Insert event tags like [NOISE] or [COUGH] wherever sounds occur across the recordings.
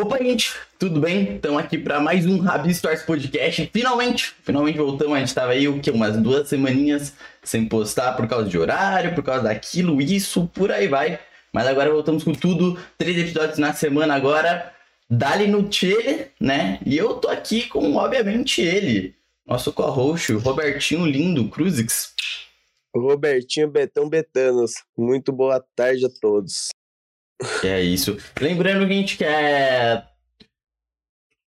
Opa, gente, tudo bem? Estamos aqui para mais um Rabi Stories Podcast. Finalmente, finalmente voltamos. A gente estava aí o que umas duas semaninhas sem postar por causa de horário, por causa daquilo, isso, por aí vai. Mas agora voltamos com tudo. Três episódios na semana agora. Dali no Tchele, né? E eu tô aqui com, obviamente, ele, nosso co-host, Robertinho Lindo Cruzix. Robertinho Betão Betanos. Muito boa tarde a todos. É isso. Lembrando que a gente quer.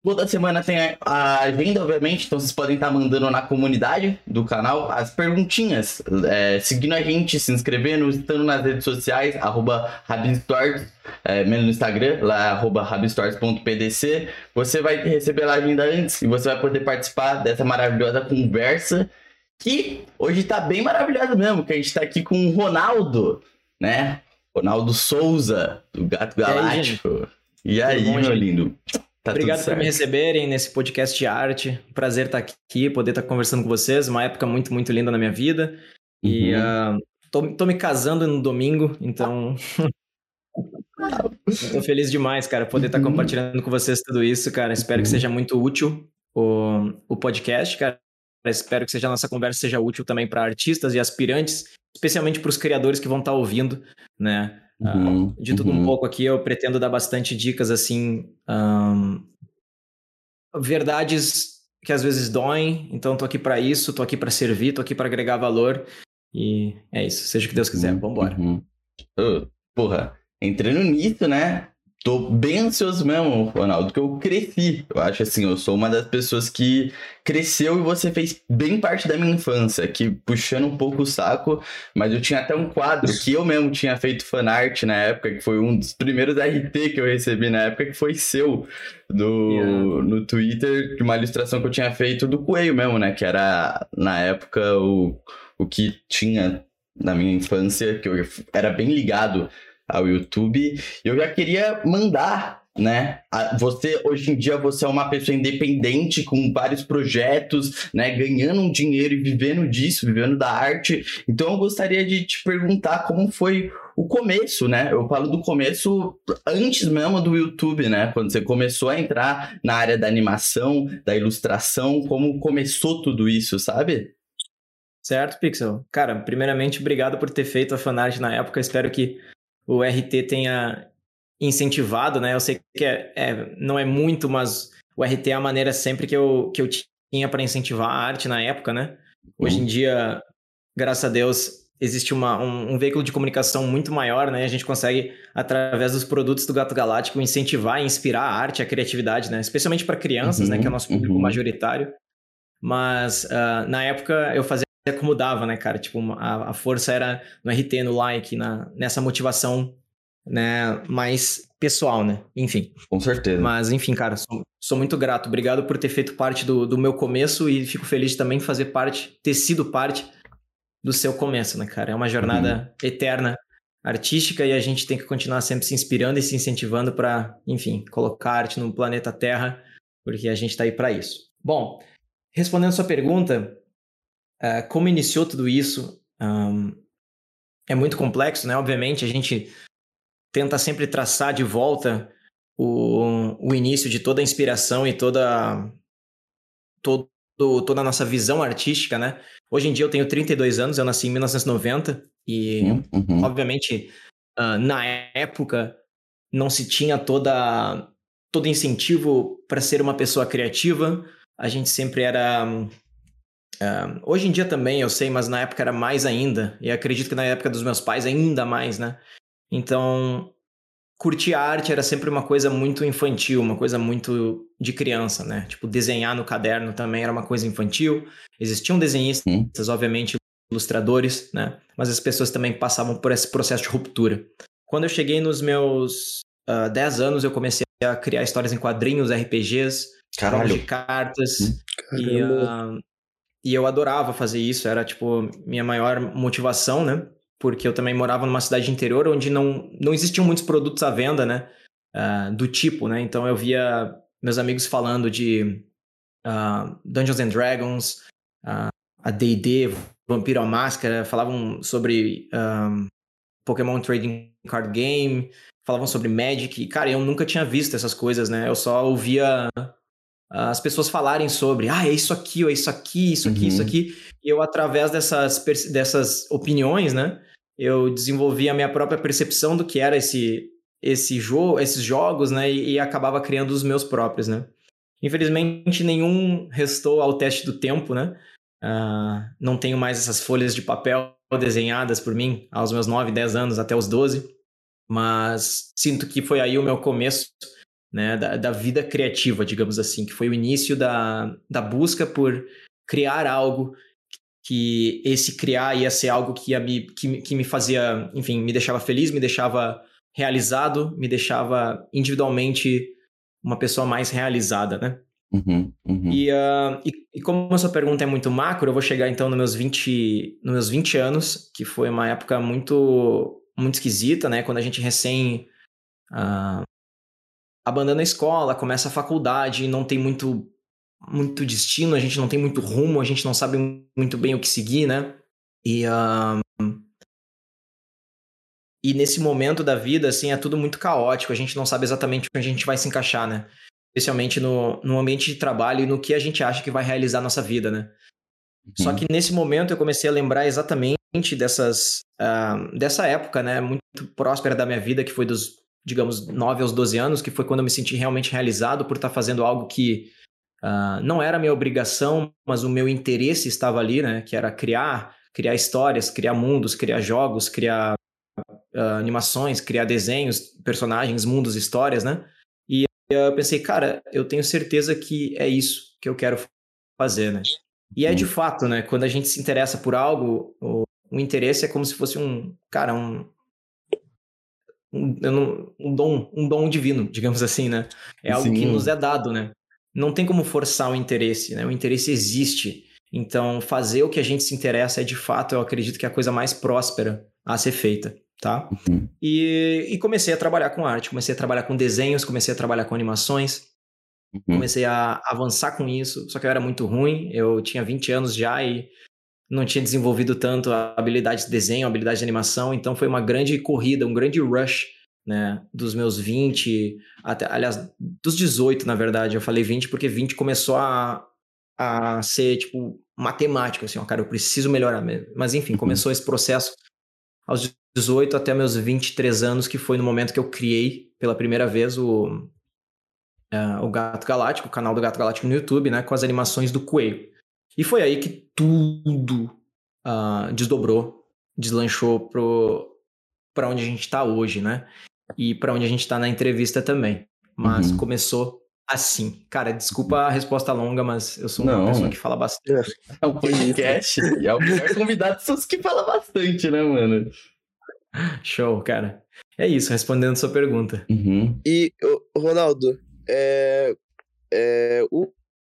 Toda semana tem a agenda, obviamente, então vocês podem estar mandando na comunidade do canal as perguntinhas. É, seguindo a gente, se inscrevendo, estando nas redes sociais, arroba Rabistores, é, mesmo no Instagram, lá arroba rabistores.pdc. Você vai receber a agenda antes e você vai poder participar dessa maravilhosa conversa que hoje tá bem maravilhosa mesmo, que a gente tá aqui com o Ronaldo, né? Ronaldo Souza, do Gato Galáctico. E aí, e aí meu lindo? Tá Obrigado por me receberem nesse podcast de arte. Prazer estar aqui, poder estar conversando com vocês. Uma época muito, muito linda na minha vida. E uhum. uh, tô, tô me casando no domingo, então. [LAUGHS] tô feliz demais, cara, poder estar uhum. compartilhando com vocês tudo isso, cara. Espero que uhum. seja muito útil o, o podcast, cara. Espero que seja a nossa conversa seja útil também para artistas e aspirantes especialmente para os criadores que vão estar tá ouvindo, né? Ah, uhum, uh, de tudo uhum. um pouco aqui, eu pretendo dar bastante dicas assim, um, verdades que às vezes doem. Então, tô aqui para isso, tô aqui para servir, tô aqui para agregar valor e é isso. Seja o que Deus quiser, vamos embora. Uhum. Uh, porra, entrando nisso, né? Tô bem ansioso mesmo, Ronaldo, que eu cresci. Eu acho assim, eu sou uma das pessoas que cresceu e você fez bem parte da minha infância, que puxando um pouco o saco, mas eu tinha até um quadro que eu mesmo tinha feito fanart na época, que foi um dos primeiros RT que eu recebi na época, que foi seu, do, yeah. no Twitter, de uma ilustração que eu tinha feito do coelho mesmo, né? Que era, na época, o, o que tinha na minha infância, que eu era bem ligado ao YouTube. Eu já queria mandar né? Você hoje em dia você é uma pessoa independente com vários projetos, né? Ganhando um dinheiro e vivendo disso, vivendo da arte. Então eu gostaria de te perguntar como foi o começo, né? Eu falo do começo antes mesmo do YouTube, né? Quando você começou a entrar na área da animação, da ilustração, como começou tudo isso, sabe? Certo, Pixel. Cara, primeiramente, obrigado por ter feito a fanart na época. Espero que o RT tenha incentivado, né? Eu sei que é, é, não é muito, mas o RT é a maneira sempre que eu, que eu tinha para incentivar a arte na época, né? Hoje em uhum. dia, graças a Deus, existe uma, um, um, veículo de comunicação muito maior, né? A gente consegue, através dos produtos do Gato Galáctico, incentivar e inspirar a arte, a criatividade, né? Especialmente para crianças, uhum, né? Que é o nosso público uhum. majoritário. Mas uh, na época eu fazia como dava, né, cara? Tipo, a, a força era no RT, no like, na, nessa motivação, né, mais pessoal, né? Enfim. Com certeza. Mas, enfim, cara, sou, sou muito grato. Obrigado por ter feito parte do, do meu começo e fico feliz de também fazer parte, ter sido parte do seu começo, né, cara? É uma jornada uhum. eterna artística e a gente tem que continuar sempre se inspirando e se incentivando para, enfim, colocar arte no planeta Terra, porque a gente está aí para isso. Bom, respondendo sua pergunta, uh, como iniciou tudo isso um, é muito complexo, né? Obviamente, a gente tenta sempre traçar de volta o, o início de toda a inspiração e toda, todo, toda a nossa visão artística, né? Hoje em dia eu tenho 32 anos, eu nasci em 1990 e, uhum. obviamente, uh, na época não se tinha toda todo incentivo para ser uma pessoa criativa. A gente sempre era Uh, hoje em dia também eu sei, mas na época era mais ainda. E acredito que na época dos meus pais ainda mais, né? Então, curtir a arte era sempre uma coisa muito infantil, uma coisa muito de criança, né? Tipo, desenhar no caderno também era uma coisa infantil. Existiam desenhistas, hum. obviamente, ilustradores, né? Mas as pessoas também passavam por esse processo de ruptura. Quando eu cheguei nos meus uh, ah, 10 anos, eu comecei a criar histórias em quadrinhos, RPGs, Caralho. de cartas. Hum. E, uh, e eu adorava fazer isso, era tipo minha maior motivação, né? Porque eu também morava numa cidade interior onde não, não existiam muitos produtos à venda, né? Uh, do tipo, né? Então eu via meus amigos falando de uh, Dungeons and Dragons, uh, a D&D, Vampiro à Máscara, falavam sobre Pokémon Trading Card Game, falavam sobre Magic. Cara, eu nunca tinha visto essas coisas, né? Eu só ouvia as pessoas falarem sobre, ah, é isso aqui, ou é isso aqui, isso aqui, uhum. isso aqui. E eu, através dessas, dessas opiniões, né? Eu desenvolvi a minha própria percepção do que era esse, esse jogo, esses jogos, né? E, e acabava criando os meus próprios, né? Infelizmente, nenhum restou ao teste do tempo, né? Uh, não tenho mais essas folhas de papel desenhadas por mim aos meus 9, 10 anos, até os 12. Mas sinto que foi aí o meu começo né, da, da vida criativa, digamos assim, que foi o início da, da busca por criar algo que esse criar ia ser algo que, ia me, que, que me fazia, enfim, me deixava feliz, me deixava realizado, me deixava individualmente uma pessoa mais realizada, né? Uhum, uhum. E, uh, e, e, como a sua pergunta é muito macro, eu vou chegar então nos meus 20, nos meus 20 anos, que foi uma época muito, muito esquisita, né? Quando a gente recém uh, abandona a escola, começa a faculdade, não tem muito, muito destino, a gente não tem muito rumo, a gente não sabe muito bem o que seguir, né? E, uh, e nesse momento da vida, assim, é tudo muito caótico, a gente não sabe exatamente onde a gente vai se encaixar, né? especialmente no, no ambiente de trabalho e no que a gente acha que vai realizar a nossa vida, né? Uhum. Só que nesse momento eu comecei a lembrar exatamente dessas, uh, dessa época, né, muito próspera da minha vida, que foi dos, digamos, 9 aos 12 anos, que foi quando eu me senti realmente realizado por estar fazendo algo que uh, não era minha obrigação, mas o meu interesse estava ali, né, que era criar, criar histórias, criar mundos, criar jogos, criar uh, animações, criar desenhos, personagens, mundos, histórias, né? eu pensei, cara, eu tenho certeza que é isso que eu quero fazer, né? E é de fato, né? Quando a gente se interessa por algo, o, o interesse é como se fosse um, cara, um, um, um, dom, um dom divino, digamos assim, né? É algo Sim. que nos é dado, né? Não tem como forçar o interesse, né? O interesse existe. Então, fazer o que a gente se interessa é de fato, eu acredito que é a coisa mais próspera a ser feita tá? Uhum. E, e, comecei a trabalhar com arte, comecei a trabalhar com desenhos, comecei a trabalhar com animações, uhum. comecei a avançar com isso, só que eu era muito ruim, eu tinha 20 anos já e não tinha desenvolvido tanto a habilidade de desenho, a habilidade de animação, então foi uma grande corrida, um grande rush, né, dos meus 20, até, aliás, dos 18, na verdade, eu falei 20 porque 20 começou a, a ser, tipo, matemático, assim, ó, cara, eu preciso melhorar mesmo. Mas, enfim, uhum. começou esse processo aos 18 até meus 23 anos, que foi no momento que eu criei pela primeira vez o, uh, o Gato Galáctico, o canal do Gato Galáctico no YouTube, né, com as animações do Coelho. E foi aí que tudo uh, desdobrou, deslanchou para onde a gente está hoje, né? E para onde a gente está na entrevista também. Mas uhum. começou assim. Cara, desculpa a resposta longa, mas eu sou uma Não, pessoa que fala bastante. É um podcast [LAUGHS] e é o melhor convidado são os que fala bastante, né, mano? Show, cara. É isso, respondendo sua pergunta. Uhum. E, Ronaldo, é, é, o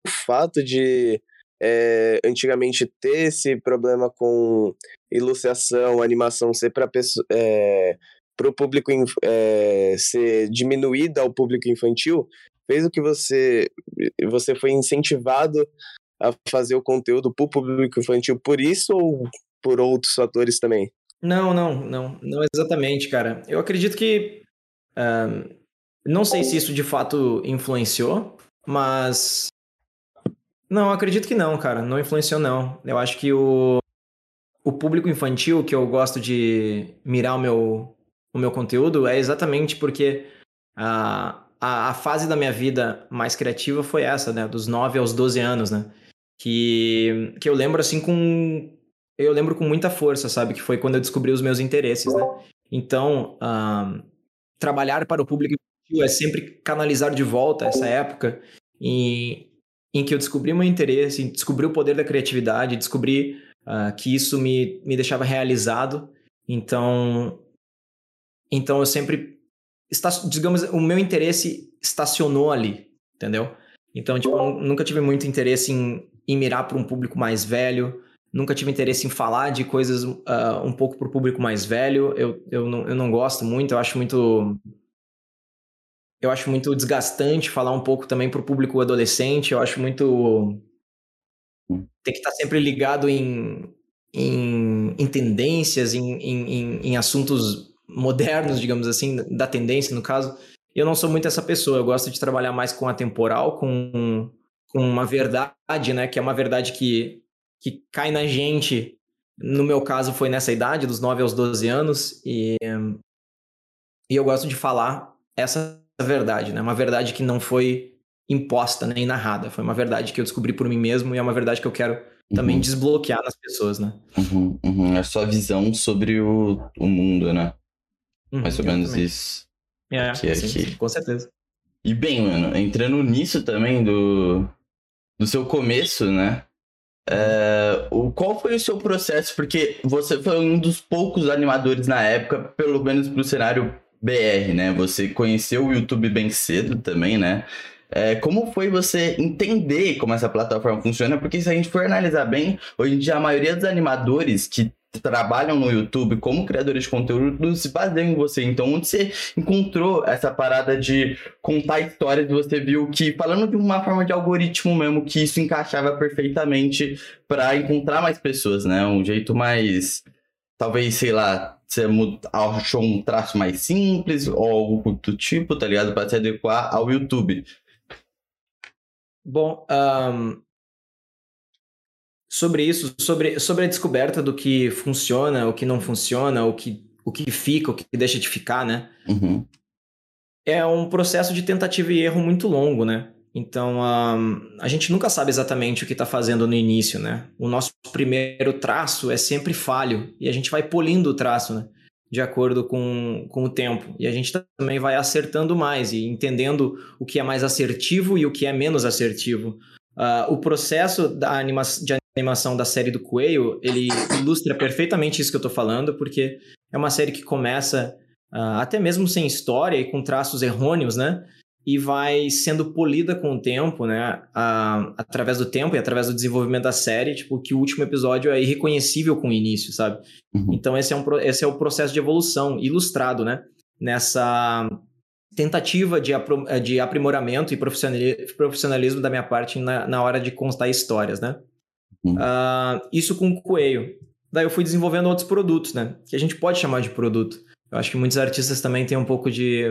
fato de é, antigamente ter esse problema com ilustração, animação ser para é, o público é, ser diminuída ao público infantil, fez o que você você foi incentivado a fazer o conteúdo para o público infantil por isso ou por outros fatores também? Não, não, não, não exatamente, cara. Eu acredito que. Uh, não sei se isso de fato influenciou, mas. Não, acredito que não, cara. Não influenciou, não. Eu acho que o, o público infantil que eu gosto de mirar o meu, o meu conteúdo é exatamente porque a, a, a fase da minha vida mais criativa foi essa, né? Dos 9 aos 12 anos, né? Que, que eu lembro assim com eu lembro com muita força, sabe? Que foi quando eu descobri os meus interesses, né? Então, um, trabalhar para o público é sempre canalizar de volta essa época em, em que eu descobri meu interesse, descobri o poder da criatividade, descobri uh, que isso me, me deixava realizado. Então, então eu sempre, digamos, o meu interesse estacionou ali, entendeu? Então, tipo, eu nunca tive muito interesse em, em mirar para um público mais velho, Nunca tive interesse em falar de coisas uh, um pouco para o público mais velho. Eu, eu, não, eu não gosto muito, eu acho muito. Eu acho muito desgastante falar um pouco também para o público adolescente. Eu acho muito. Tem que estar tá sempre ligado em, em em, em tendências, em, em, em assuntos modernos, digamos assim, da tendência, no caso. Eu não sou muito essa pessoa, eu gosto de trabalhar mais com a temporal, com, com uma verdade, né? Que é uma verdade que, que cai na gente. No meu caso, foi nessa idade, dos 9 aos 12 anos, e, e eu gosto de falar essa verdade, né? Uma verdade que não foi imposta nem narrada, foi uma verdade que eu descobri por mim mesmo e é uma verdade que eu quero também uhum. desbloquear nas pessoas, né? Uhum, uhum. É a sua visão sobre o, o mundo, né? Uhum, Mais ou menos isso. É, que é sim, sim, com certeza. E bem, mano, entrando nisso também do, do seu começo, né? É, o, qual foi o seu processo? Porque você foi um dos poucos animadores na época, pelo menos pro cenário BR, né? Você conheceu o YouTube bem cedo também, né? É, como foi você entender como essa plataforma funciona? Porque se a gente for analisar bem, hoje em dia a maioria dos animadores que trabalham no YouTube como criadores de conteúdo se baseiam em você. Então, onde você encontrou essa parada de contar histórias, você viu que, falando de uma forma de algoritmo mesmo, que isso encaixava perfeitamente para encontrar mais pessoas, né? Um jeito mais. Talvez, sei lá, você achou um traço mais simples ou algo do tipo, tá ligado? Para se adequar ao YouTube. Bom, um, sobre isso, sobre, sobre a descoberta do que funciona, o que não funciona, o que, o que fica, o que deixa de ficar, né? Uhum. É um processo de tentativa e erro muito longo, né? Então, um, a gente nunca sabe exatamente o que está fazendo no início, né? O nosso primeiro traço é sempre falho e a gente vai polindo o traço, né? De acordo com, com o tempo. E a gente também vai acertando mais e entendendo o que é mais assertivo e o que é menos assertivo. Uh, o processo da anima de animação da série do Coelho, ele ilustra perfeitamente isso que eu estou falando, porque é uma série que começa uh, até mesmo sem história e com traços errôneos, né? E vai sendo polida com o tempo, né? Uh, através do tempo e através do desenvolvimento da série, tipo, que o último episódio é irreconhecível com o início, sabe? Uhum. Então esse é, um, esse é o processo de evolução ilustrado, né? Nessa tentativa de, de aprimoramento e profissionalismo da minha parte na, na hora de constar histórias, né? Uh, isso com o Coelho. Daí eu fui desenvolvendo outros produtos, né? Que a gente pode chamar de produto. Eu acho que muitos artistas também têm um pouco de,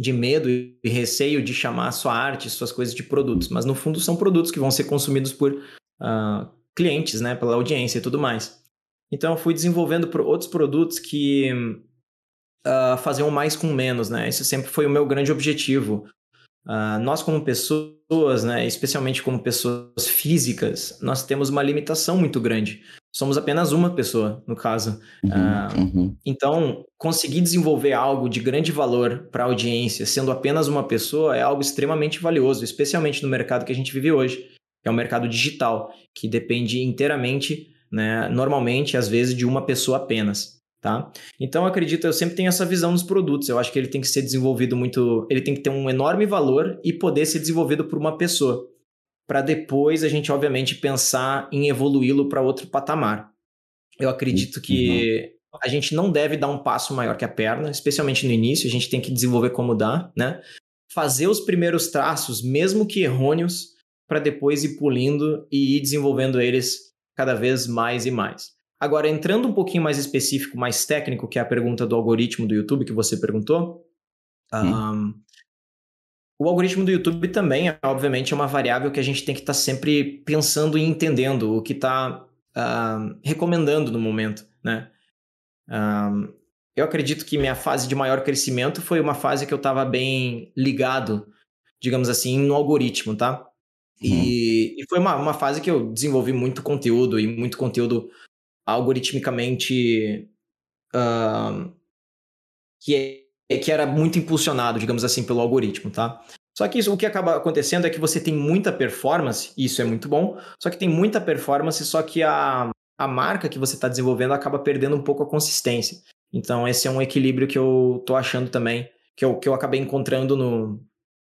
de medo e receio de chamar sua arte, suas coisas de produtos. Mas no fundo são produtos que vão ser consumidos por uh, clientes, né? Pela audiência e tudo mais. Então eu fui desenvolvendo outros produtos que uh, faziam mais com menos, né? Esse sempre foi o meu grande objetivo. Uh, nós, como pessoas, né, especialmente como pessoas físicas, nós temos uma limitação muito grande. Somos apenas uma pessoa, no caso. Uhum, uh, uhum. Então, conseguir desenvolver algo de grande valor para a audiência, sendo apenas uma pessoa, é algo extremamente valioso, especialmente no mercado que a gente vive hoje, que é o mercado digital, que depende inteiramente, né, normalmente, às vezes, de uma pessoa apenas tá? Então, eu acredito, eu sempre tenho essa visão dos produtos. Eu acho que ele tem que ser desenvolvido muito, ele tem que ter um enorme valor e poder ser desenvolvido por uma pessoa, para depois a gente obviamente pensar em evoluí-lo para outro patamar. Eu acredito que uhum. a gente não deve dar um passo maior que a perna, especialmente no início, a gente tem que desenvolver como dá, né? Fazer os primeiros traços, mesmo que errôneos, para depois ir pulindo e ir desenvolvendo eles cada vez mais e mais. Agora, entrando um pouquinho mais específico, mais técnico, que é a pergunta do algoritmo do YouTube que você perguntou. Hum. Um, o algoritmo do YouTube também, obviamente, é uma variável que a gente tem que estar tá sempre pensando e entendendo o que está uh, recomendando no momento, né? Um, eu acredito que minha fase de maior crescimento foi uma fase que eu estava bem ligado, digamos assim, no algoritmo, tá? E, uhum. e, foi uma, uma fase que eu desenvolvi muito conteúdo e muito conteúdo algoritmicamente uh, que, é, que era muito impulsionado, digamos assim, pelo algoritmo, tá? Só que isso, o que acaba acontecendo é que você tem muita performance, e isso é muito bom, só que tem muita performance, só que a, a marca que você está desenvolvendo acaba perdendo um pouco a consistência. Então, esse é um equilíbrio que eu tô achando também, que eu, que eu acabei encontrando no,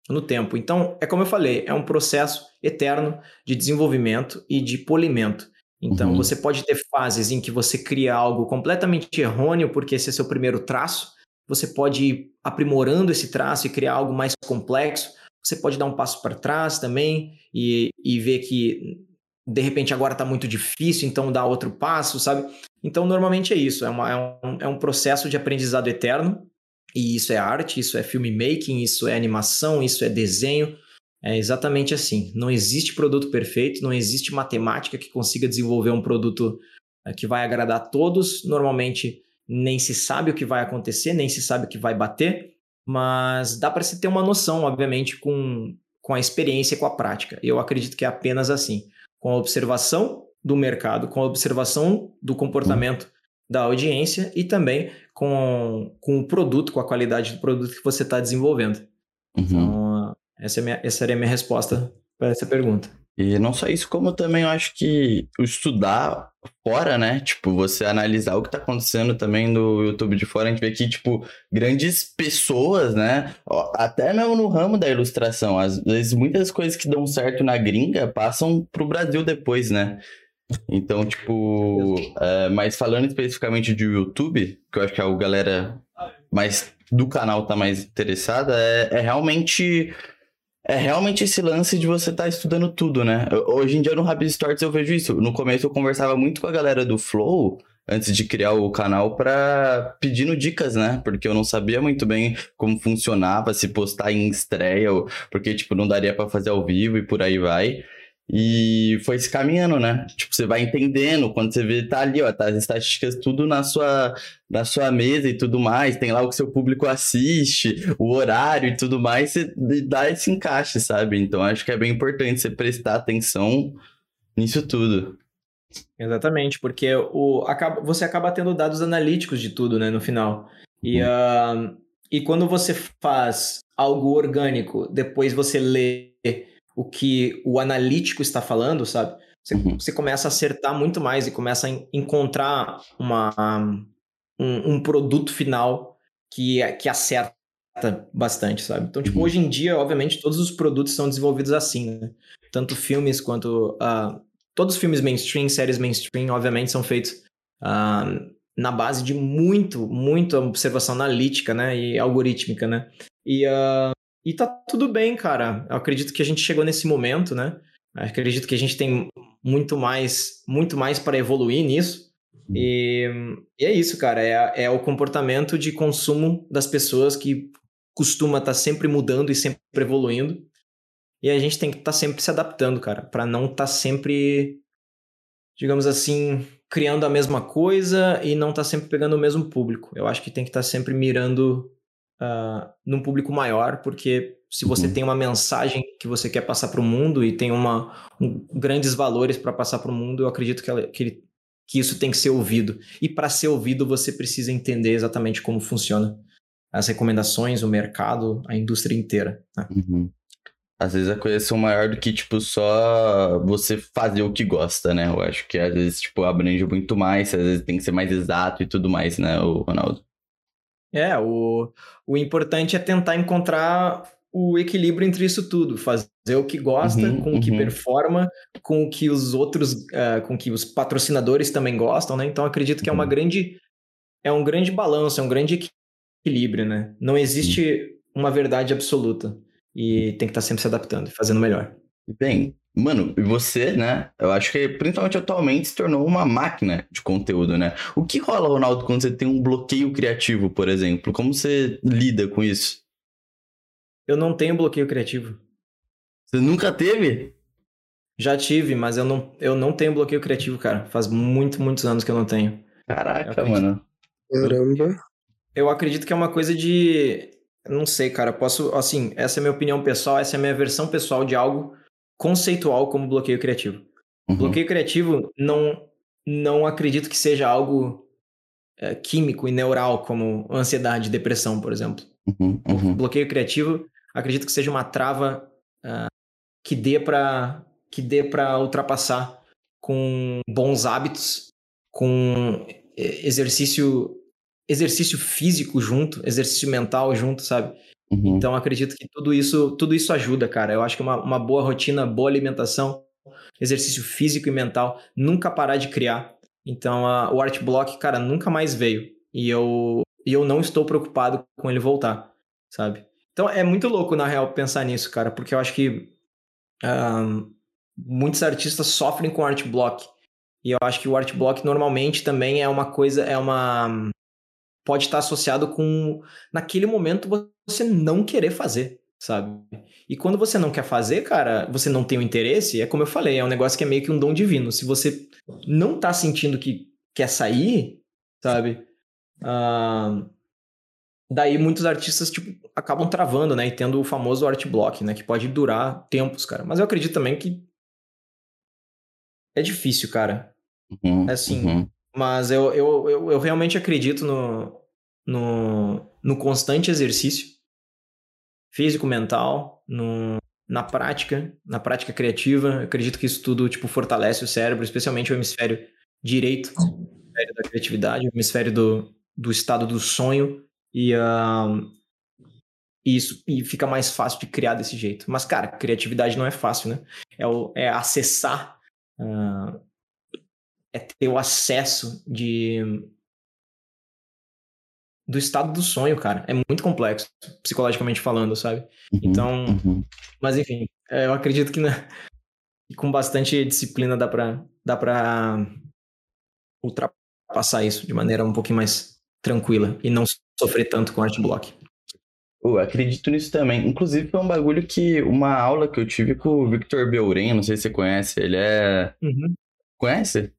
no tempo. Então, é como eu falei, é um processo eterno de desenvolvimento e de polimento. Então, uhum. você pode ter fases em que você cria algo completamente errôneo, porque esse é seu primeiro traço. Você pode ir aprimorando esse traço e criar algo mais complexo. Você pode dar um passo para trás também e, e ver que de repente agora está muito difícil, então dá outro passo, sabe? Então, normalmente é isso, é, uma, é, um, é um processo de aprendizado eterno, e isso é arte, isso é filmmaking, isso é animação, isso é desenho, é exatamente assim. Não existe produto perfeito, não existe matemática que consiga desenvolver um produto eh, que vai agradar a todos. Normalmente nem se sabe o que vai acontecer, nem se sabe o que vai bater, mas dá para se ter uma noção, obviamente, com, com a experiência e com a prática. Eu acredito que é apenas assim, com a observação do mercado, com a observação do comportamento da audiência e também com, com o produto, com a qualidade do produto que você está desenvolvendo. Uhum. Então, essa, é minha, essa seria a minha resposta para essa pergunta. E não só isso, como também eu acho que estudar fora, né? Tipo, você analisar o que tá acontecendo também no YouTube de fora, a gente vê que, tipo, grandes pessoas, né? Até mesmo no ramo da ilustração, às vezes muitas coisas que dão certo na gringa passam pro Brasil depois, né? Então, tipo, é, mas falando especificamente de YouTube, que eu acho que a galera mais do canal tá mais interessada, é, é realmente é realmente esse lance de você estar tá estudando tudo, né? Hoje em dia no Rapid Stories eu vejo isso. No começo eu conversava muito com a galera do Flow antes de criar o canal para pedindo dicas, né? Porque eu não sabia muito bem como funcionava, se postar em estreia, porque tipo não daria para fazer ao vivo e por aí vai. E foi se caminhando, né? Tipo, você vai entendendo quando você vê, tá ali, ó, tá as estatísticas tudo na sua, na sua mesa e tudo mais, tem lá o que seu público assiste, o horário e tudo mais, você dá esse encaixe, sabe? Então acho que é bem importante você prestar atenção nisso tudo. Exatamente, porque o, acaba, você acaba tendo dados analíticos de tudo, né, no final. E, uh, e quando você faz algo orgânico, depois você lê o que o analítico está falando, sabe? Você, uhum. você começa a acertar muito mais e começa a encontrar uma, um, um produto final que, que acerta bastante, sabe? Então, tipo, uhum. hoje em dia, obviamente, todos os produtos são desenvolvidos assim, né? Tanto filmes quanto... Uh, todos os filmes mainstream, séries mainstream, obviamente, são feitos uh, na base de muito, muita observação analítica, né? E algorítmica, né? E, uh, e tá tudo bem, cara. Eu acredito que a gente chegou nesse momento, né? Eu acredito que a gente tem muito mais, muito mais para evoluir nisso. E, e, é isso, cara. É, é o comportamento de consumo das pessoas que costuma estar tá sempre mudando e sempre evoluindo. E a gente tem que estar tá sempre se adaptando, cara, para não estar tá sempre, digamos assim, criando a mesma coisa e não estar tá sempre pegando o mesmo público. Eu acho que tem que estar tá sempre mirando uh, num público maior, porque se você uhum. tem uma mensagem que você quer passar para o mundo e tem uma, um, grandes valores para passar para o mundo, eu acredito que, ela, que, ele, que, isso tem que ser ouvido. E para ser ouvido, você precisa entender exatamente como funciona as recomendações, o mercado, a indústria inteira. Né? Uhum. Às vezes a coisa são maior do que, tipo, só você fazer o que gosta, né? Eu acho que às vezes, tipo, abrange muito mais, às vezes tem que ser mais exato e tudo mais, né, o Ronaldo? É, o, o importante é tentar encontrar o equilíbrio entre isso tudo, fazer o que gosta, uhum, com o que uhum. performa, com o que os outros, uh, com que os patrocinadores também gostam, né? Então acredito que é uma uhum. grande, é um grande balanço, é um grande equilíbrio, né? Não existe uma verdade absoluta e tem que estar sempre se adaptando e fazendo melhor. Bem, Mano, e você, né? Eu acho que principalmente atualmente se tornou uma máquina de conteúdo, né? O que rola, Ronaldo, quando você tem um bloqueio criativo, por exemplo? Como você lida com isso? Eu não tenho bloqueio criativo. Você nunca teve? Já tive, mas eu não, eu não tenho bloqueio criativo, cara. Faz muito, muitos anos que eu não tenho. Caraca, mano. Caramba. Eu acredito que é uma coisa de. Não sei, cara. Posso. Assim, essa é a minha opinião pessoal, essa é a minha versão pessoal de algo conceitual como bloqueio criativo. Uhum. Bloqueio criativo não, não acredito que seja algo é, químico e neural, como ansiedade e depressão, por exemplo. Uhum, uhum. Bloqueio criativo, acredito que seja uma trava uh, que dê para que dê para ultrapassar com bons hábitos, com exercício exercício físico junto, exercício mental junto, sabe? Uhum. Então acredito que tudo isso, tudo isso ajuda, cara. Eu acho que uma, uma boa rotina, boa alimentação, exercício físico e mental, nunca parar de criar. Então a, o Art Block, cara, nunca mais veio. E eu, e eu não estou preocupado com ele voltar, sabe? Então é muito louco, na real, pensar nisso, cara, porque eu acho que um, muitos artistas sofrem com art block. E eu acho que o art block normalmente também é uma coisa, é uma pode estar associado com naquele momento você não querer fazer, sabe? E quando você não quer fazer, cara, você não tem o interesse, é como eu falei, é um negócio que é meio que um dom divino. Se você não tá sentindo que quer sair, sabe? Uh, daí muitos artistas tipo, acabam travando, né? E tendo o famoso art block, né? Que pode durar tempos, cara. Mas eu acredito também que é difícil, cara. Uhum, é assim, uhum. mas eu, eu, eu, eu, realmente acredito no, no, no constante exercício físico, mental, no, na prática, na prática criativa. Eu acredito que isso tudo tipo, fortalece o cérebro, especialmente o hemisfério direito, o hemisfério da criatividade, o hemisfério do, do estado do sonho. E, uh, isso e fica mais fácil de criar desse jeito. Mas, cara, criatividade não é fácil, né? É, o, é acessar uh, é ter o acesso de do estado do sonho, cara. É muito complexo, psicologicamente falando, sabe? Uhum, então, uhum. mas enfim, é, eu acredito que, né, [LAUGHS] com bastante disciplina dá pra, dá pra ultrapassar isso de maneira um pouquinho mais tranquila e não sofrer tanto com art block. Eu acredito nisso também. Inclusive, foi um bagulho que. Uma aula que eu tive com o Victor Belren, não sei se você conhece. Ele é. Uhum. Conhece?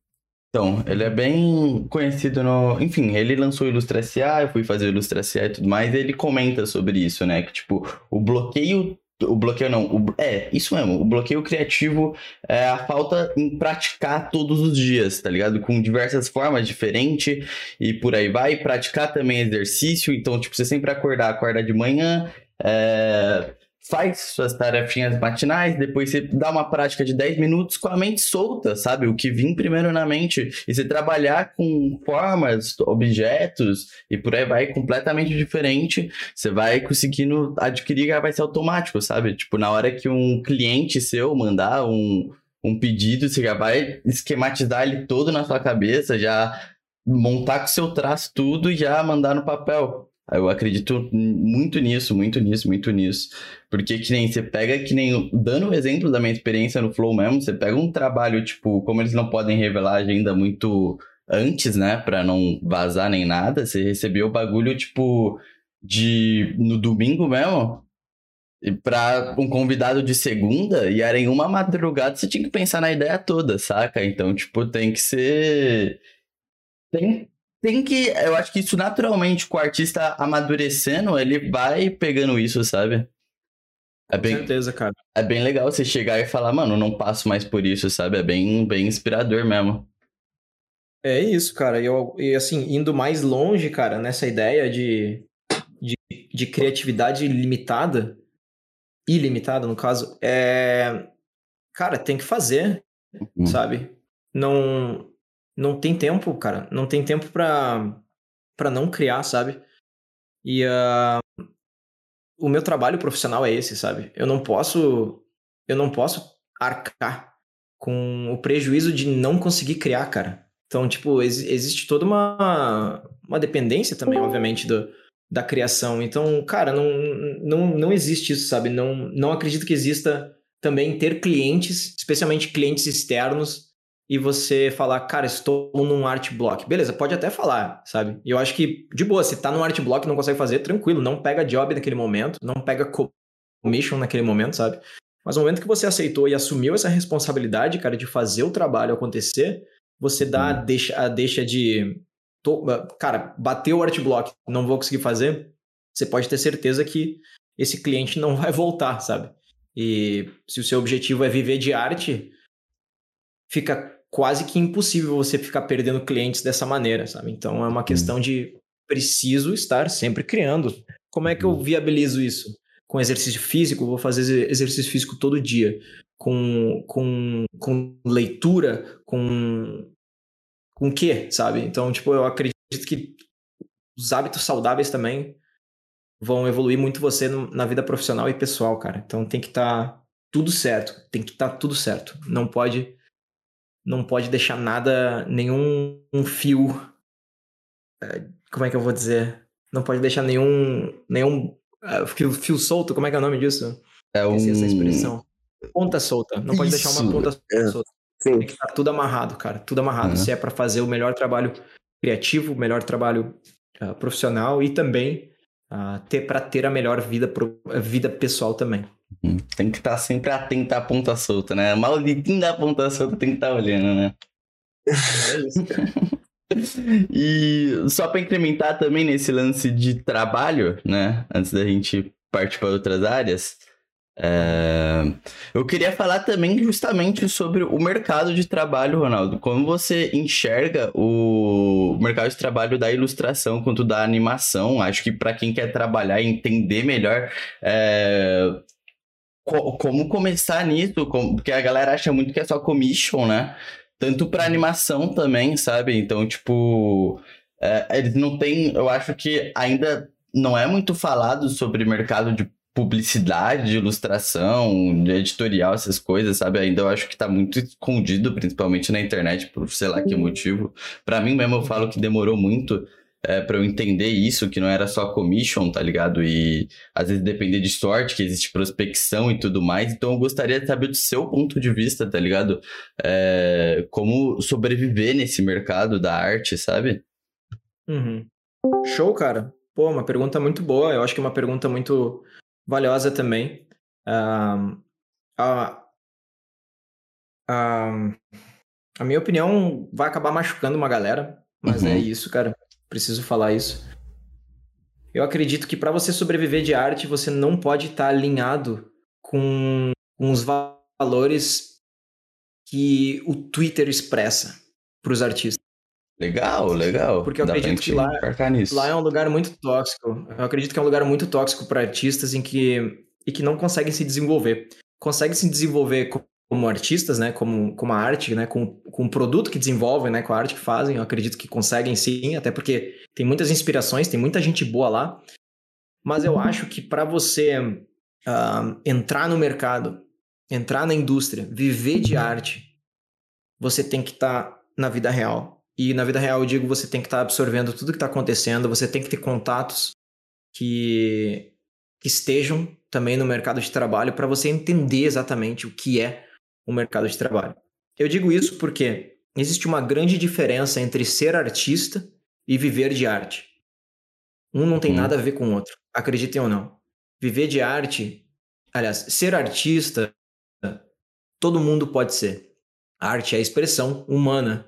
Então, ele é bem conhecido no. Enfim, ele lançou o Ilustra SA, eu fui fazer o Ilustra SA e tudo mais, e ele comenta sobre isso, né? Que, tipo, o bloqueio. O bloqueio não. O... É, isso mesmo. O bloqueio criativo é a falta em praticar todos os dias, tá ligado? Com diversas formas diferentes e por aí vai. Praticar também exercício. Então, tipo, você sempre acordar, acorda de manhã. É faz suas tarefinhas matinais, depois você dá uma prática de 10 minutos com a mente solta, sabe? O que vem primeiro na mente. E você trabalhar com formas, objetos e por aí vai completamente diferente. Você vai conseguindo adquirir, vai ser automático, sabe? Tipo, na hora que um cliente seu mandar um, um pedido, você já vai esquematizar ele todo na sua cabeça, já montar com seu traço tudo e já mandar no papel. Eu acredito muito nisso, muito nisso, muito nisso. Porque que nem você pega, que nem. Dando o exemplo da minha experiência no Flow mesmo, você pega um trabalho, tipo, como eles não podem revelar a agenda muito antes, né? Pra não vazar nem nada, você recebeu o bagulho, tipo, de. no domingo mesmo. E pra um convidado de segunda, e era em uma madrugada, você tinha que pensar na ideia toda, saca? Então, tipo, tem que ser. Tem, tem que. Eu acho que isso naturalmente, com o artista amadurecendo, ele vai pegando isso, sabe? É bem, com certeza, cara. É bem legal você chegar e falar, mano, não passo mais por isso, sabe? É bem, bem inspirador mesmo. É isso, cara. E, eu, e assim, indo mais longe, cara, nessa ideia de, de, de criatividade limitada, ilimitada, no caso, é. Cara, tem que fazer, uhum. sabe? Não, não tem tempo, cara. Não tem tempo pra, pra não criar, sabe? E uh, o meu trabalho profissional é esse, sabe? Eu não posso. Eu não posso arcar com o prejuízo de não conseguir criar, cara. Então, tipo, ex existe toda uma, uma dependência também, obviamente, do, da criação. Então, cara, não, não, não existe isso, sabe? Não, não acredito que exista também ter clientes, especialmente clientes externos, e você falar, cara, estou num art block. Beleza, pode até falar, sabe? E eu acho que, de boa, se tá num art block e não consegue fazer, tranquilo, não pega job naquele momento, não pega commission naquele momento, sabe? Mas no momento que você aceitou e assumiu essa responsabilidade, cara, de fazer o trabalho acontecer, você dá a deixa, a deixa de. Tô, cara, bateu o art block, não vou conseguir fazer. Você pode ter certeza que esse cliente não vai [LAUGHS] voltar, sabe? E se o seu objetivo é viver de arte, fica quase que impossível você ficar perdendo clientes dessa maneira, sabe? Então é uma questão de preciso estar sempre criando. Como é que eu uhum. viabilizo isso? Com exercício físico, vou fazer exercício físico todo dia. Com, com, com leitura, com. Com o quê, sabe? Então, tipo, eu acredito que os hábitos saudáveis também vão evoluir muito você na vida profissional e pessoal, cara. Então tem que estar tá tudo certo. Tem que estar tá tudo certo. Não pode não pode deixar nada, nenhum um fio. É, como é que eu vou dizer? Não pode deixar nenhum. nenhum uh, fio, fio solto, como é que é o nome disso? É um. Essa expressão. ponta solta. Não pode deixar uma ponta é. solta. Sim. Tem que estar tudo amarrado, cara. Tudo amarrado. Uhum. Se é para fazer o melhor trabalho criativo, o melhor trabalho uh, profissional e também uh, ter para ter a melhor vida, pro, vida pessoal também. Uhum. Tem que estar sempre atento à ponta solta, né? Malditinho da ponta solta tem que estar olhando, né? É isso, cara. [LAUGHS] e só para incrementar também nesse lance de trabalho, né? Antes da gente partir para outras áreas, é... Eu queria falar também justamente sobre o mercado de trabalho, Ronaldo. Como você enxerga o mercado de trabalho da ilustração quanto da animação? Acho que para quem quer trabalhar e entender melhor é... como começar nisso, porque a galera acha muito que é só commission, né? Tanto para animação também, sabe? Então, tipo, é, eles não têm. Eu acho que ainda não é muito falado sobre mercado de publicidade, de ilustração, de editorial, essas coisas, sabe? Ainda eu acho que tá muito escondido, principalmente na internet, por sei lá que motivo. Para mim mesmo eu falo que demorou muito é, para eu entender isso, que não era só commission, tá ligado? E às vezes depender de sorte, que existe prospecção e tudo mais. Então eu gostaria de saber do seu ponto de vista, tá ligado? É, como sobreviver nesse mercado da arte, sabe? Uhum. Show, cara. Pô, uma pergunta muito boa. Eu acho que é uma pergunta muito valiosa também. Um, a, a, a minha opinião vai acabar machucando uma galera, mas é uhum. é isso, cara. Preciso falar isso. Eu acredito que para você sobreviver de arte, você não pode estar tá alinhado com, com os valores que o Twitter expressa para os artistas. Legal, legal. Porque eu Dá acredito que lá, lá é um lugar muito tóxico. Eu acredito que é um lugar muito tóxico para artistas em que e que não conseguem se desenvolver. Conseguem se desenvolver como artistas, né, como, como a arte, né, com, com o produto que desenvolvem, né, com a arte que fazem, eu acredito que conseguem sim, até porque tem muitas inspirações, tem muita gente boa lá. Mas eu acho que para você uh, entrar no mercado, entrar na indústria, viver de arte, você tem que estar tá na vida real, e na vida real, eu digo, você tem que estar tá absorvendo tudo que está acontecendo, você tem que ter contatos que, que estejam também no mercado de trabalho para você entender exatamente o que é o mercado de trabalho. Eu digo isso porque existe uma grande diferença entre ser artista e viver de arte. Um não tem uhum. nada a ver com o outro, acreditem ou não. Viver de arte, aliás, ser artista, todo mundo pode ser. A arte é a expressão humana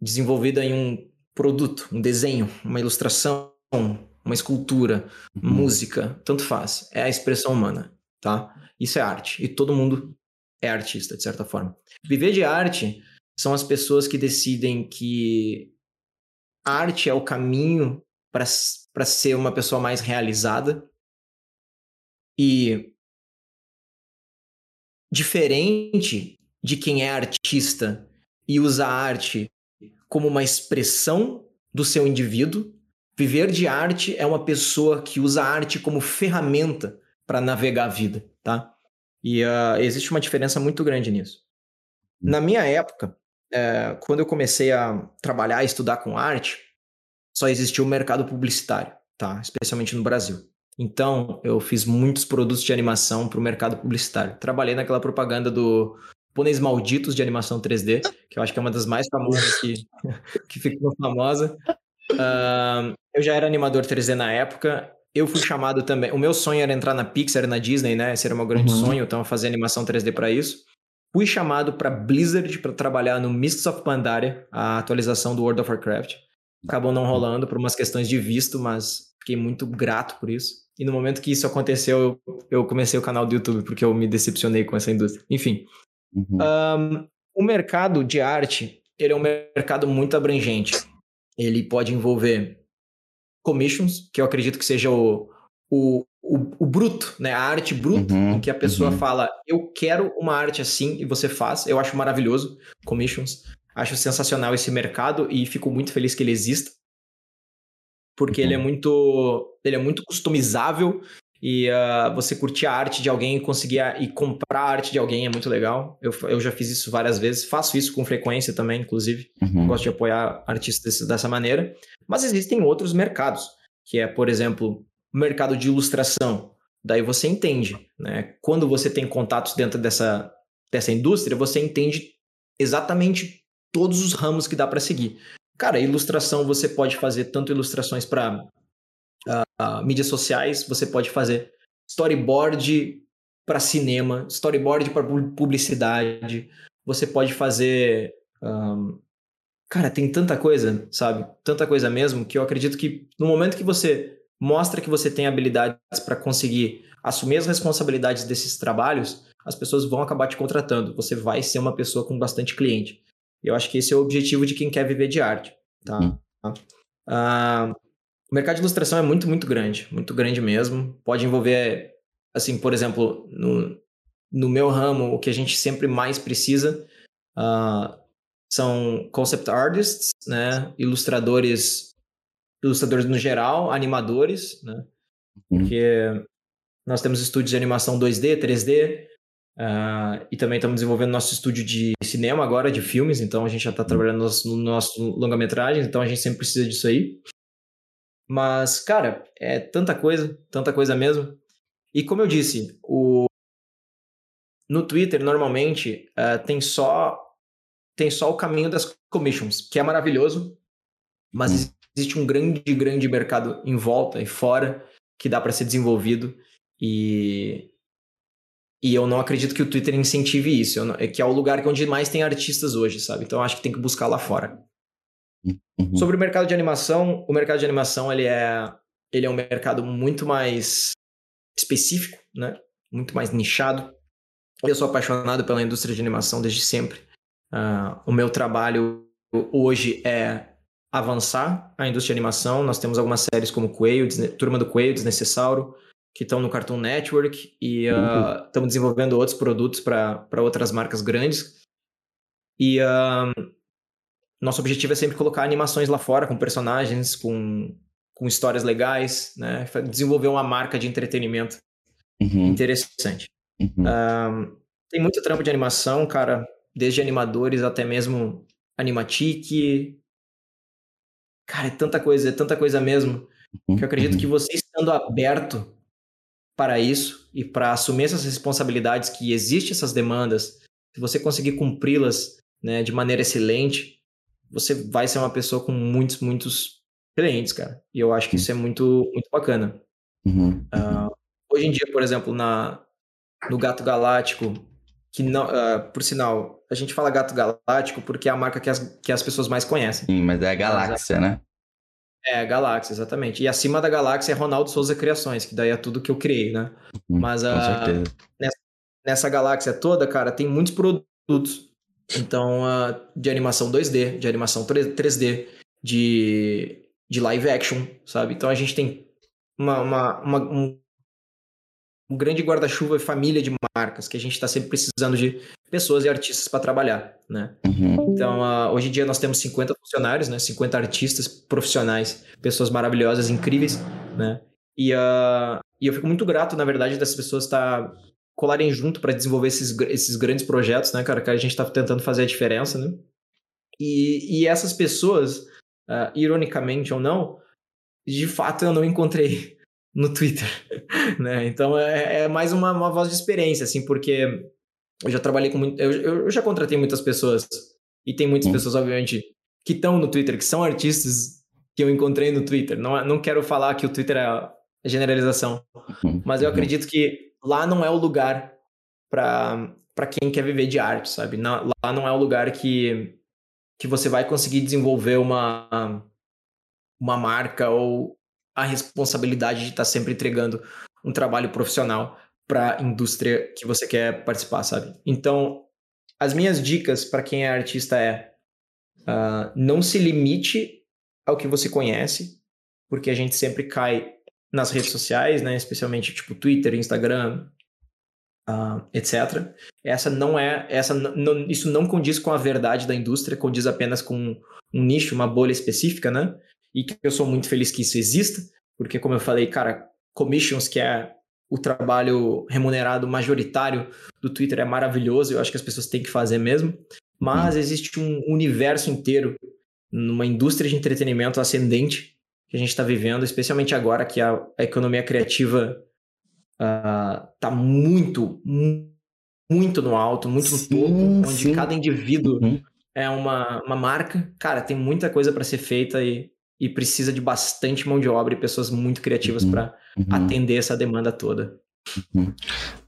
desenvolvida em um produto, um desenho, uma ilustração, uma escultura, uhum. música, tanto faz. É a expressão humana, tá? Isso é arte. E todo mundo é artista, de certa forma. Viver de arte são as pessoas que decidem que arte é o caminho para ser uma pessoa mais realizada e diferente de quem é artista e usa a arte como uma expressão do seu indivíduo. Viver de arte é uma pessoa que usa a arte como ferramenta para navegar a vida, tá? E uh, existe uma diferença muito grande nisso. Hum. Na minha época, é, quando eu comecei a trabalhar e estudar com arte, só existia o mercado publicitário, tá? Especialmente no Brasil. Então, eu fiz muitos produtos de animação para o mercado publicitário. Trabalhei naquela propaganda do Pôneis Malditos de animação 3D, que eu acho que é uma das mais famosas que, [LAUGHS] que ficou famosa. Uh, eu já era animador 3D na época. Eu fui chamado também. O meu sonho era entrar na Pixar, na Disney, né? Esse era o meu grande uhum. sonho, então eu fazia animação 3D para isso. Fui chamado para Blizzard para trabalhar no Mists of Pandaria, a atualização do World of Warcraft. Acabou não rolando por umas questões de visto, mas fiquei muito grato por isso. E no momento que isso aconteceu, eu comecei o canal do YouTube porque eu me decepcionei com essa indústria. Enfim, Uhum. Um, o mercado de arte, ele é um mercado muito abrangente. Ele pode envolver commissions, que eu acredito que seja o, o, o, o bruto, né? A arte bruta, uhum, em que a pessoa uhum. fala, eu quero uma arte assim, e você faz. Eu acho maravilhoso commissions. Acho sensacional esse mercado e fico muito feliz que ele exista. Porque uhum. ele é uhum. muito. Ele é muito customizável e uh, você curtir a arte de alguém e conseguir a, e comprar a arte de alguém é muito legal. Eu, eu já fiz isso várias vezes, faço isso com frequência também, inclusive. Uhum. Gosto de apoiar artistas desse, dessa maneira. Mas existem outros mercados, que é, por exemplo, o mercado de ilustração. daí você entende, né? Quando você tem contatos dentro dessa, dessa indústria, você entende exatamente todos os ramos que dá para seguir. Cara, ilustração você pode fazer tanto ilustrações para uh, mídias sociais, você pode fazer storyboard para cinema, storyboard para publicidade, você pode fazer. Um, cara, tem tanta coisa, sabe? Tanta coisa mesmo que eu acredito que no momento que você mostra que você tem habilidades para conseguir assumir as responsabilidades desses trabalhos, as pessoas vão acabar te contratando. Você vai ser uma pessoa com bastante cliente. Eu acho que esse é o objetivo de quem quer viver de arte, tá? Hum. Uh, o mercado de ilustração é muito, muito grande, muito grande mesmo. Pode envolver, assim, por exemplo, no, no meu ramo, o que a gente sempre mais precisa uh, são concept artists, né? Ilustradores, ilustradores no geral, animadores, né? Uhum. Porque nós temos estúdios de animação 2D, 3D, uh, e também estamos desenvolvendo nosso estúdio de cinema agora, de filmes, então a gente já está trabalhando no nosso, no nosso longa-metragem, então a gente sempre precisa disso aí. Mas, cara, é tanta coisa, tanta coisa mesmo. E como eu disse, o... no Twitter, normalmente, uh, tem só tem só o caminho das commissions, que é maravilhoso, mas hum. existe um grande, grande mercado em volta e fora que dá para ser desenvolvido e e eu não acredito que o Twitter incentive isso, não, é que é o lugar onde mais tem artistas hoje, sabe? Então acho que tem que buscar lá fora. Uhum. Sobre o mercado de animação, o mercado de animação ele é ele é um mercado muito mais específico, né? Muito mais nichado. Eu sou apaixonado pela indústria de animação desde sempre. Uh, o meu trabalho hoje é avançar a indústria de animação. Nós temos algumas séries como Coelho, Turma do Coelho, Desnecessauro, que estão no Cartoon Network e uh, estamos desenvolvendo outros produtos para outras marcas grandes. E uh, nosso objetivo é sempre colocar animações lá fora com personagens, com, com histórias legais, né? Desenvolver uma marca de entretenimento uhum. interessante. Uhum. tem muito trampo de animação, cara desde animadores até mesmo animatic. Cara, é tanta coisa, é tanta coisa mesmo, que eu acredito que você estando aberto para isso e para assumir essas responsabilidades que existem essas demandas, se você conseguir cumpri-las né, de maneira excelente, você vai ser uma pessoa com muitos, muitos clientes, cara. E eu acho que isso é muito, muito bacana. Uhum. Uh, hoje em dia, por exemplo, na, no Gato Galáctico, que não, uh, por sinal, a gente fala gato galáctico porque é a marca que as, que as pessoas mais conhecem. Sim, mas é a galáxia, né? É, a galáxia, exatamente. E acima da galáxia é Ronaldo Souza Criações, que daí é tudo que eu criei, né? Hum, mas uh, nessa, nessa, galáxia toda, cara, tem muitos produtos. Então, uh, de animação 2D, de animação 3D, de, de live action, sabe? Então a gente tem uma, uma, uma um um grande guarda-chuva e família de marcas, que a gente está sempre precisando de pessoas e artistas para trabalhar, né? Uhum. Então, uh, hoje em dia nós temos 50 funcionários, né? 50 artistas profissionais, pessoas maravilhosas, incríveis, né? E, uh, e eu fico muito grato, na verdade, dessas pessoas estar tá, colarem junto para desenvolver esses, esses grandes projetos, né, cara? Que a gente está tentando fazer a diferença, né? E, e essas pessoas, uh, ironicamente ou não, de fato eu não encontrei [LAUGHS] no Twitter, [LAUGHS] né? Então é, é mais uma, uma, voz de experiência, assim, porque eu já trabalhei com muito, eu, eu já contratei muitas pessoas e tem muitas hum. pessoas, obviamente, que estão no Twitter, que são artistas que eu encontrei no Twitter. Não, não quero falar que o Twitter é generalização, hum. mas eu acredito que lá não é o lugar para quem quer viver de arte, sabe? Não, lá não é o lugar que que você vai conseguir desenvolver uma uma marca ou a responsabilidade de estar tá sempre entregando um trabalho profissional para a indústria que você quer participar, sabe? Então, as minhas dicas para quem é artista é uh, não se limite ao que você conhece, porque a gente sempre cai nas redes sociais, né? Especialmente tipo Twitter, Instagram, uh, etc. Essa não é, essa não, isso não condiz com a verdade da indústria, condiz apenas com um nicho, uma bolha específica, né? e que eu sou muito feliz que isso exista, porque, como eu falei, cara, commissions, que é o trabalho remunerado majoritário do Twitter, é maravilhoso, eu acho que as pessoas têm que fazer mesmo, mas existe um universo inteiro numa indústria de entretenimento ascendente que a gente está vivendo, especialmente agora que a, a economia criativa uh, tá muito, muito no alto, muito no sim, topo, onde sim. cada indivíduo uhum. é uma, uma marca. Cara, tem muita coisa para ser feita e, e precisa de bastante mão de obra e pessoas muito criativas uhum. para uhum. atender essa demanda toda.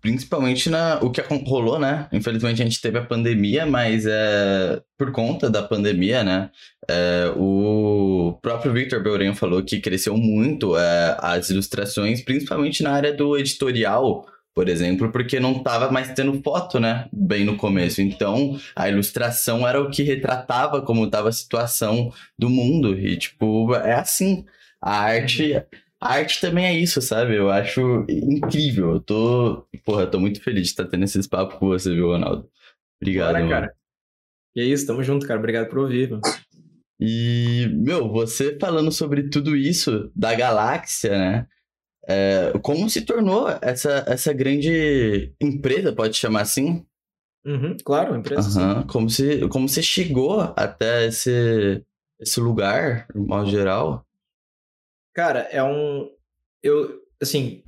Uhum. Principalmente na o que rolou, né? Infelizmente a gente teve a pandemia, mas é por conta da pandemia, né? É, o próprio Victor Belren falou que cresceu muito é, as ilustrações, principalmente na área do editorial, por exemplo, porque não estava mais tendo foto, né? Bem no começo. Então, a ilustração era o que retratava como estava a situação do mundo. E, tipo, é assim. A arte a arte também é isso, sabe? Eu acho incrível. Eu tô. Porra, tô muito feliz de estar tendo esses papos com você, viu, Ronaldo? Obrigado, Bora, cara. E é isso, tamo junto, cara. Obrigado por ouvir, mano. E, meu, você falando sobre tudo isso da galáxia, né? É, como se tornou essa, essa grande empresa, pode chamar assim? Uhum, claro, empresa. Uhum. Como, se, como você chegou até esse, esse lugar, no modo geral? Cara, é um. Eu, assim,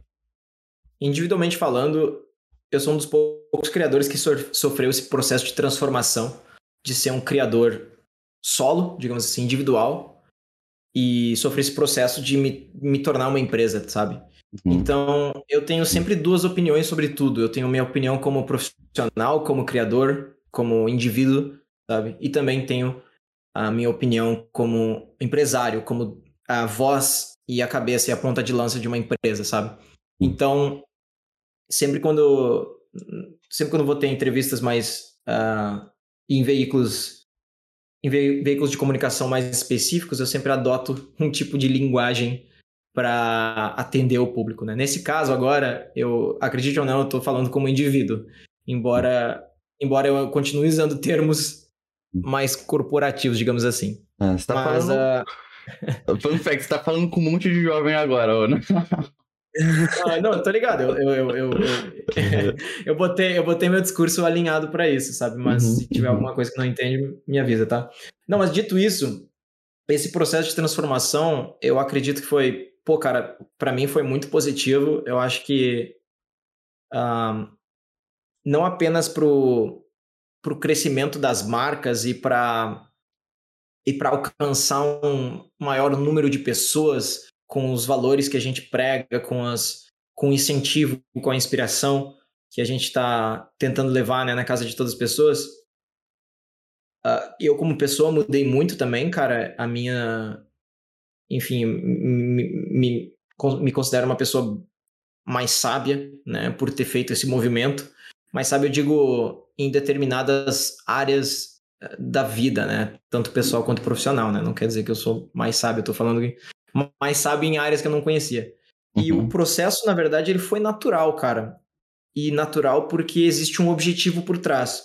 individualmente falando, eu sou um dos poucos criadores que sofreu esse processo de transformação, de ser um criador solo, digamos assim, individual, e sofrer esse processo de me, me tornar uma empresa, sabe? Uhum. Então, eu tenho sempre duas opiniões sobre tudo. Eu tenho minha opinião como profissional, como criador, como indivíduo, sabe? E também tenho a minha opinião como empresário, como a voz e a cabeça e a ponta de lança de uma empresa, sabe? Então, sempre quando sempre quando vou ter entrevistas mais uh, em veículos em ve veículos de comunicação mais específicos, eu sempre adoto [LAUGHS] um tipo de linguagem para atender o público, né? Nesse caso agora, eu acredite ou não, eu estou falando como indivíduo, embora embora eu continue usando termos mais corporativos, digamos assim. Ah, você tá Mas, falando... Uh Fun fact, você tá falando com um monte de jovem agora, né? [LAUGHS] Ah, não, tô ligado. Eu, eu, eu, eu, eu, botei, eu botei meu discurso alinhado para isso, sabe? Mas uhum, se tiver uhum. alguma coisa que não entende, me avisa, tá? Não, mas dito isso, esse processo de transformação, eu acredito que foi, pô, cara, para mim foi muito positivo. Eu acho que uh, não apenas pro, pro crescimento das marcas e para e para alcançar um maior número de pessoas com os valores que a gente prega, com, as, com o incentivo, com a inspiração que a gente está tentando levar né, na casa de todas as pessoas. Uh, eu, como pessoa, mudei muito também, cara. A minha. Enfim, me, me, me considero uma pessoa mais sábia, né, por ter feito esse movimento. Mais sábia, eu digo, em determinadas áreas da vida, né? Tanto pessoal quanto profissional, né? Não quer dizer que eu sou mais sábio, eu tô falando que mais sábio em áreas que eu não conhecia. Uhum. E o uhum. processo, na verdade, ele foi natural, cara. E natural porque existe um objetivo por trás.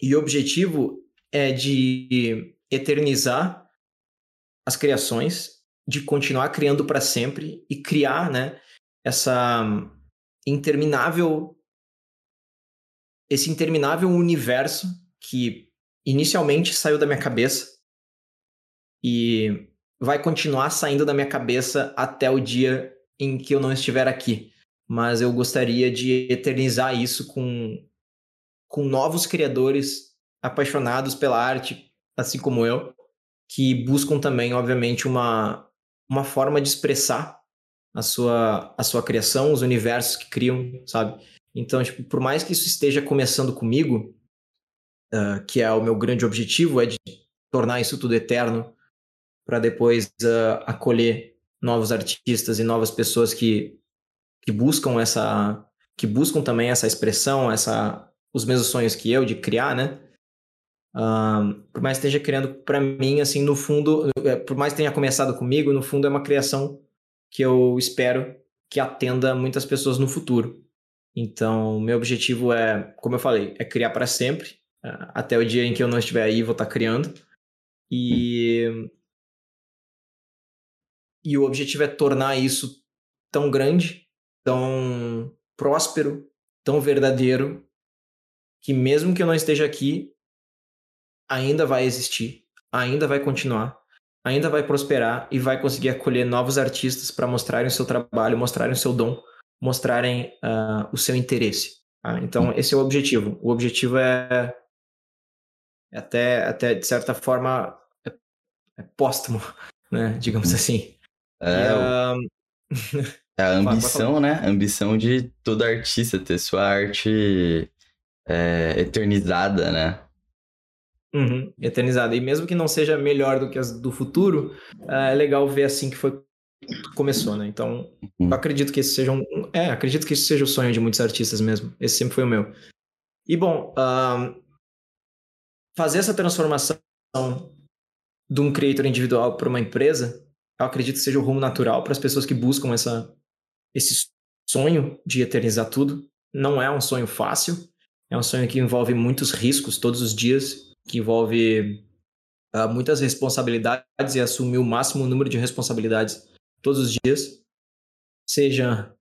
E o objetivo é de eternizar as criações, de continuar criando para sempre e criar, né, essa interminável esse interminável universo que inicialmente saiu da minha cabeça e vai continuar saindo da minha cabeça até o dia em que eu não estiver aqui. Mas eu gostaria de eternizar isso com, com novos criadores apaixonados pela arte, assim como eu, que buscam também, obviamente, uma, uma forma de expressar a sua, a sua criação, os universos que criam, sabe? Então, tipo, por mais que isso esteja começando comigo, uh, que é o meu grande objetivo, é de tornar isso tudo eterno para depois uh, acolher novos artistas e novas pessoas que, que buscam essa que buscam também essa expressão, essa os mesmos sonhos que eu de criar, né? Uh, por mais que esteja criando para mim, assim, no fundo, é, por mais que tenha começado comigo, no fundo é uma criação que eu espero que atenda muitas pessoas no futuro. Então, meu objetivo é, como eu falei, é criar para sempre até o dia em que eu não estiver aí, vou estar criando. E. E o objetivo é tornar isso tão grande, tão próspero, tão verdadeiro, que mesmo que eu não esteja aqui, ainda vai existir, ainda vai continuar, ainda vai prosperar e vai conseguir acolher novos artistas para mostrarem o seu trabalho, mostrarem o seu dom mostrarem uh, o seu interesse. Tá? Então, esse é o objetivo. O objetivo é, é até, até de certa forma, é, é póstumo, [LAUGHS] né? digamos assim. É, e, uh... é a [LAUGHS] ambição, né? A ambição de todo artista ter sua arte é, eternizada, né? Uhum, eternizada. E mesmo que não seja melhor do que as do futuro, é legal ver assim que foi começou, né? Então, uhum. acredito que esse seja um. É, acredito que esse seja o sonho de muitos artistas mesmo. Esse sempre foi o meu. E bom, fazer essa transformação de um creator individual para uma empresa, eu acredito que seja o rumo natural para as pessoas que buscam essa, esse sonho de eternizar tudo. Não é um sonho fácil, é um sonho que envolve muitos riscos todos os dias, que envolve uh, muitas responsabilidades e assumir o máximo número de responsabilidades todos os dias, seja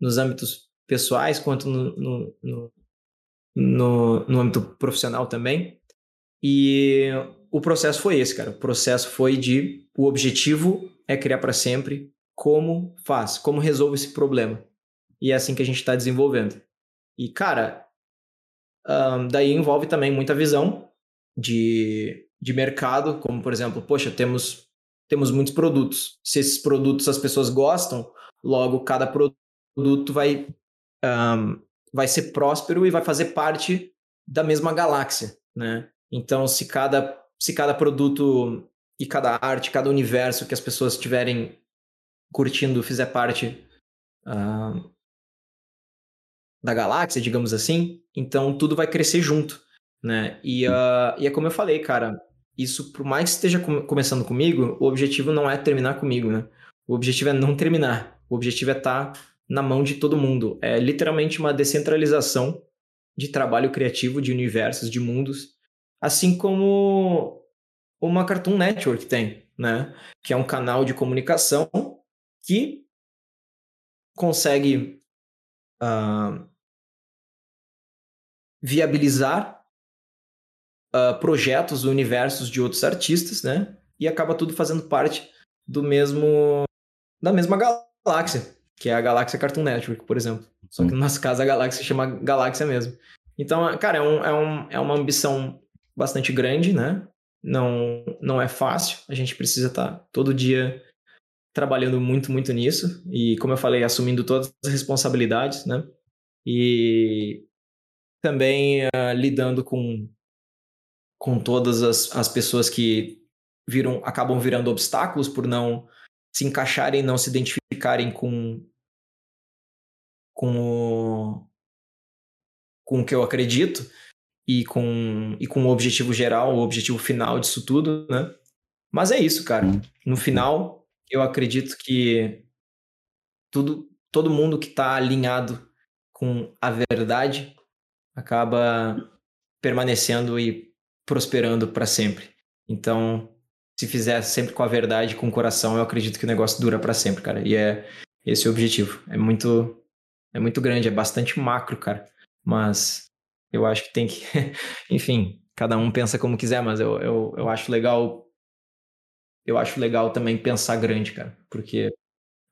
nos âmbitos pessoais quanto no, no, no, no, no âmbito profissional também. E o processo foi esse, cara. O processo foi de o objetivo é criar para sempre. Como faz? Como resolve esse problema? E é assim que a gente está desenvolvendo. E, cara, um, daí envolve também muita visão de, de mercado, como, por exemplo, poxa, temos temos muitos produtos. Se esses produtos as pessoas gostam, logo cada produto vai, um, vai ser próspero e vai fazer parte da mesma galáxia, né? Então, se cada, se cada produto e cada arte, cada universo que as pessoas estiverem curtindo fizer parte uh, da galáxia, digamos assim, então tudo vai crescer junto, né? E, uh, e é como eu falei, cara, isso, por mais que esteja com, começando comigo, o objetivo não é terminar comigo, né? O objetivo é não terminar. O objetivo é estar tá na mão de todo mundo. É literalmente uma descentralização de trabalho criativo, de universos, de mundos, assim como uma Cartoon Network tem, né? Que é um canal de comunicação que consegue uh, viabilizar uh, projetos, universos de outros artistas, né? E acaba tudo fazendo parte do mesmo da mesma galáxia, que é a galáxia Cartoon Network, por exemplo. Só que no nosso caso a galáxia se chama galáxia mesmo. Então, cara, é, um, é, um, é uma ambição bastante grande, né? Não, não é fácil. A gente precisa estar tá todo dia trabalhando muito, muito nisso. E, como eu falei, assumindo todas as responsabilidades, né? E também uh, lidando com com todas as, as pessoas que viram, acabam virando obstáculos por não se encaixarem, não se identificarem com, com o, com o que eu acredito e com, e com o objetivo geral, o objetivo final disso tudo, né? Mas é isso, cara. No final, eu acredito que tudo, todo mundo que está alinhado com a verdade acaba permanecendo e prosperando para sempre. Então, se fizer sempre com a verdade, com o coração, eu acredito que o negócio dura para sempre, cara. E é esse o objetivo. É muito é muito grande, é bastante macro, cara. Mas eu acho que tem que, [LAUGHS] enfim, cada um pensa como quiser, mas eu, eu, eu acho legal eu acho legal também pensar grande, cara, porque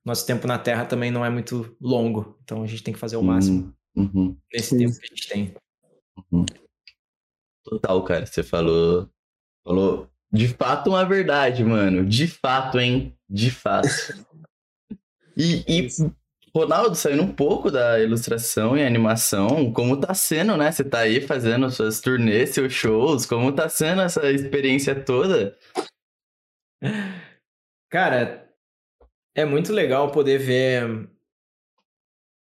nosso tempo na Terra também não é muito longo, então a gente tem que fazer o máximo uhum. nesse tempo que a gente tem. Uhum. Total, cara. Você falou. Falou de fato uma verdade, mano. De fato, hein? De fato. [LAUGHS] E, e Ronaldo, saindo um pouco da ilustração e animação, como tá sendo, né? Você tá aí fazendo suas turnês, seus shows, como tá sendo essa experiência toda? Cara, é muito legal poder ver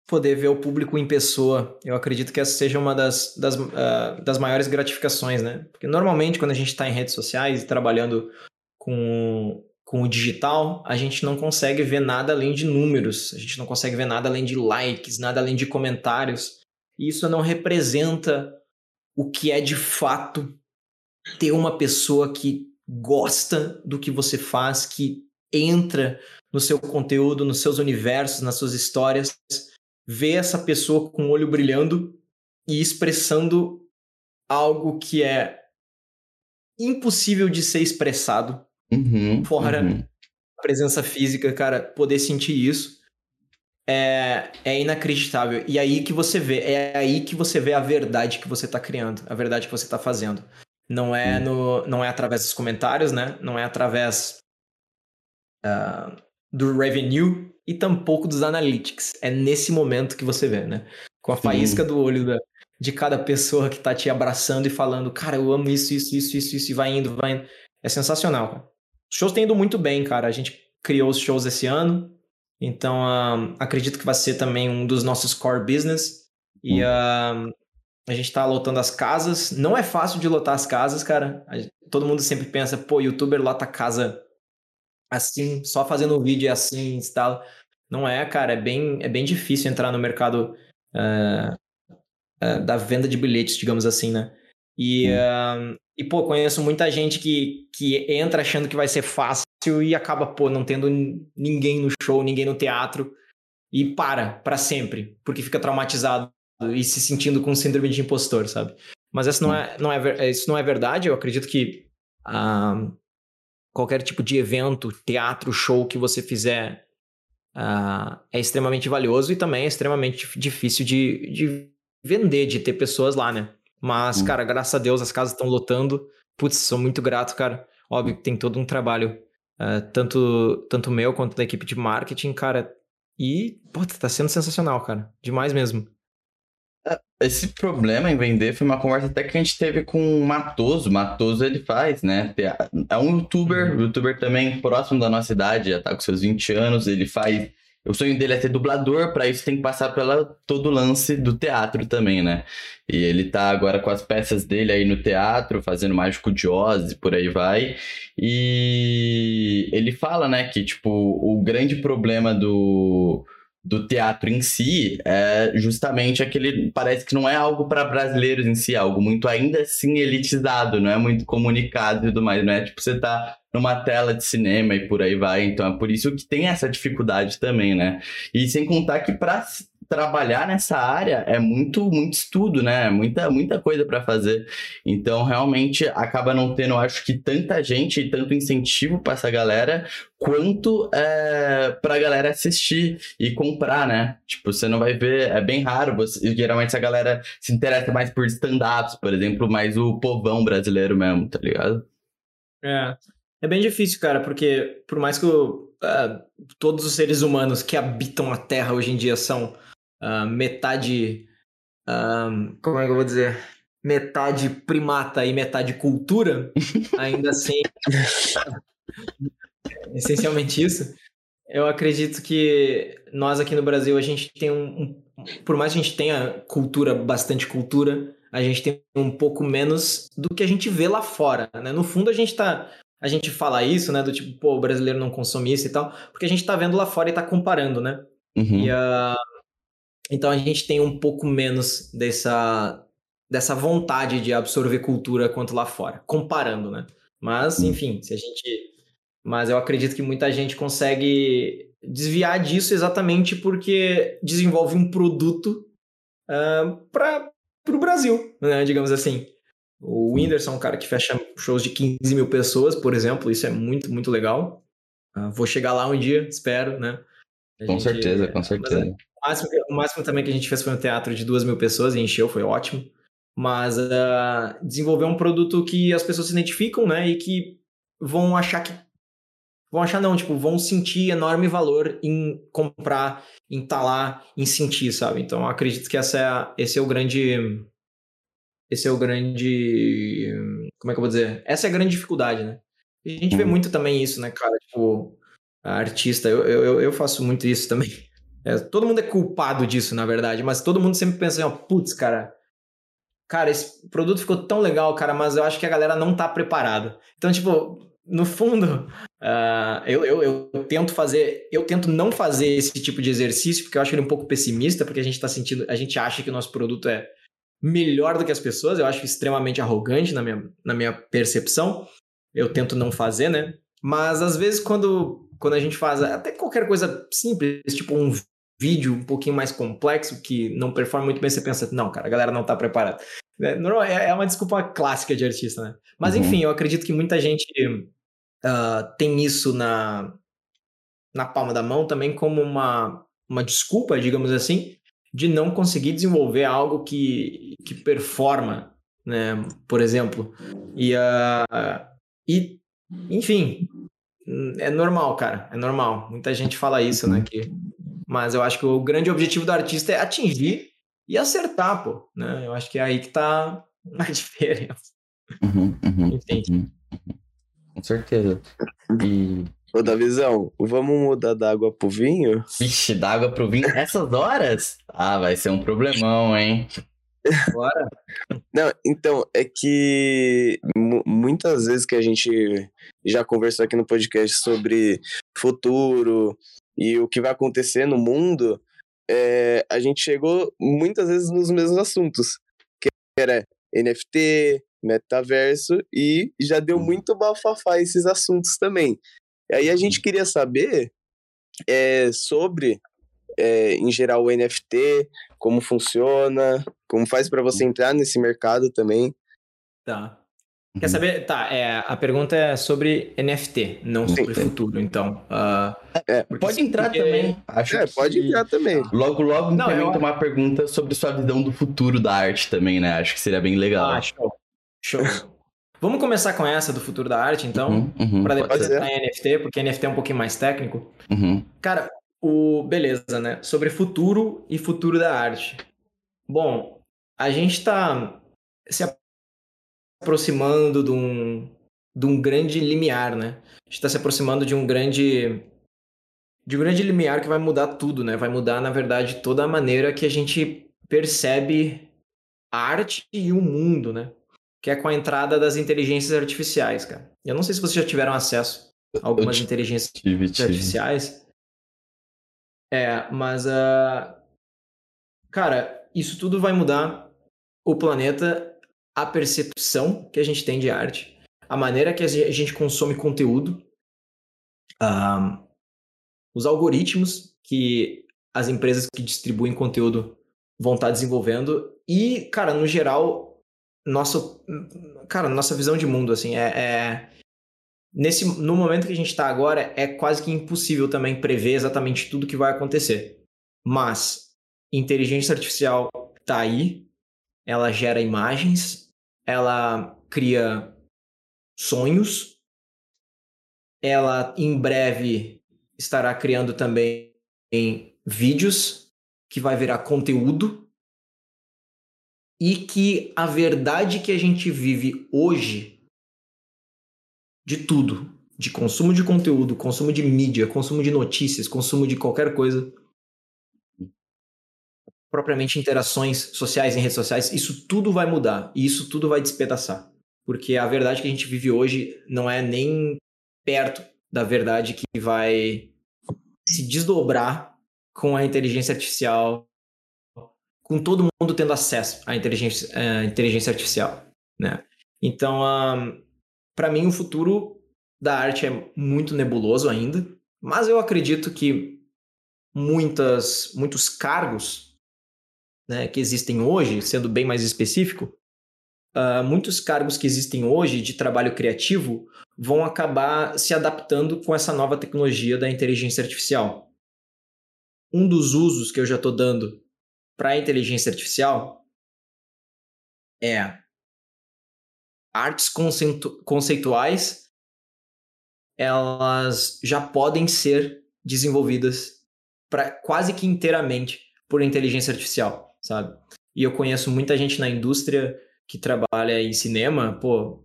poder ver o público em pessoa. Eu acredito que essa seja uma das, das, uh, das maiores gratificações, né? Porque normalmente quando a gente está em redes sociais e trabalhando com, com o digital, a gente não consegue ver nada além de números, a gente não consegue ver nada além de likes, nada além de comentários. E isso não representa o que é de fato ter uma pessoa que gosta do que você faz, que entra no seu conteúdo, nos seus universos, nas suas histórias ver essa pessoa com o olho brilhando e expressando algo que é impossível de ser expressado uhum, fora uhum. a presença física, cara, poder sentir isso é, é inacreditável. E aí que você vê, é aí que você vê a verdade que você tá criando, a verdade que você tá fazendo. Não é, no, não é através dos comentários, né? Não é através uh, do revenue e tampouco dos analytics. É nesse momento que você vê, né? Com a faísca do olho da, de cada pessoa que tá te abraçando e falando, cara, eu amo isso, isso, isso, isso, isso, e vai indo, vai indo. É sensacional, cara. Os shows têm ido muito bem, cara. A gente criou os shows esse ano, então uh, acredito que vai ser também um dos nossos core business. E uh, a gente tá lotando as casas. Não é fácil de lotar as casas, cara. Todo mundo sempre pensa, pô, youtuber lota casa assim, só fazendo um vídeo assim, instala. Não é, cara. É bem, é bem difícil entrar no mercado uh, uh, da venda de bilhetes, digamos assim, né? E, uh, e, pô, conheço muita gente que, que entra achando que vai ser fácil e acaba, pô, não tendo ninguém no show, ninguém no teatro e para, para sempre, porque fica traumatizado e se sentindo com síndrome de impostor, sabe? Mas isso não é, não é, isso não é verdade. Eu acredito que uh, qualquer tipo de evento, teatro, show que você fizer uh, é extremamente valioso e também é extremamente difícil de, de vender, de ter pessoas lá, né? Mas, hum. cara, graças a Deus as casas estão lotando. Putz, sou muito grato, cara. Óbvio que tem todo um trabalho, uh, tanto, tanto meu quanto da equipe de marketing, cara. E, pô, tá sendo sensacional, cara. Demais mesmo. É, esse problema em vender foi uma conversa até que a gente teve com o Matoso. Matoso ele faz, né? É um youtuber, uhum. youtuber também próximo da nossa idade, já tá com seus 20 anos. Ele faz o sonho dele é ser dublador, para isso tem que passar pela todo o lance do teatro também, né? E ele tá agora com as peças dele aí no teatro, fazendo Mágico de Oz e por aí vai. E ele fala, né, que tipo, o grande problema do do teatro em si é justamente aquele parece que não é algo para brasileiros em si, é algo muito ainda assim elitizado, não é muito comunicado e tudo mais, não é tipo você tá numa tela de cinema e por aí vai, então é por isso que tem essa dificuldade também, né? E sem contar que para trabalhar nessa área é muito muito estudo, né? Muita muita coisa para fazer. Então realmente acaba não tendo, acho que tanta gente e tanto incentivo para essa galera quanto é, para a galera assistir e comprar, né? Tipo, você não vai ver, é bem raro. Você, geralmente a galera se interessa mais por stand-ups, por exemplo, mais o povão brasileiro mesmo, tá ligado? É. É bem difícil, cara, porque por mais que uh, todos os seres humanos que habitam a Terra hoje em dia são uh, metade. Uh, como é que eu vou dizer? Metade primata e metade cultura, [LAUGHS] ainda assim. essencialmente isso. Eu acredito que nós aqui no Brasil, a gente tem um, um. Por mais que a gente tenha cultura, bastante cultura, a gente tem um pouco menos do que a gente vê lá fora, né? No fundo, a gente tá. A gente fala isso, né? Do tipo, pô, o brasileiro não consome isso e tal, porque a gente tá vendo lá fora e tá comparando, né? Uhum. E, uh, então a gente tem um pouco menos dessa, dessa vontade de absorver cultura quanto lá fora, comparando, né? Mas, enfim, se a gente. Mas eu acredito que muita gente consegue desviar disso exatamente porque desenvolve um produto uh, para o Brasil, né? Digamos assim. O Whindersson é um cara que fecha shows de 15 mil pessoas, por exemplo, isso é muito, muito legal. Uh, vou chegar lá um dia, espero, né? A com gente, certeza, com certeza. O máximo, o máximo também que a gente fez foi um teatro de duas mil pessoas e encheu, foi ótimo. Mas uh, desenvolver um produto que as pessoas se identificam, né? E que vão achar que. Vão achar, não, tipo, vão sentir enorme valor em comprar, em estar tá lá, em sentir, sabe? Então, acredito que essa é, esse é o grande. Esse é o grande. Como é que eu vou dizer? Essa é a grande dificuldade, né? A gente vê uhum. muito também isso, né, cara? Tipo, artista, eu, eu, eu faço muito isso também [LAUGHS] é, todo mundo é culpado disso, na verdade, mas todo mundo sempre pensa assim, ó, putz, cara, cara, esse produto ficou tão legal, cara, mas eu acho que a galera não tá preparada. Então, tipo, no fundo, uh, [LAUGHS] eu, eu, eu, tento fazer, eu tento não fazer esse tipo de exercício, porque eu acho ele um pouco pessimista, porque a gente tá sentindo, a gente acha que o nosso produto é melhor do que as pessoas, eu acho extremamente arrogante na minha, na minha percepção. Eu tento não fazer, né? Mas às vezes quando quando a gente faz até qualquer coisa simples, tipo um vídeo um pouquinho mais complexo, que não performa muito bem, você pensa, não, cara, a galera não tá preparada. É, é, é uma desculpa clássica de artista, né? Mas uhum. enfim, eu acredito que muita gente uh, tem isso na, na palma da mão também como uma uma desculpa, digamos assim, de não conseguir desenvolver algo que, que performa, né? Por exemplo. E, uh, e, enfim, é normal, cara. É normal. Muita gente fala isso, né? Que, mas eu acho que o grande objetivo do artista é atingir e acertar, pô. Né? Eu acho que é aí que tá a [LAUGHS] diferença. Uhum, uhum, Enfim. Uhum, uhum. Com certeza. E [LAUGHS] Ô, Davizão, vamos mudar da água pro vinho? Vixe, da água pro vinho essas horas? Ah, vai ser um problemão, hein? Bora. Não, então, é que muitas vezes que a gente já conversou aqui no podcast sobre futuro e o que vai acontecer no mundo, é, a gente chegou muitas vezes nos mesmos assuntos, que era NFT, metaverso, e já deu muito bafafá esses assuntos também. Aí a gente queria saber é, sobre, é, em geral, o NFT, como funciona, como faz para você entrar nesse mercado também. Tá. Quer uhum. saber? Tá, é, a pergunta é sobre NFT, não Sim. sobre futuro, então. Uh, é, pode entrar porque... também. Acho é, pode entrar também. Logo, logo, não, implementa eu... uma pergunta sobre sua visão do futuro da arte também, né? Acho que seria bem legal. Ah, show. Show. Vamos começar com essa do futuro da arte, então, uhum, uhum, para depois entrar em NFT, porque NFT é um pouquinho mais técnico. Uhum. Cara, o beleza, né? Sobre futuro e futuro da arte. Bom, a gente está se aproximando de um, de um grande limiar, né? A gente está se aproximando de um grande de um grande limiar que vai mudar tudo, né? Vai mudar, na verdade, toda a maneira que a gente percebe a arte e o mundo, né? que é com a entrada das inteligências artificiais, cara. Eu não sei se vocês já tiveram acesso a algumas inteligências artificiais. É, mas, uh, cara, isso tudo vai mudar o planeta, a percepção que a gente tem de arte, a maneira que a gente consome conteúdo, uh, os algoritmos que as empresas que distribuem conteúdo vão estar desenvolvendo e, cara, no geral, nosso, cara, nossa visão de mundo, assim, é, é, nesse, no momento que a gente está agora, é quase que impossível também prever exatamente tudo que vai acontecer. Mas inteligência artificial está aí, ela gera imagens, ela cria sonhos, ela em breve estará criando também vídeos que vai virar conteúdo e que a verdade que a gente vive hoje de tudo, de consumo de conteúdo, consumo de mídia, consumo de notícias, consumo de qualquer coisa, propriamente interações sociais em redes sociais, isso tudo vai mudar e isso tudo vai despedaçar. Porque a verdade que a gente vive hoje não é nem perto da verdade que vai se desdobrar com a inteligência artificial com todo mundo tendo acesso à inteligência, à inteligência artificial, né? Então, um, para mim, o futuro da arte é muito nebuloso ainda, mas eu acredito que muitas, muitos cargos né, que existem hoje, sendo bem mais específico, uh, muitos cargos que existem hoje de trabalho criativo vão acabar se adaptando com essa nova tecnologia da inteligência artificial. Um dos usos que eu já estou dando para a inteligência artificial é artes conceitu conceituais elas já podem ser desenvolvidas para quase que inteiramente por inteligência artificial, sabe? E eu conheço muita gente na indústria que trabalha em cinema, pô,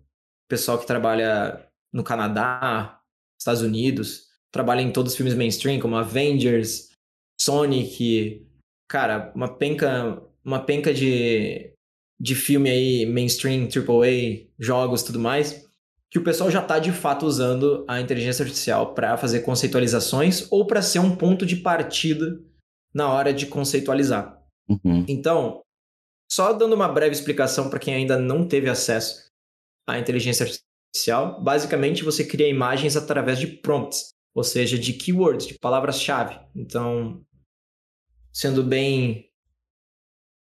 pessoal que trabalha no Canadá, Estados Unidos, trabalha em todos os filmes mainstream como Avengers, Sonic, cara, uma penca, uma penca de, de filme aí, mainstream, AAA, jogos tudo mais, que o pessoal já está de fato usando a inteligência artificial para fazer conceitualizações ou para ser um ponto de partida na hora de conceitualizar. Uhum. Então, só dando uma breve explicação para quem ainda não teve acesso à inteligência artificial, basicamente você cria imagens através de prompts, ou seja, de keywords, de palavras-chave. Então, sendo bem.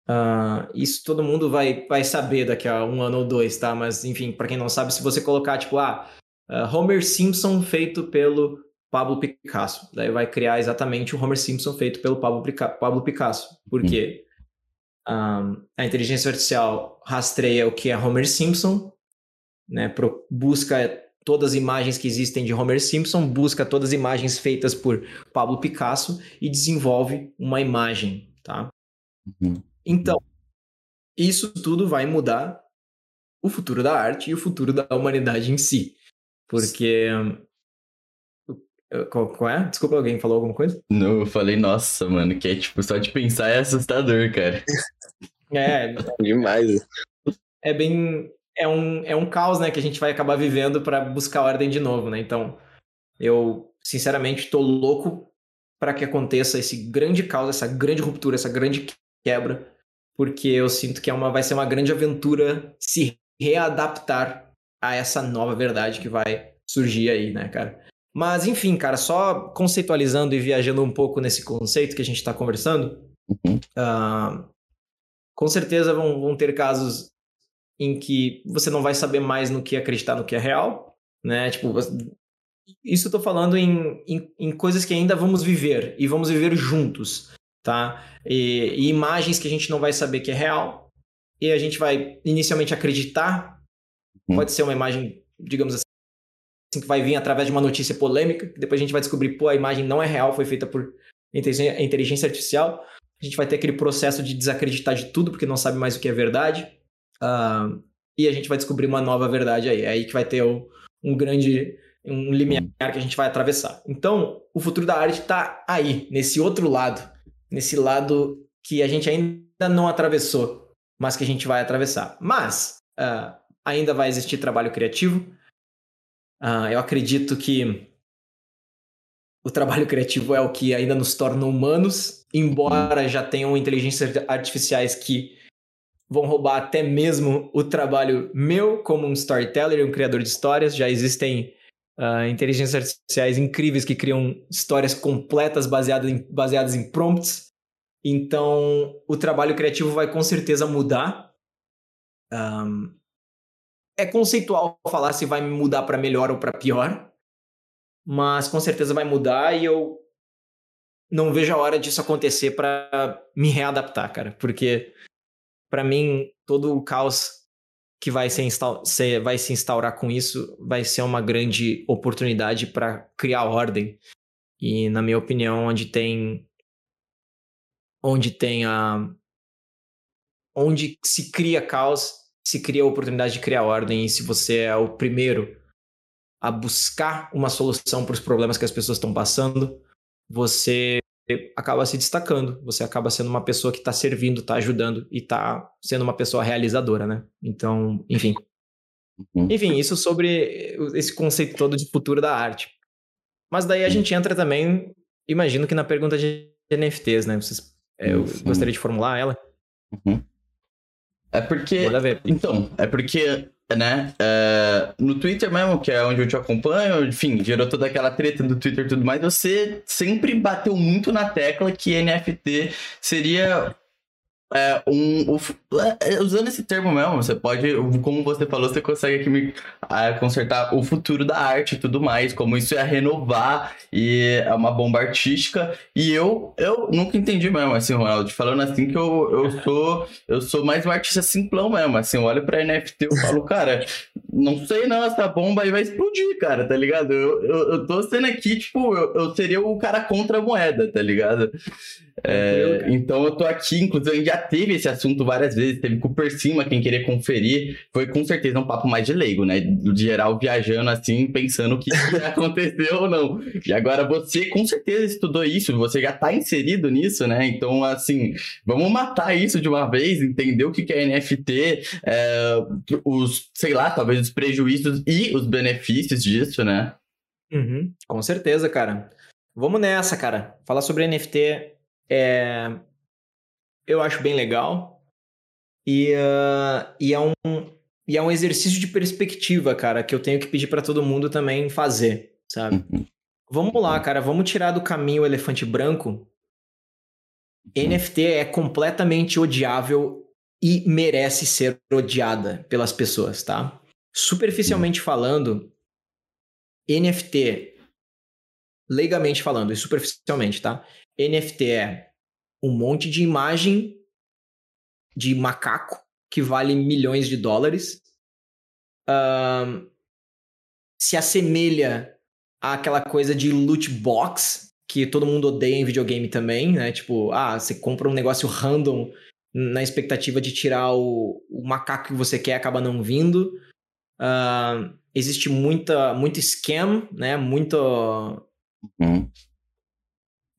Uh, isso todo mundo vai, vai saber daqui a um ano ou dois, tá? Mas, enfim, para quem não sabe, se você colocar, tipo, ah, uh, Homer Simpson feito pelo Pablo Picasso. Daí vai criar exatamente o Homer Simpson feito pelo Pablo, Pablo Picasso. Porque um, a inteligência artificial rastreia o que é Homer Simpson, né, pro, busca todas as imagens que existem de Homer Simpson, busca todas as imagens feitas por Pablo Picasso e desenvolve uma imagem, tá? Uhum. Então, isso tudo vai mudar o futuro da arte e o futuro da humanidade em si. Porque. Qual, qual é? Desculpa, alguém falou alguma coisa? Não, eu falei, nossa, mano, que é tipo, só de pensar é assustador, cara. [LAUGHS] É. [LAUGHS] Demais. É bem. É um, é um caos, né, que a gente vai acabar vivendo para buscar ordem de novo, né? Então, eu, sinceramente, tô louco para que aconteça esse grande caos, essa grande ruptura, essa grande quebra, porque eu sinto que é uma, vai ser uma grande aventura se readaptar a essa nova verdade que vai surgir aí, né, cara? Mas, enfim, cara, só conceitualizando e viajando um pouco nesse conceito que a gente está conversando, uhum. uh, com certeza vão, vão ter casos em que você não vai saber mais no que acreditar no que é real, né? Tipo, isso eu tô falando em, em, em coisas que ainda vamos viver e vamos viver juntos, tá? E, e, imagens que a gente não vai saber que é real e a gente vai inicialmente acreditar. Hum. Pode ser uma imagem, digamos assim, que vai vir através de uma notícia polêmica, que depois a gente vai descobrir, pô, a imagem não é real, foi feita por inteligência artificial. A gente vai ter aquele processo de desacreditar de tudo, porque não sabe mais o que é verdade. Uh, e a gente vai descobrir uma nova verdade aí. É aí que vai ter o, um grande um limiar que a gente vai atravessar. Então, o futuro da arte está aí, nesse outro lado nesse lado que a gente ainda não atravessou, mas que a gente vai atravessar. Mas uh, ainda vai existir trabalho criativo. Uh, eu acredito que o trabalho criativo é o que ainda nos torna humanos, embora já tenham inteligências artificiais que vão roubar até mesmo o trabalho meu como um storyteller um criador de histórias. Já existem uh, inteligências artificiais incríveis que criam histórias completas baseadas em, baseadas em prompts. Então, o trabalho criativo vai com certeza mudar. Um, é conceitual falar se vai mudar para melhor ou para pior, mas com certeza vai mudar e eu não vejo a hora disso acontecer para me readaptar, cara, porque para mim todo o caos que vai se, se, vai se instaurar com isso vai ser uma grande oportunidade para criar ordem. E, na minha opinião, onde tem. Onde tem a. Onde se cria caos, se cria a oportunidade de criar ordem. E se você é o primeiro a buscar uma solução para os problemas que as pessoas estão passando, você acaba se destacando. Você acaba sendo uma pessoa que está servindo, está ajudando e está sendo uma pessoa realizadora, né? Então, enfim. Uhum. Enfim, isso sobre esse conceito todo de futuro da arte. Mas daí a gente entra também, imagino que na pergunta de NFTs, né? Vocês, é, eu gostaria de formular ela. Uhum. É porque. Então, é porque né? Uh, no Twitter mesmo, que é onde eu te acompanho, enfim, gerou toda aquela treta do Twitter e tudo mais, você sempre bateu muito na tecla que NFT seria é, um, é, usando esse termo mesmo, você pode, como você falou, você consegue aqui me é, consertar o futuro da arte e tudo mais, como isso é renovar e é uma bomba artística. E eu, eu nunca entendi mesmo, assim, Ronaldo, falando assim que eu, eu sou eu sou mais um artista simplão mesmo, assim, eu olho pra NFT e falo, [LAUGHS] cara, não sei não, essa bomba aí vai explodir, cara, tá ligado? Eu, eu, eu tô sendo aqui, tipo, eu, eu seria o cara contra a moeda, tá ligado? É, então eu tô aqui, inclusive a gente já teve esse assunto várias vezes, teve com por cima quem querer conferir, foi com certeza um papo mais de leigo, né? Do geral viajando assim, pensando o que [LAUGHS] aconteceu ou não. E agora você com certeza estudou isso, você já tá inserido nisso, né? Então, assim, vamos matar isso de uma vez, entender o que é NFT, é, os, sei lá, talvez os prejuízos e os benefícios disso, né? Uhum, com certeza, cara. Vamos nessa, cara. Falar sobre NFT é, eu acho bem legal. E, uh, e, é um, e é um exercício de perspectiva, cara, que eu tenho que pedir para todo mundo também fazer, sabe? Uhum. Vamos lá, cara, vamos tirar do caminho o elefante branco. Uhum. NFT é completamente odiável e merece ser odiada pelas pessoas, tá? Superficialmente uhum. falando, NFT leigamente falando e superficialmente, tá? NFT é um monte de imagem de macaco que vale milhões de dólares. Se assemelha àquela coisa de loot box que todo mundo odeia em videogame também, né? Tipo, ah, você compra um negócio random na expectativa de tirar o, o macaco que você quer, acaba não vindo. Uh, existe muita, muito scam, né? Muito, uhum.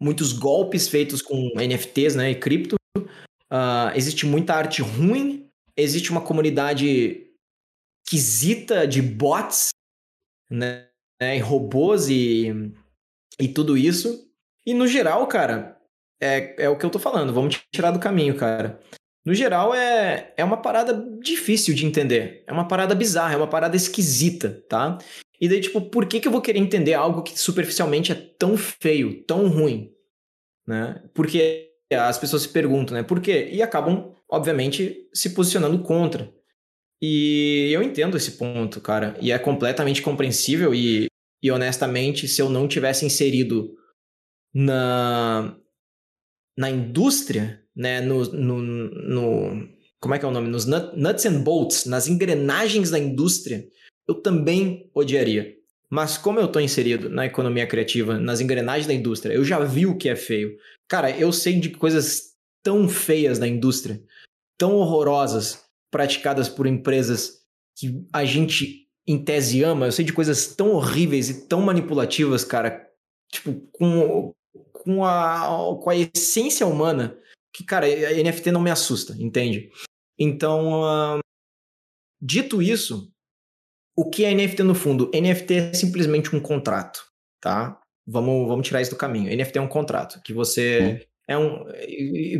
Muitos golpes feitos com NFTs né? e cripto. Uh, existe muita arte ruim. Existe uma comunidade esquisita de bots, né? E robôs e, e tudo isso. E no geral, cara, é, é o que eu tô falando. Vamos tirar do caminho, cara. No geral, é, é uma parada difícil de entender. É uma parada bizarra, é uma parada esquisita, tá? E daí, tipo, por que, que eu vou querer entender algo que superficialmente é tão feio, tão ruim? Né? Porque as pessoas se perguntam, né? Por quê? E acabam, obviamente, se posicionando contra. E eu entendo esse ponto, cara. E é completamente compreensível. E, e honestamente, se eu não tivesse inserido na, na indústria, né, no, no, no, como é que é o nome? Nos nuts and bolts, nas engrenagens da indústria, eu também odiaria. Mas como eu estou inserido na economia criativa, nas engrenagens da indústria, eu já vi o que é feio. Cara, eu sei de coisas tão feias da indústria, tão horrorosas, praticadas por empresas que a gente, em tese, ama. Eu sei de coisas tão horríveis e tão manipulativas, cara, tipo, com, com, a, com a essência humana que, cara, a NFT não me assusta, entende? Então, uh, dito isso, o que é NFT no fundo? NFT é simplesmente um contrato, tá? Vamos, vamos tirar isso do caminho. NFT é um contrato que você. Hum. É um,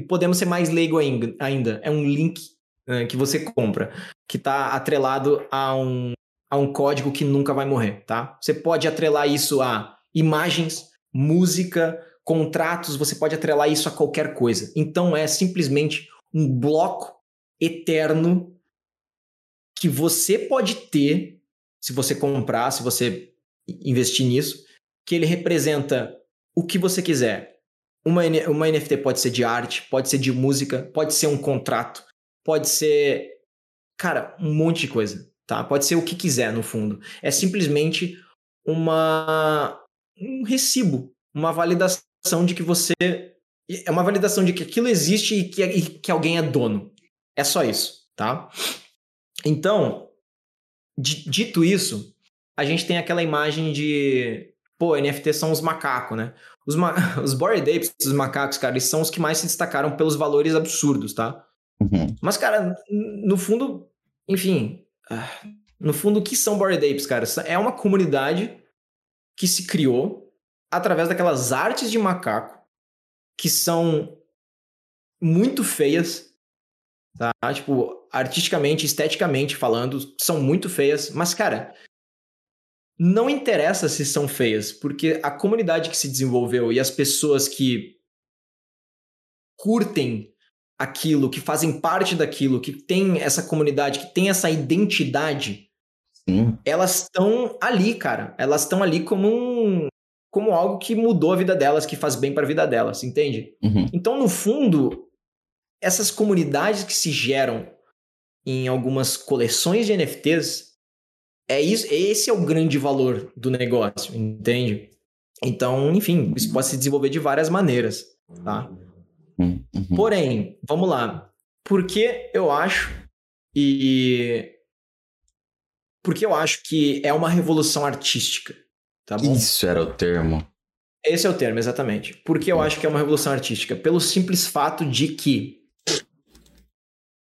podemos ser mais leigo ainda. É um link uh, que você compra, que está atrelado a um, a um código que nunca vai morrer, tá? Você pode atrelar isso a imagens, música, contratos, você pode atrelar isso a qualquer coisa. Então é simplesmente um bloco eterno que você pode ter se você comprar, se você investir nisso, que ele representa o que você quiser. Uma, uma NFT pode ser de arte, pode ser de música, pode ser um contrato, pode ser, cara, um monte de coisa, tá? Pode ser o que quiser no fundo. É simplesmente uma um recibo, uma validação de que você. É uma validação de que aquilo existe e que, e que alguém é dono. É só isso, tá? Então, dito isso, a gente tem aquela imagem de. Pô, NFT são os macacos, né? Os, ma [LAUGHS] os Bored Apes, os macacos, cara, eles são os que mais se destacaram pelos valores absurdos, tá? Uhum. Mas, cara, no fundo, enfim. Ah, no fundo, o que são Bored Apes, cara? É uma comunidade que se criou através daquelas artes de macaco que são muito feias, tá? Tipo, artisticamente, esteticamente falando, são muito feias, mas cara, não interessa se são feias, porque a comunidade que se desenvolveu e as pessoas que curtem aquilo, que fazem parte daquilo, que tem essa comunidade, que tem essa identidade, Sim. elas estão ali, cara. Elas estão ali como um, como algo que mudou a vida delas, que faz bem para a vida delas, entende? Uhum. Então, no fundo, essas comunidades que se geram em algumas coleções de NFTs, é isso, esse é o grande valor do negócio, entende? Então, enfim, isso pode se desenvolver de várias maneiras, tá? Uhum. Porém, vamos lá. Por que eu acho e porque eu acho que é uma revolução artística. Tá bom? Isso era o termo. Esse é o termo, exatamente. Porque eu hum. acho que é uma revolução artística? Pelo simples fato de que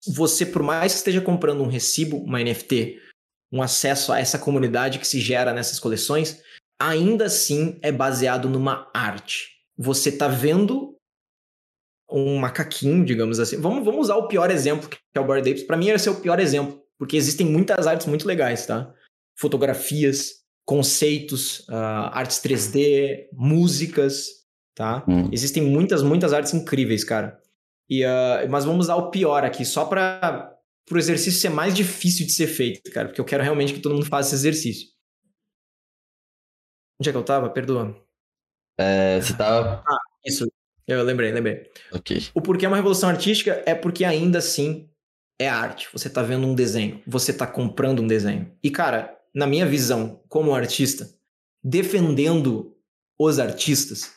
você, por mais que esteja comprando um recibo, uma NFT, um acesso a essa comunidade que se gera nessas coleções, ainda assim é baseado numa arte. Você está vendo um macaquinho, digamos assim. Vamos, vamos usar o pior exemplo, que é o Bored Apes. Para mim, esse é o pior exemplo, porque existem muitas artes muito legais, tá? Fotografias, conceitos, uh, artes 3D, músicas, tá? Hum. Existem muitas, muitas artes incríveis, cara. E, uh, mas vamos usar o pior aqui, só para o exercício ser mais difícil de ser feito, cara, porque eu quero realmente que todo mundo faça esse exercício. Onde é que eu tava? Perdoa. É, você tava. Ah, isso. Eu lembrei, lembrei. Ok. O porquê é uma revolução artística é porque ainda assim é arte. Você tá vendo um desenho, você tá comprando um desenho. E, cara, na minha visão, como artista, defendendo os artistas,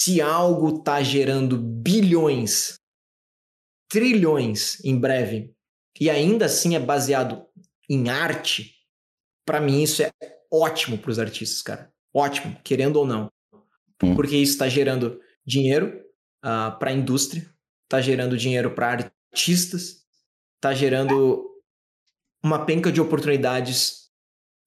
se algo tá gerando bilhões, trilhões em breve, e ainda assim é baseado em arte, para mim isso é ótimo para os artistas, cara. Ótimo, querendo ou não. Hum. Porque isso está gerando dinheiro uh, ah, para a indústria, está gerando dinheiro para artistas, está gerando uma penca de oportunidades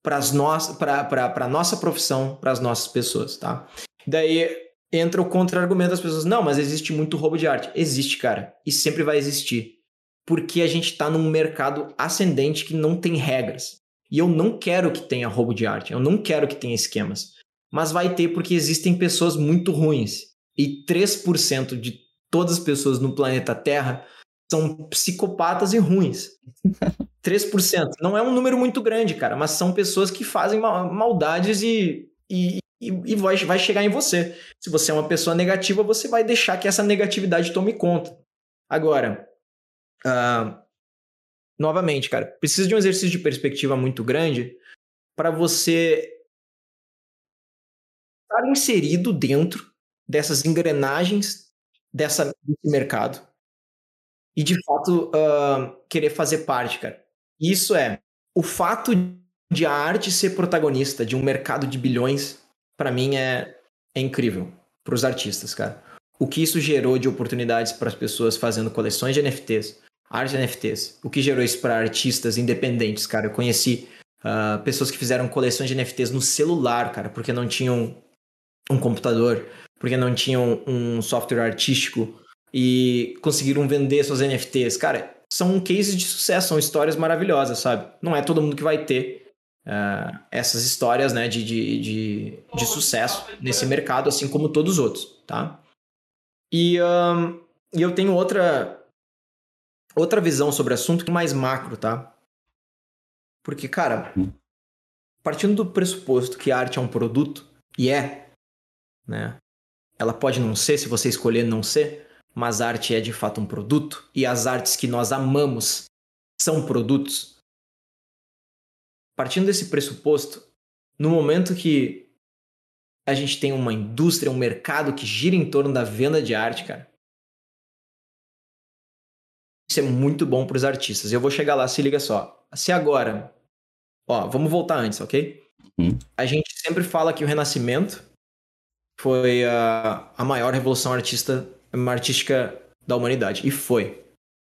para a nossa profissão, para as nossas pessoas, tá? Daí entra o contra-argumento das pessoas. Não, mas existe muito roubo de arte. Existe, cara. E sempre vai existir. Porque a gente está num mercado ascendente que não tem regras. E eu não quero que tenha roubo de arte. Eu não quero que tenha esquemas. Mas vai ter porque existem pessoas muito ruins e 3% de todas as pessoas no planeta Terra são psicopatas e ruins. [LAUGHS] 3%. Não é um número muito grande, cara, mas são pessoas que fazem maldades e, e, e vai, vai chegar em você. Se você é uma pessoa negativa, você vai deixar que essa negatividade tome conta. Agora, uh, novamente, cara, precisa de um exercício de perspectiva muito grande para você estar inserido dentro dessas engrenagens dessa, desse mercado e de fato uh, querer fazer parte, cara. Isso é o fato de a arte ser protagonista de um mercado de bilhões, para mim é, é incrível para os artistas, cara. O que isso gerou de oportunidades para as pessoas fazendo coleções de NFTs, arte NFTs. O que gerou isso para artistas independentes, cara. Eu conheci uh, pessoas que fizeram coleções de NFTs no celular, cara, porque não tinham um computador porque não tinham um software artístico e conseguiram vender suas NFTs. Cara, são cases de sucesso, são histórias maravilhosas, sabe? Não é todo mundo que vai ter uh, essas histórias né, de, de, de, de, sucesso nesse mercado, assim como todos os outros, tá? E, um, e eu tenho outra, outra visão sobre o assunto, mais macro, tá? Porque, cara, partindo do pressuposto que a arte é um produto, e é, né? Ela pode não ser, se você escolher não ser, mas arte é de fato um produto e as artes que nós amamos são produtos. Partindo desse pressuposto, no momento que a gente tem uma indústria, um mercado que gira em torno da venda de arte, cara, isso é muito bom para os artistas. Eu vou chegar lá, se liga só. Se agora, ó, vamos voltar antes, ok? Uhum. A gente sempre fala que o Renascimento foi a, a maior revolução artista, artística da humanidade. E foi.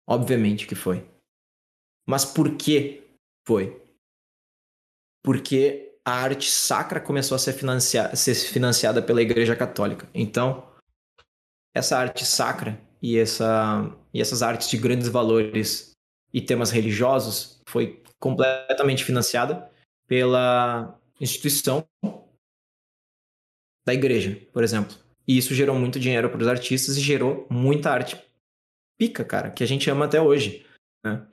Obviamente que foi. Mas por que foi? Porque a arte sacra começou a ser, financia ser financiada pela Igreja Católica. Então, essa arte sacra e, essa, e essas artes de grandes valores e temas religiosos foi completamente financiada pela instituição da igreja, por exemplo. E isso gerou muito dinheiro para os artistas e gerou muita arte pica, cara, que a gente ama até hoje. Né?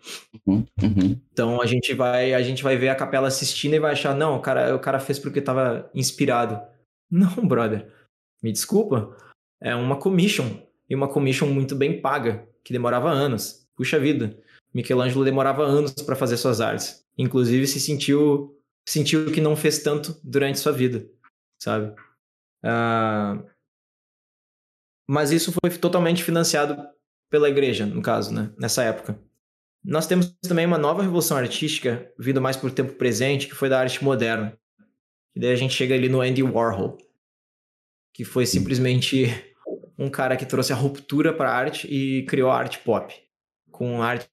Uhum, uhum. Então a gente vai a gente vai ver a capela assistindo e vai achar não, o cara, o cara fez porque estava inspirado. [LAUGHS] Não, brother. Me desculpa. É uma commission e uma commission muito bem paga que demorava anos. Puxa vida. Michelangelo demorava anos para fazer suas artes. Inclusive se sentiu sentiu que não fez tanto durante sua vida, sabe? Uh, mas isso foi totalmente financiado pela igreja, no caso, né? nessa época. Nós temos também uma nova revolução artística, vindo mais por tempo presente, que foi da arte moderna. E daí a gente chega ali no Andy Warhol, que foi simplesmente um cara que trouxe a ruptura para a arte e criou a arte pop, com artes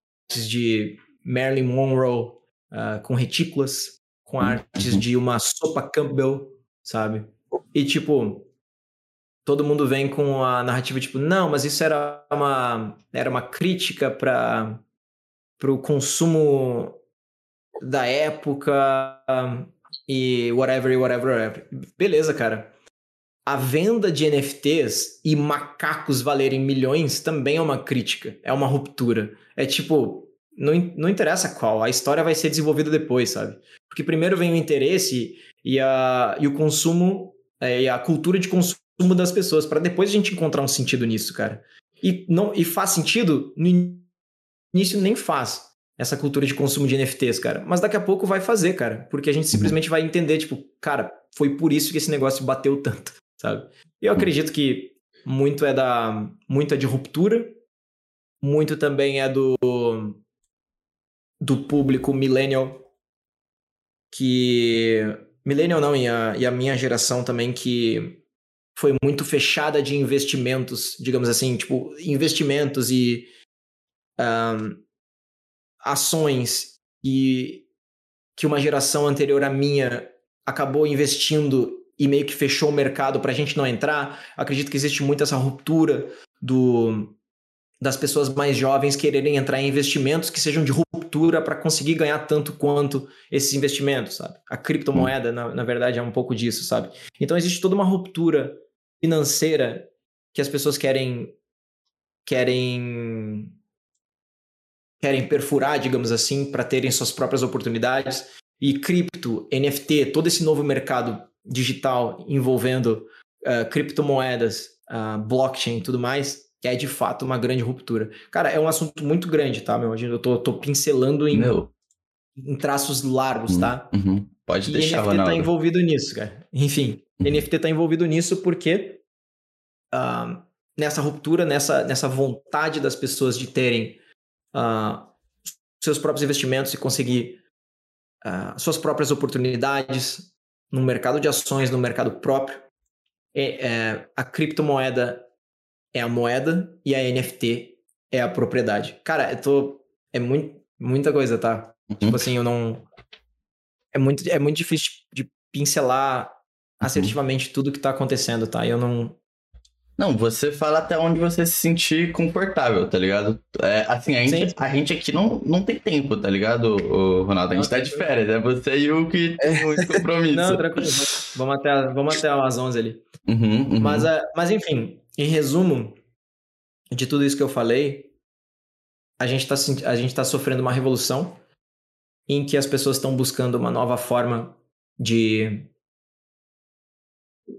de Marilyn Monroe, uh, com retículas, com artes de uma sopa Campbell, sabe? E, tipo, todo mundo vem com a narrativa, tipo, não, mas isso era uma, era uma crítica para o consumo da época e whatever, whatever, whatever. Beleza, cara. A venda de NFTs e macacos valerem milhões também é uma crítica, é uma ruptura. É tipo, não, não interessa qual, a história vai ser desenvolvida depois, sabe? Porque primeiro vem o interesse e, a, e o consumo é, e a cultura de consumo das pessoas, para depois a gente encontrar um sentido nisso, cara. E, não, e faz sentido? No início nem faz essa cultura de consumo de NFTs, cara. Mas daqui a pouco vai fazer, cara. Porque a gente uhum. simplesmente vai entender, tipo, cara, foi por isso que esse negócio bateu tanto, [LAUGHS] sabe? Eu acredito que muito é da. Muito é de ruptura, muito também é do. do público millennial. Que. Millennial não, e a, e a minha geração também, que foi muito fechada de investimentos, digamos assim, tipo, investimentos e um, ações e que uma geração anterior à minha acabou investindo e meio que fechou o mercado para a gente não entrar. Acredito que existe muito essa ruptura do das pessoas mais jovens quererem entrar em investimentos que sejam de ruptura para conseguir ganhar tanto quanto esses investimentos, sabe? A criptomoeda, na, na verdade, é um pouco disso, sabe? Então existe toda uma ruptura financeira que as pessoas querem querem querem perfurar, digamos assim, para terem suas próprias oportunidades. E cripto, NFT, todo esse novo mercado digital envolvendo uh, criptomoedas, uh, blockchain e tudo mais, é de fato uma grande ruptura. Cara, é um assunto muito grande, tá, meu? Eu tô, tô pincelando em, meu. em traços largos, tá? Uhum. Pode e deixar, NFT Ronaldo. tá envolvido nisso, cara. Enfim, uhum. NFT tá envolvido nisso porque uh, nessa ruptura, nessa, nessa vontade das pessoas de terem uh, seus próprios investimentos e conseguir uh, suas próprias oportunidades no mercado de ações, no mercado próprio. É, é, a criptomoeda é a moeda e a NFT é a propriedade. Cara, eu tô. É muito, muita coisa, tá? Uhum. Tipo assim, eu não. É muito, é muito difícil de pincelar uhum. assertivamente uhum. tudo que tá acontecendo, tá? Eu não. Não, você fala até onde você se sentir confortável, tá ligado? É, assim, a gente, a gente aqui não, não tem tempo, tá ligado, Ronaldo? A gente não, tá de férias, é você e o que [LAUGHS] tem muito compromisso. não, tranquilo. Vamos até, vamos até umas 11 ali. Uhum, uhum. Mas, uh, mas, enfim, em resumo de tudo isso que eu falei, a gente tá, a gente tá sofrendo uma revolução em que as pessoas estão buscando uma nova forma de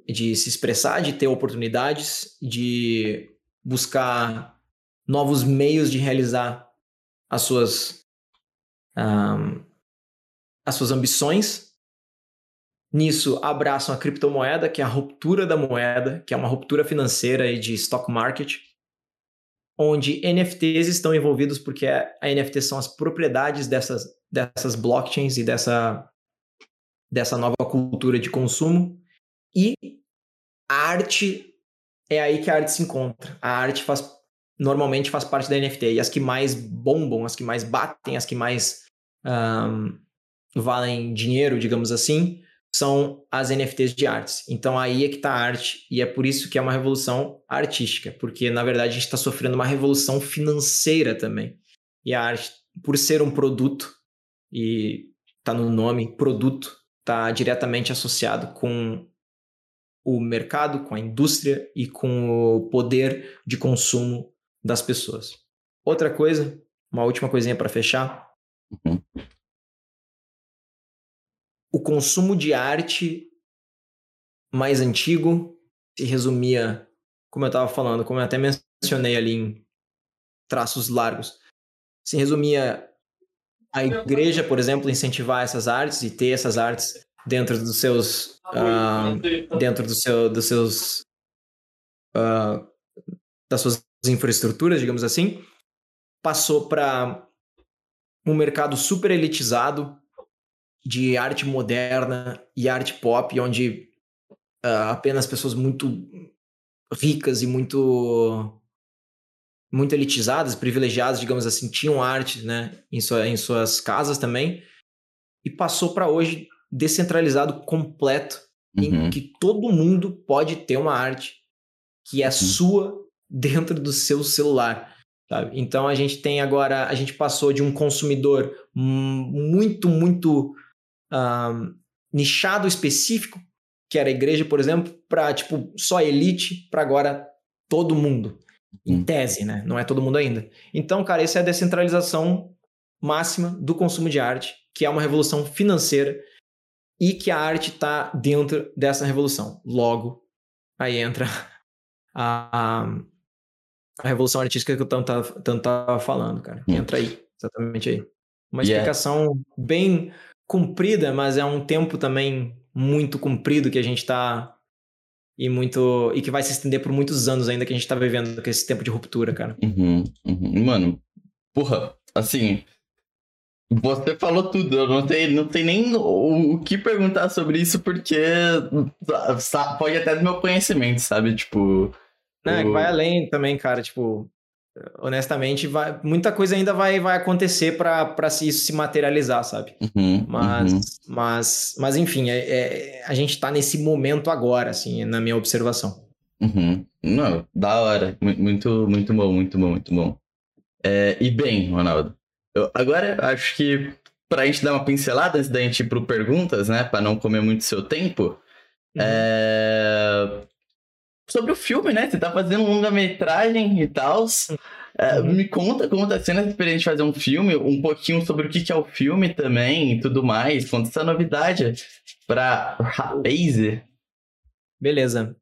de se expressar, de ter oportunidades, de buscar novos meios de realizar as suas um, as suas ambições. Nisso abraçam a criptomoeda, que é a ruptura da moeda, que é uma ruptura financeira e de stock market, onde NFTs estão envolvidos porque a NFT são as propriedades dessas, dessas blockchains e dessa, dessa nova cultura de consumo e a arte é aí que a arte se encontra. A arte faz normalmente faz parte da NFT. E as que mais bombam, as que mais batem, as que mais um, valem dinheiro, digamos assim, são as NFTs de artes. Então aí é que está a arte, e é por isso que é uma revolução artística, porque na verdade a gente está sofrendo uma revolução financeira também. E a arte, por ser um produto, e está no nome, produto, está diretamente associado com o mercado, com a indústria e com o poder de consumo das pessoas. Outra coisa, uma última coisinha para fechar. Uhum. O consumo de arte mais antigo se resumia, como eu estava falando, como eu até mencionei ali em traços largos, se resumia a igreja, por exemplo, incentivar essas artes e ter essas artes dentro dos seus uh, dentro do seu, dos seus uh, das suas infraestruturas, digamos assim, passou para um mercado super elitizado de arte moderna e arte pop, onde uh, apenas pessoas muito ricas e muito muito elitizadas, privilegiadas, digamos assim, tinham arte, né, em, sua, em suas casas também, e passou para hoje descentralizado completo, uhum. em que todo mundo pode ter uma arte que é uhum. sua dentro do seu celular. Sabe? Então a gente tem agora, a gente passou de um consumidor muito, muito um, nichado específico, que era a igreja, por exemplo, para tipo só elite, para agora todo mundo. Em uhum. tese, né? Não é todo mundo ainda. Então, cara, isso é a descentralização máxima do consumo de arte, que é uma revolução financeira e que a arte está dentro dessa revolução. Logo, aí entra a, a revolução artística que eu tanto estava falando, cara. Hum. Entra aí, exatamente aí. Uma yeah. explicação bem comprida, mas é um tempo também muito comprido que a gente está e muito e que vai se estender por muitos anos ainda que a gente tá vivendo com esse tempo de ruptura, cara. Uhum, uhum. Mano, porra, assim, você falou tudo, eu não tenho, não tenho nem o, o que perguntar sobre isso, porque pode até do meu conhecimento, sabe? Tipo. Não, é o... vai além também, cara. Tipo, honestamente, vai, muita coisa ainda vai, vai acontecer para isso se materializar, sabe? Uhum, mas, uhum. mas, mas, enfim, é, é, a gente tá nesse momento agora, assim, na minha observação. Uhum. Não, da hora. Muito, muito bom, muito bom, muito bom. É, e bem, Ronaldo, eu, agora acho que pra gente dar uma pincelada antes da gente ir pro perguntas, né? Pra não comer muito seu tempo. Uhum. É... Sobre o filme, né? Você tá fazendo longa-metragem e tal. É, uhum. Me conta como tá sendo essa experiência de fazer um filme, um pouquinho sobre o que, que é o filme também e tudo mais. Conta essa novidade pra Rapaze. Beleza.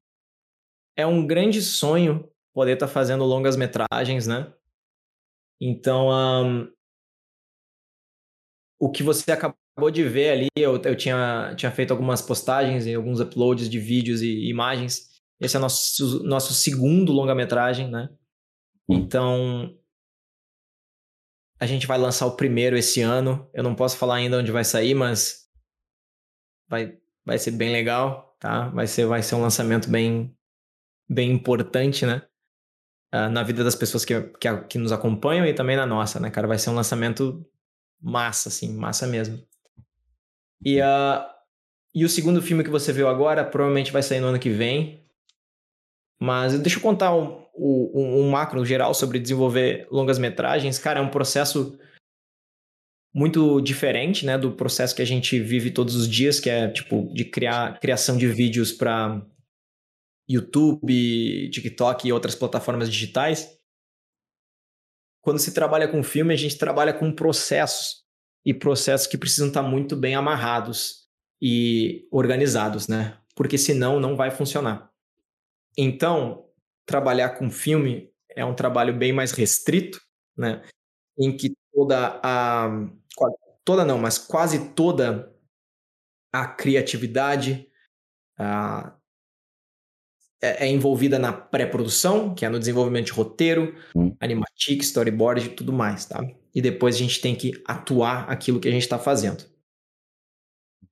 É um grande sonho poder estar tá fazendo longas metragens, né? Então, um, o que você acabou de ver ali, eu, eu tinha, tinha feito algumas postagens e alguns uploads de vídeos e imagens. Esse é o nosso, nosso segundo longa-metragem, né? Então, a gente vai lançar o primeiro esse ano. Eu não posso falar ainda onde vai sair, mas vai, vai ser bem legal, tá? Vai ser, vai ser um lançamento bem, bem importante, né? Uh, na vida das pessoas que, que, que nos acompanham e também na nossa, né, cara? Vai ser um lançamento massa, assim, massa mesmo. E, uh, e o segundo filme que você viu agora provavelmente vai sair no ano que vem. Mas deixa eu contar um, um, um macro geral sobre desenvolver longas metragens. Cara, é um processo muito diferente, né, do processo que a gente vive todos os dias, que é tipo de criar criação de vídeos para YouTube, TikTok e outras plataformas digitais quando se trabalha com filme, a gente trabalha com processos e processos que precisam estar muito bem amarrados e organizados, né? Porque senão não vai funcionar. Então, trabalhar com filme é um trabalho bem mais restrito, né? Em que toda a toda não, mas quase toda a criatividade, a é, é envolvida na pré-produção, que é no desenvolvimento de roteiro, hum. animatic, storyboard e tudo mais, tá? E depois a gente tem que atuar aquilo que a gente está fazendo.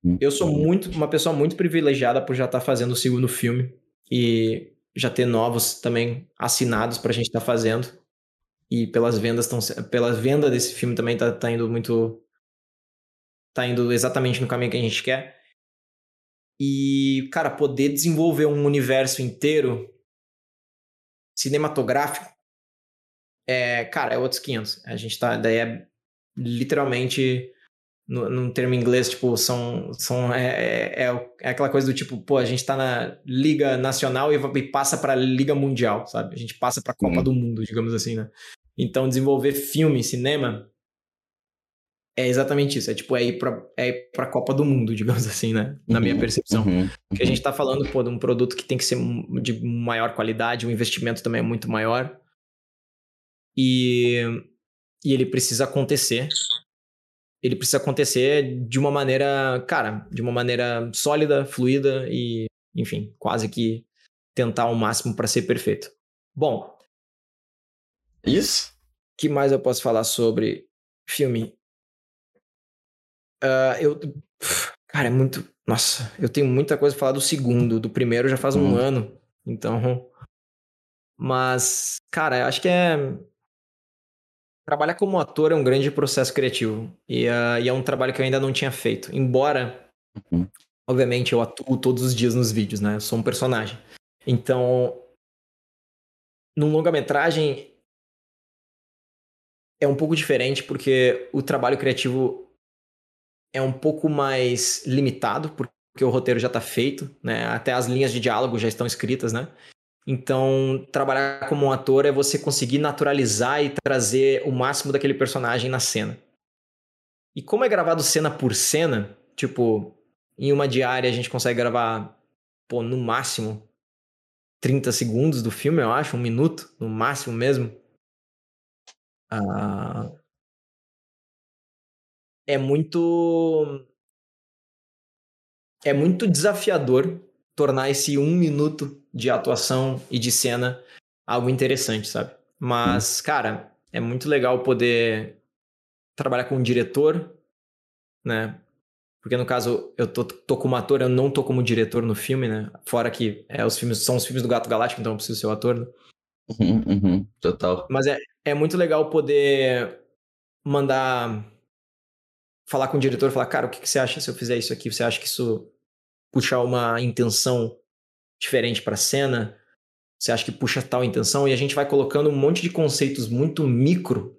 Hum. Eu sou muito uma pessoa muito privilegiada por já estar tá fazendo o segundo filme e já ter novos também assinados para a gente estar tá fazendo. E pelas vendas tão, pela venda desse filme também tá, tá indo muito tá indo exatamente no caminho que a gente quer. E, cara, poder desenvolver um universo inteiro cinematográfico é, cara, é outros 500. A gente tá, daí é literalmente, no, num termo inglês, tipo, são, são é, é, é, é aquela coisa do tipo, pô, a gente tá na Liga Nacional e, e passa pra Liga Mundial, sabe? A gente passa pra Copa uhum. do Mundo, digamos assim, né? Então, desenvolver filme, cinema, é exatamente isso. É tipo, é ir pra, é ir pra Copa do Mundo, [LAUGHS] digamos assim, né? Na minha uhum, percepção. Uhum, uhum. Porque a gente tá falando, pô, de um produto que tem que ser de maior qualidade, o investimento também é muito maior. E, e ele precisa acontecer. Ele precisa acontecer de uma maneira, cara, de uma maneira sólida, fluida e, enfim, quase que tentar ao máximo para ser perfeito. Bom. Isso? O que mais eu posso falar sobre filme? Uh, eu. Cara, é muito. Nossa, eu tenho muita coisa pra falar do segundo. Do primeiro já faz um hum. ano. Então. Mas, cara, eu acho que é. Trabalhar como ator é um grande processo criativo. E, uh, e é um trabalho que eu ainda não tinha feito. Embora, uhum. obviamente, eu atuo todos os dias nos vídeos, né? Eu sou um personagem. Então, num longa-metragem é um pouco diferente porque o trabalho criativo é um pouco mais limitado, porque o roteiro já está feito, né? Até as linhas de diálogo já estão escritas, né? Então, trabalhar como um ator é você conseguir naturalizar e trazer o máximo daquele personagem na cena. E como é gravado cena por cena, tipo, em uma diária a gente consegue gravar, pô, no máximo 30 segundos do filme, eu acho, um minuto, no máximo mesmo. Ah, é muito. É muito desafiador tornar esse um minuto de atuação e de cena algo interessante, sabe? Mas, cara, é muito legal poder trabalhar com um diretor, né? Porque no caso, eu tô, tô como ator, eu não tô como diretor no filme, né? Fora que é, os filmes são os filmes do Gato Galáctico, então eu preciso ser o ator, né? Uhum, uhum, total. Mas é, é muito legal poder mandar falar com o diretor, falar, cara, o que, que você acha se eu fizer isso aqui? Você acha que isso puxa uma intenção diferente para a cena? Você acha que puxa tal intenção? E a gente vai colocando um monte de conceitos muito micro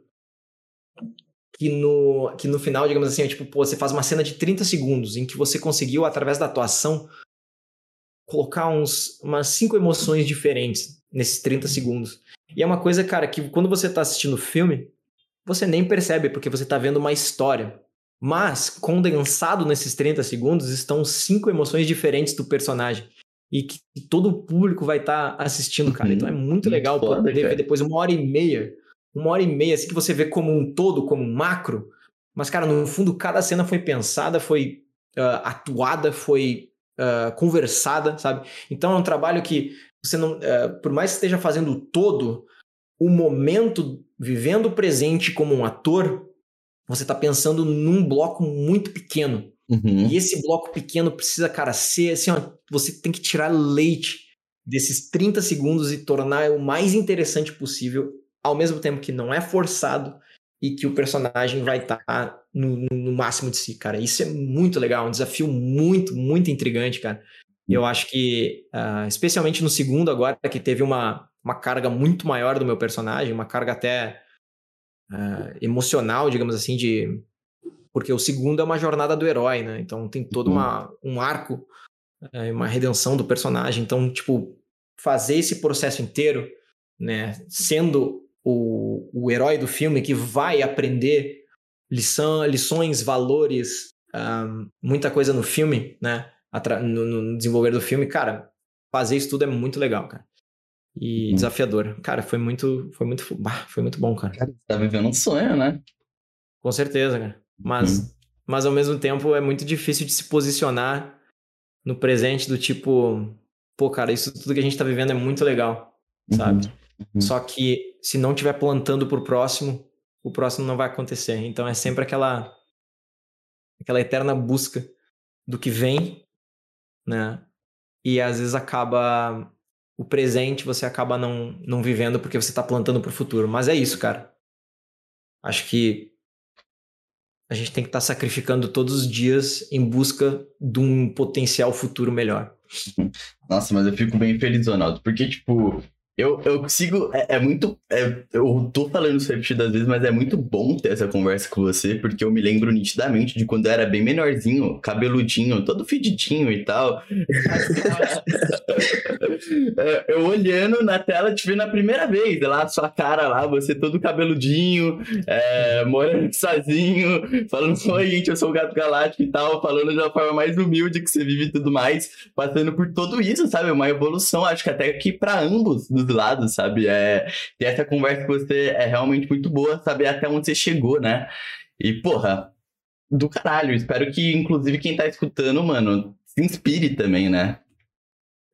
que no, que no final, digamos assim, é tipo, pô, você faz uma cena de 30 segundos em que você conseguiu, através da atuação, colocar uns, umas cinco emoções diferentes nesses 30 segundos. E é uma coisa, cara, que quando você tá assistindo o filme, você nem percebe, porque você tá vendo uma história. Mas, condensado nesses 30 segundos, estão cinco emoções diferentes do personagem. E que todo o público vai estar tá assistindo, cara. Uhum. Então é muito legal poder ver depois uma hora e meia uma hora e meia, assim, que você vê como um todo, como um macro, mas, cara, no fundo, cada cena foi pensada, foi uh, atuada, foi uh, conversada, sabe? Então é um trabalho que você não, uh, por mais que esteja fazendo o todo, o momento, vivendo o presente como um ator, você está pensando num bloco muito pequeno. Uhum. E esse bloco pequeno precisa, cara, ser assim, ó, você tem que tirar leite desses 30 segundos e tornar o mais interessante possível ao mesmo tempo que não é forçado e que o personagem vai estar tá no, no, máximo de si, cara. Isso é muito legal, um desafio muito, muito intrigante, cara. Eu acho que, uh, especialmente no segundo agora, que teve uma, uma carga muito maior do meu personagem, uma carga até uh, emocional, digamos assim, de... Porque o segundo é uma jornada do herói, né? Então tem todo uhum. uma, um arco, uh, uma redenção do personagem. Então, tipo, fazer esse processo inteiro, né? Sendo o, o herói do filme que vai aprender lição, lições, valores, um, muita coisa no filme, né? No, no, desenvolver do filme, cara, fazer isso tudo é muito legal, cara. E uhum. desafiador. Cara, foi muito, foi muito, bah, foi muito bom, cara. Cara, tá vivendo um sonho, né? Com certeza, cara. Mas, uhum. mas ao mesmo tempo é muito difícil de se posicionar no presente do tipo, pô, cara, isso tudo que a gente tá vivendo é muito legal, sabe? Uhum. Uhum. Só que se não tiver plantando pro próximo, o próximo não vai acontecer. Então é sempre aquela aquela eterna busca do que vem, né? E às vezes acaba o presente você acaba não, não vivendo porque você está plantando para o futuro. Mas é isso, cara. Acho que a gente tem que estar tá sacrificando todos os dias em busca de um potencial futuro melhor. Nossa, mas eu fico bem feliz, Ronaldo, porque, tipo, eu, eu consigo. É, é muito. É, eu tô falando isso repetidas vezes, mas é muito bom ter essa conversa com você, porque eu me lembro nitidamente de quando eu era bem menorzinho, cabeludinho, todo fedidinho e tal. [LAUGHS] É, eu olhando na tela, te vendo a primeira vez, lá, sua cara lá, você todo cabeludinho, é, morando [LAUGHS] sozinho, falando, oi, gente, eu sou o Gato Galáctico e tal, falando de uma forma mais humilde que você vive e tudo mais, passando por tudo isso, sabe? Uma evolução, acho que até aqui para ambos lados, sabe? É, ter essa conversa com você é realmente muito boa, saber até onde você chegou, né? E, porra, do caralho. Espero que, inclusive, quem tá escutando, mano, se inspire também, né?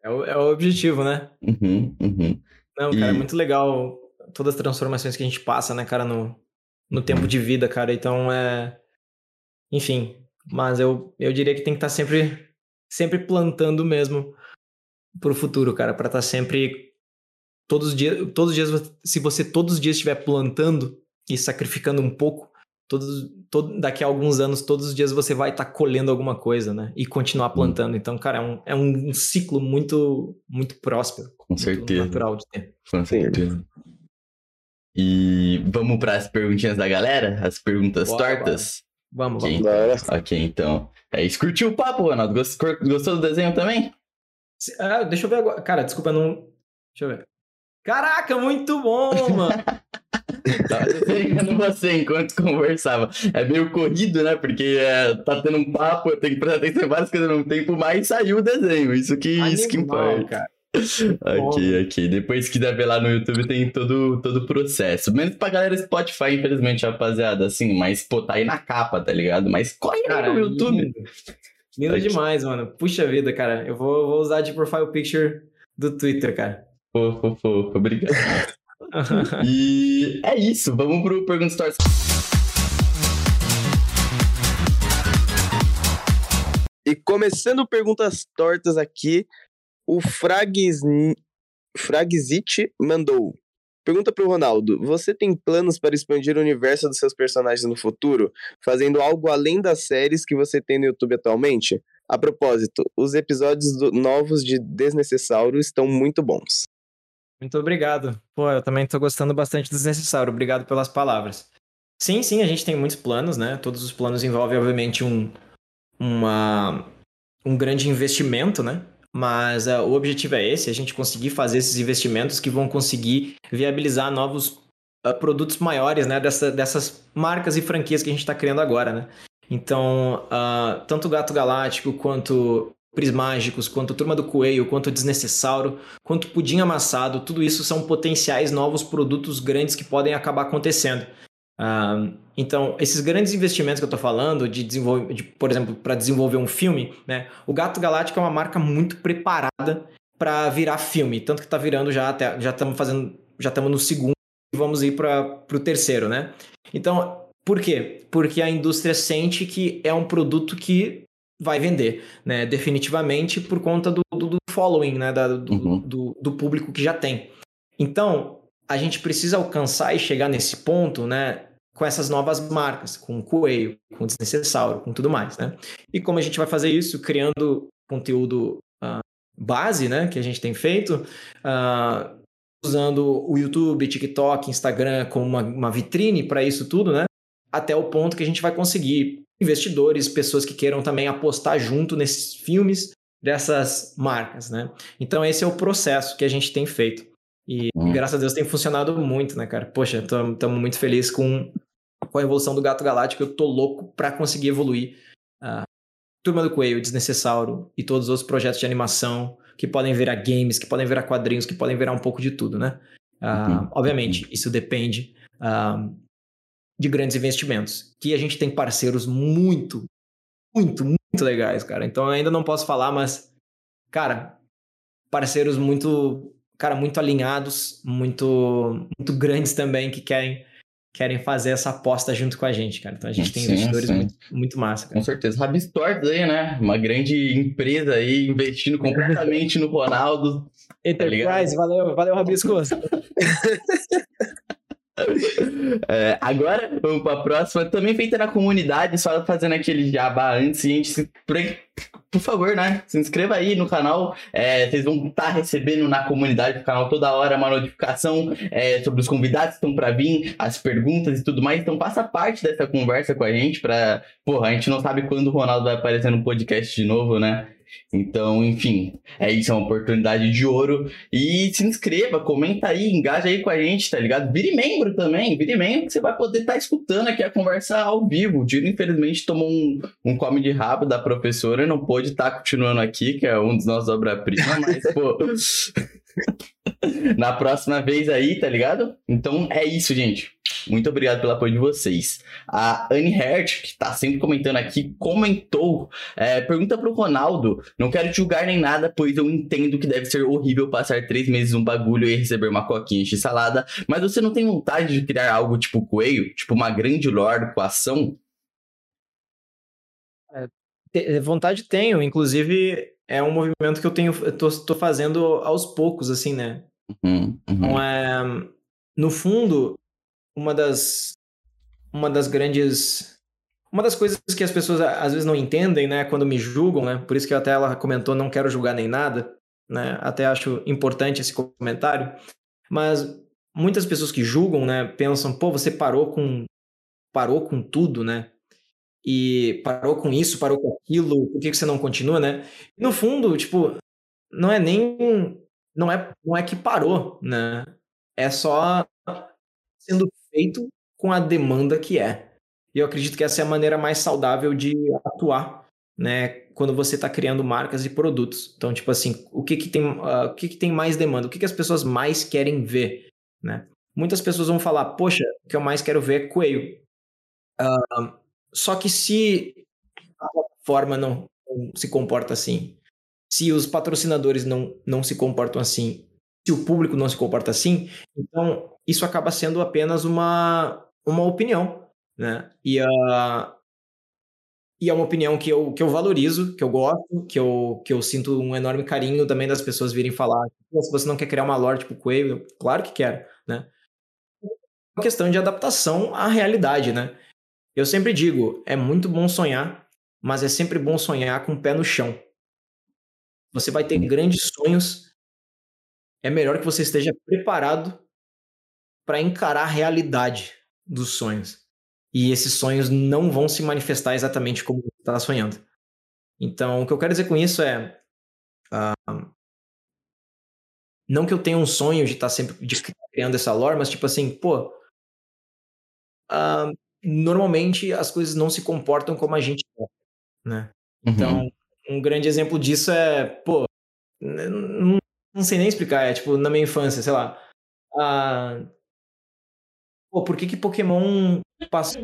É o, é o objetivo, né? Uhum, uhum. Não, cara, é e... é muito legal todas as transformações que a gente passa, né, cara, no, no tempo de vida, cara. Então, é. Enfim, mas eu, eu diria que tem que estar tá sempre, sempre plantando mesmo pro futuro, cara, para estar tá sempre todos os dias, todos os dias, se você todos os dias estiver plantando e sacrificando um pouco, todos, todo, daqui a alguns anos, todos os dias você vai estar tá colhendo alguma coisa, né? E continuar plantando. Hum. Então, cara, é um, é um ciclo muito, muito próspero. Com certeza. natural de ter. Com certeza. E vamos para as perguntinhas da galera? As perguntas bora, tortas? Bora. Vamos, okay. vamos. Ok, então. É isso. Curtiu o papo, Ronaldo? Gostou do desenho também? Ah, deixa eu ver agora. Cara, desculpa, não. Deixa eu ver. Caraca, muito bom, mano. Tava desenhando você enquanto conversava. É meio corrido, né? Porque é, tá tendo um papo, eu tenho que prestar atenção em várias coisas ao mesmo tempo, mas saiu o desenho. Isso que, Animal, isso que importa. cara. Ok, ok. Depois que deve ver lá no YouTube tem todo, todo o processo. Menos pra galera Spotify, infelizmente, rapaziada. Assim, mas, pô, tá aí na capa, tá ligado? Mas corre aí Cara, no YouTube. lindo. Lindo demais, mano. Puxa vida, cara. Eu vou, vou usar de profile picture do Twitter, cara. Fofo, fofo. Obrigado. [LAUGHS] e é isso. Vamos pro Pergunta Stories. E começando perguntas tortas aqui, o Frags... Fragzit mandou. Pergunta pro Ronaldo: Você tem planos para expandir o universo dos seus personagens no futuro, fazendo algo além das séries que você tem no YouTube atualmente? A propósito, os episódios do- novos de Desnecessauro estão muito bons. Muito obrigado. Pô, eu também tô gostando bastante do Desnecessário. Obrigado pelas palavras. Sim, sim, a gente tem muitos planos, né? Todos os planos envolvem, obviamente, um, uma, um grande investimento, né? Mas ah, o objetivo é esse, a gente conseguir fazer esses investimentos que vão conseguir viabilizar novos ah, produtos maiores, né? Dessa, dessas marcas e franquias que a gente está criando agora, né? Então, ah, tanto o Gato Galáctico, quanto Prismágicos, quanto Turma do Coelho, quanto Desnecessauro, quanto Pudim Amassado, tudo isso são potenciais novos produtos grandes que podem acabar acontecendo. Ah, então, esses grandes investimentos que eu estou falando, de, desenvolver, de, por exemplo, para desenvolver um filme, né? O Gato Galáctico é uma marca muito preparada para virar filme, tanto que está virando já até, já estamos fazendo, já estamos no segundo e vamos ir para o terceiro, né? Então, por quê? Porque a indústria sente que é um produto que vai vender, né? Definitivamente por conta do, do, do following, né? Da, do, Uhum. do, do público que já tem. Então, a gente precisa alcançar e chegar nesse ponto, né? Com essas novas marcas, com o Coelho, com o Desnecessauro, com tudo mais, né? E como a gente vai fazer isso? Criando conteúdo ah, base, né? Que a gente tem feito, ah, usando o YouTube, TikTok, Instagram como uma, uma vitrine para isso tudo, né? Até o ponto que a gente vai conseguir investidores, pessoas que queiram também apostar junto nesses filmes dessas marcas, né? Então esse é o processo que a gente tem feito. E Hum. graças a Deus tem funcionado muito, né, cara? Poxa, estamos muito felizes com, com a evolução do Gato Galáctico. Eu tô louco para conseguir evoluir a Turma do Coelho, Desnecessauro e todos os outros projetos de animação que podem virar games, que podem virar quadrinhos, que podem virar um pouco de tudo, né? Ah, Uhum. Obviamente, isso depende ah, de grandes investimentos. Que a gente tem parceiros muito, muito, muito legais, cara. Então ainda não posso falar, mas, cara, parceiros muito, cara, muito alinhados, muito, muito grandes também que querem querem fazer essa aposta junto com a gente, cara. Então a gente tem Sim, investidores sim. muito, muito massa, cara. Com certeza. Rabistorts aí, né? Uma grande empresa aí investindo completamente no Ronaldo. [LAUGHS] Enterprise, valeu, valeu, Rabiscos. [LAUGHS] É, agora, vamos pra próxima. Também feita na comunidade, só fazendo aquele jabá antes. E a gente, por, por favor, né? Se inscreva aí no canal. É, vocês vão estar recebendo na comunidade do canal toda hora uma notificação é, sobre os convidados que estão pra vir, as perguntas e tudo mais. Então, faça parte dessa conversa com a gente pra. Porra, a gente não sabe quando o Ronaldo vai aparecer no podcast de novo, né? Então, enfim, é isso, é uma oportunidade de ouro. E se inscreva, comenta aí, engaja aí com a gente, tá ligado? Vire membro também, vire membro que você vai poder estar escutando aqui a conversa ao vivo. O Dino, infelizmente, tomou um, um come de rabo da professora e não pôde estar continuando aqui, que é um dos nossos obra-prima, mas, pô. [LAUGHS] Na próxima vez aí, tá ligado? Então é isso, gente. Muito obrigado pelo apoio de vocês. A Anne Hert, que tá sempre comentando aqui, comentou. é, pergunta pro Ronaldo. Não quero te julgar nem nada, pois eu entendo que deve ser horrível passar três meses num bagulho e receber uma coquinha de salada. Mas você não tem vontade de criar algo tipo coelho? Tipo uma grande lore com ação? Te- Vontade tenho, inclusive é um movimento que eu tenho, eu tô, tô fazendo aos poucos, assim, né? Uhum, uhum. Então, é, no fundo, uma das, uma das grandes. Uma das coisas que as pessoas às vezes não entendem, né, quando me julgam, né? Por isso que até ela comentou, não quero julgar nem nada, né? Até acho importante esse comentário. Mas muitas pessoas que julgam, né, pensam, pô, você parou com parou com tudo, né? E parou com isso, parou com aquilo, por que você não continua, né? No fundo, tipo, não é nem não é, não é que parou, né? É só sendo feito com a demanda que é. E eu acredito que essa é a maneira mais saudável de atuar, né? Quando você está criando marcas e produtos. Então, tipo assim, o que que tem, uh, o que que tem mais demanda? O que que as pessoas mais querem ver, né? Muitas pessoas vão falar, poxa, o que eu mais quero ver é coelho. Uh, só que se a plataforma não, não se comporta assim, se os patrocinadores não, não se comportam assim, se o público não se comporta assim, então isso acaba sendo apenas uma, uma opinião, né? E, uh, e é uma opinião que eu, que eu valorizo, que eu gosto, que eu, que eu sinto um enorme carinho também das pessoas virem falar. Se você não quer criar uma lore tipo Coelho, claro que quero, né? uma questão de adaptação à realidade, né? Eu sempre digo, é muito bom sonhar, mas é sempre bom sonhar com o pé no chão. Você vai ter grandes sonhos, é melhor que você esteja preparado para encarar a realidade dos sonhos. E esses sonhos não vão se manifestar exatamente como você está sonhando. Então, o que eu quero dizer com isso é. Uh, não que eu tenha um sonho de estar tá sempre de criando essa lore, mas tipo assim, pô, uh, normalmente as coisas não se comportam como a gente quer, né? Uhum. Então, um grande exemplo disso é, pô, não, não, sei nem explicar, é tipo, na minha infância, sei lá, uh, pô, por que que Pokémon passa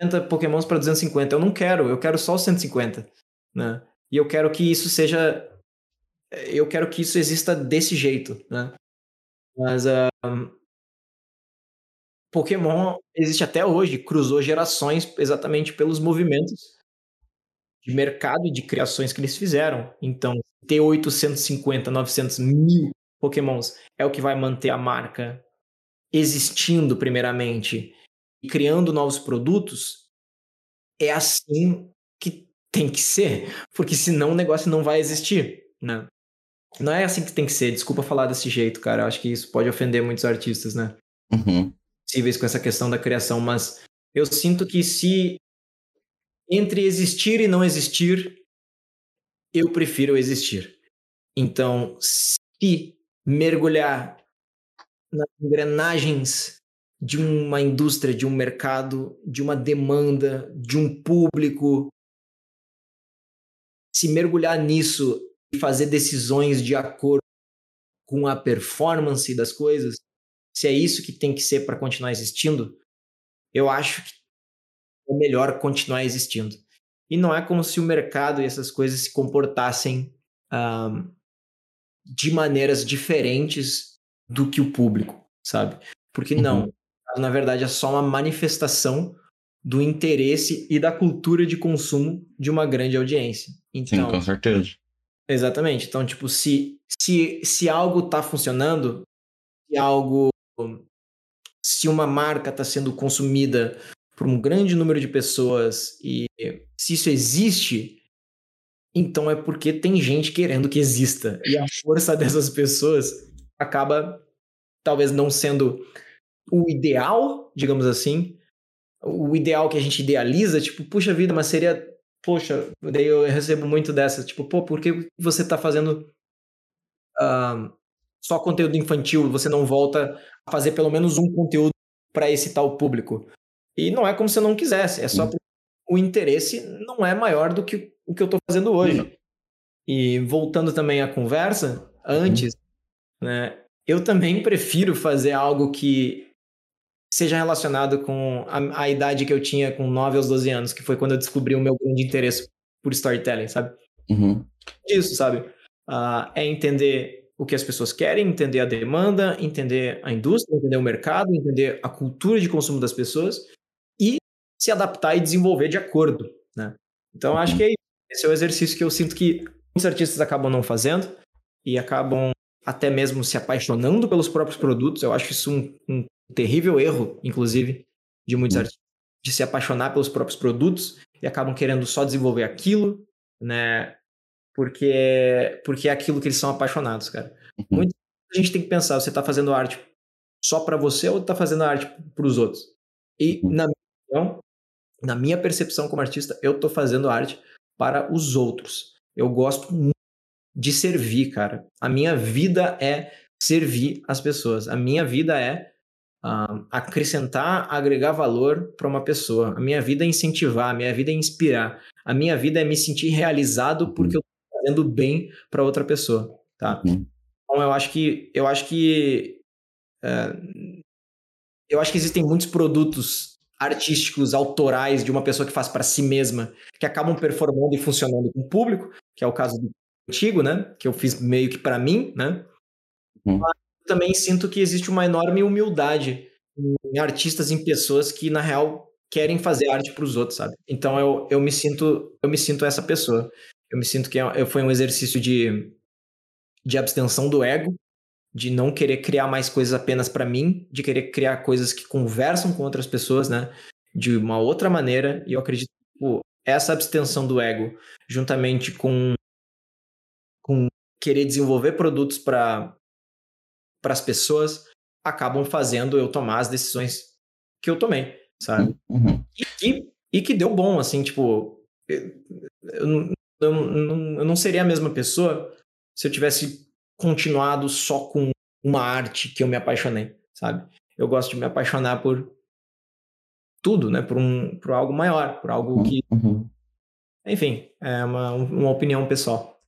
150 Pokémons para 250? Eu não quero, eu quero só os 150, né? E eu quero que isso seja eu quero que isso exista desse jeito, né? Mas uh, Pokémon existe até hoje, cruzou gerações exatamente pelos movimentos de mercado e de criações que eles fizeram. Então, ter 850, 900 mil Pokémons é o que vai manter a marca existindo, primeiramente, e criando novos produtos. É assim que tem que ser, porque senão o negócio não vai existir, né? Não é assim que tem que ser, desculpa falar desse jeito, cara. Eu acho que isso pode ofender muitos artistas, né? Uhum possíveis com essa questão da criação, mas eu sinto que se entre existir e não existir, eu prefiro existir. Então, se mergulhar nas engrenagens de uma indústria, de um mercado, de uma demanda, de um público, se mergulhar nisso e fazer decisões de acordo com a performance das coisas, se é isso que tem que ser para continuar existindo, eu acho que é melhor continuar existindo. E não é como se o mercado e essas coisas se comportassem um, de maneiras diferentes do que o público, sabe? Porque não, uhum. na verdade é só uma manifestação do interesse e da cultura de consumo de uma grande audiência. Então, Sim, com certeza. Exatamente. Então, tipo, se, se, se algo está funcionando, se algo se uma marca está sendo consumida por um grande número de pessoas e se isso existe, então é porque tem gente querendo que exista. E a força [LAUGHS] dessas pessoas acaba talvez não sendo o ideal, digamos assim, o ideal que a gente idealiza, tipo, puxa vida, mas seria, poxa, daí eu recebo muito dessa, tipo, pô, por que você está fazendo uh, só conteúdo infantil, você não volta a fazer pelo menos um conteúdo para esse tal público. E não é como se eu não quisesse, é só porque o interesse não é maior do que o que eu estou fazendo hoje. E voltando também à conversa, antes, uhum. né, eu também prefiro fazer algo que seja relacionado com a, a, idade que eu tinha com 9 aos 12 anos, que foi quando eu descobri o meu grande interesse por storytelling, sabe? Uhum. Isso, sabe? Uh, é entender o que as pessoas querem, entender a demanda, entender a indústria, entender o mercado, entender a cultura de consumo das pessoas se adaptar e desenvolver de acordo, né? Então acho que é esse é o exercício que eu sinto que muitos artistas acabam não fazendo e acabam até mesmo se apaixonando pelos próprios produtos. Eu acho isso um, um terrível erro, inclusive, de muitos uhum. artistas, de se apaixonar pelos próprios produtos e acabam querendo só desenvolver aquilo, né? porque, porque é aquilo que eles são apaixonados, cara. Uhum. Muita gente tem que pensar, você está fazendo arte só para você ou está fazendo arte para os outros? E uhum. na minha, na minha percepção como artista, eu estou fazendo arte para os outros. Eu gosto muito de servir, cara. A minha vida é servir as pessoas. A minha vida é uh, acrescentar, agregar valor para uma pessoa. A minha vida é incentivar, a minha vida é inspirar. A minha vida é me sentir realizado uhum. porque eu estou fazendo bem para outra pessoa, tá? Uhum. Então eu acho que eu acho que uh, eu acho que existem muitos produtos artísticos, autorais de uma pessoa que faz para si mesma, que acabam performando e funcionando com o público, que é o caso do antigo, né? Que eu fiz meio que para mim, né? Uhum. Mas também sinto que existe uma enorme humildade em artistas, em pessoas que na real querem fazer arte para os outros, sabe? Então eu, eu me sinto eu me sinto essa pessoa. Eu me sinto que é, foi um exercício de de abstenção do ego, de não querer criar mais coisas apenas para mim, de querer criar coisas que conversam com outras pessoas, né? De uma outra maneira. E eu acredito que essa abstenção do ego, juntamente com, com querer desenvolver produtos para as pessoas, acabam fazendo eu tomar as decisões que eu tomei, sabe? Uhum. E, que, e que deu bom, assim, tipo. Eu, eu, eu, eu não seria a mesma pessoa se eu tivesse continuado só com uma arte que eu me apaixonei, sabe? Eu gosto de me apaixonar por tudo, né? Por, um, por algo maior, por algo que. Uhum. Enfim, é uma, uma opinião pessoal.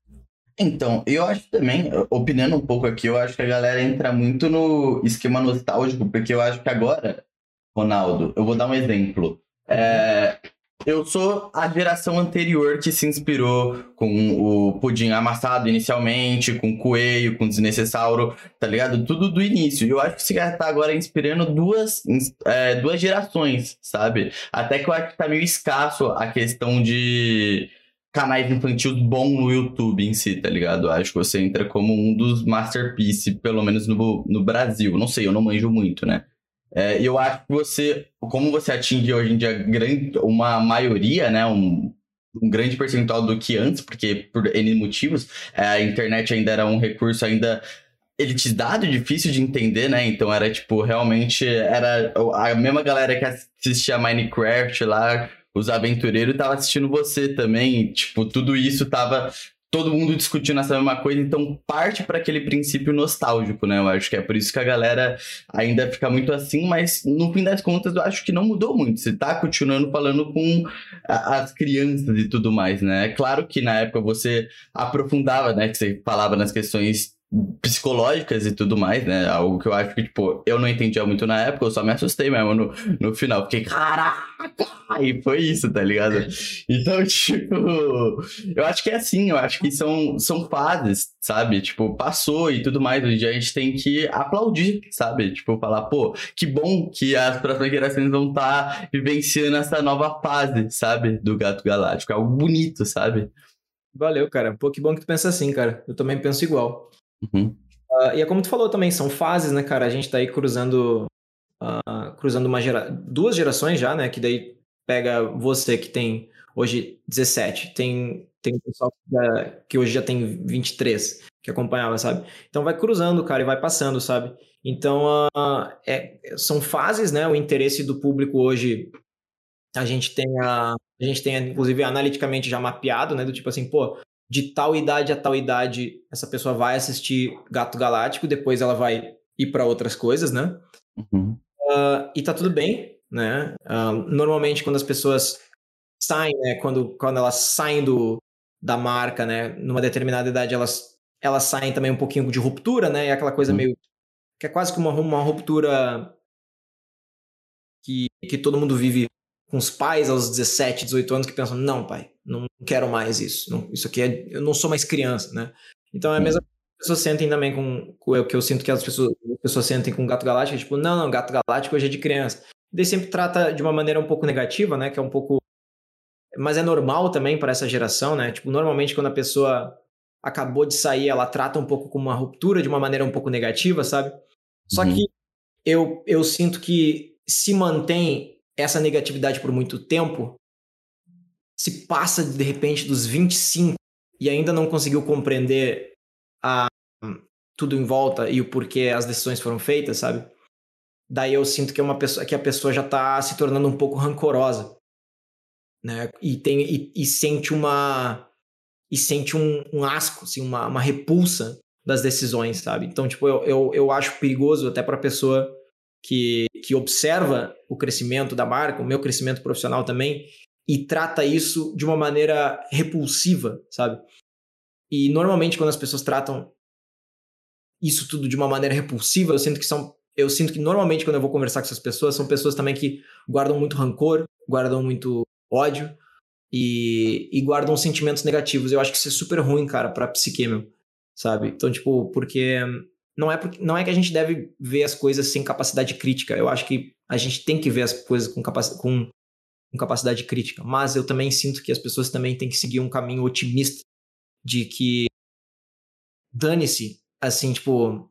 Então, eu acho também, opinando um pouco aqui, eu acho que a galera entra muito no esquema nostálgico, porque eu acho que agora, Ronaldo, eu vou dar um exemplo. É, eu sou a geração anterior que se inspirou com o pudim amassado inicialmente, com coelho, com desnecessário, tá ligado? Tudo do início. Eu acho que esse cara tá agora inspirando duas, é, duas gerações, sabe? Até que eu acho que tá meio escasso a questão de canais infantis bons no YouTube em si, tá ligado? Eu acho que você entra como um dos masterpieces, pelo menos no, no Brasil. Não sei, eu não manjo muito, né? É, eu acho que você, como você atinge hoje em dia grande, uma maioria, né, um, um grande percentual do que antes, porque por N motivos, é, a internet ainda era um recurso ainda elitizado, difícil de entender, né? Então era tipo, realmente era a mesma galera que assistia Minecraft lá, os aventureiros tava assistindo você também, tipo, tudo isso tava todo mundo discutindo essa mesma coisa, então parte para aquele princípio nostálgico, né? Eu acho que é por isso que a galera ainda fica muito assim, mas no fim das contas eu acho que não mudou muito. Você tá continuando falando com as crianças e tudo mais, né? É claro que na época você aprofundava, né? Que você falava nas questões psicológicas e tudo mais, né? Algo que eu acho que, tipo, eu não entendia muito na época, eu só me assustei mesmo no, no final. Fiquei, caraca! E foi isso, tá ligado? Então, [LAUGHS] tipo, eu acho que é assim, eu acho que são, são fases, sabe? Tipo, passou e tudo mais. Hoje a gente tem que aplaudir, sabe? Tipo, falar, pô, que bom que as próximas gerações vão estar tá vivenciando essa nova fase, sabe? Do Gato Galáctico. É algo bonito, sabe? Valeu, cara. Pô, que bom que tu pensa assim, cara. Eu também penso igual. Uh, e é como tu falou também, são fases, né, cara? A gente tá aí cruzando, uh, cruzando uma gera... duas gerações já, né? Que daí pega você que tem hoje 17, tem, tem pessoal que, já, que hoje já tem 23, que acompanhava, sabe? Então vai cruzando, cara, e vai passando, sabe? Então uh, é, são fases, né? O interesse do público hoje a gente tem a, a gente tem inclusive analiticamente já mapeado, né? Do tipo assim, pô, de tal idade a tal idade, essa pessoa vai assistir Gato Galáctico, depois ela vai ir para outras coisas, né? Uhum. Uh, e tá tudo bem, né? Uh, normalmente, quando as pessoas saem, né? Quando, quando elas saem do, da marca, né? Numa determinada idade, elas, elas saem também um pouquinho de ruptura, né? E aquela coisa uhum. meio. que é quase que uma, uma ruptura que, que todo mundo vive com os pais aos 17, 18 anos que pensam: não, pai, não quero mais isso. Não, isso aqui é. Eu não sou mais criança, né? Então é a mesma coisa que as pessoas sentem também com, com o que eu sinto que as pessoas, as pessoas sentem com Gato Galáctico, tipo, não, não, Gato Galáctico hoje é de criança. Daí sempre trata de uma maneira um pouco negativa, né? Que é um pouco. Mas é normal também para essa geração, né? Tipo, normalmente quando a pessoa acabou de sair, ela trata um pouco como uma ruptura de uma maneira um pouco negativa, sabe? Só uhum. que eu, eu sinto que se mantém essa negatividade por muito tempo, se passa de repente dos 25 e ainda não conseguiu compreender a, tudo em volta e o porquê as decisões foram feitas, sabe? Daí eu sinto que é uma pessoa que a pessoa já está se tornando um pouco rancorosa, né? E tem e, e sente uma e sente um, um asco, assim, uma, uma repulsa das decisões, sabe? Então, tipo, eu, eu, eu acho perigoso até para a pessoa que, que observa o crescimento da marca, o meu crescimento profissional também, e trata isso de uma maneira repulsiva, sabe? E normalmente quando as pessoas tratam isso tudo de uma maneira repulsiva, eu sinto que são eu sinto que normalmente quando eu vou conversar com essas pessoas são pessoas também que guardam muito rancor, guardam muito ódio e, e guardam sentimentos negativos. Eu acho que isso é super ruim, cara, para psique, meu, sabe? Então, tipo, porque não é porque, não é que a gente deve ver as coisas sem capacidade crítica. Eu acho que a gente tem que ver as coisas com, capac, com, com capacidade crítica, mas eu também sinto que as pessoas também têm que seguir um caminho otimista de que dane-se, assim, tipo,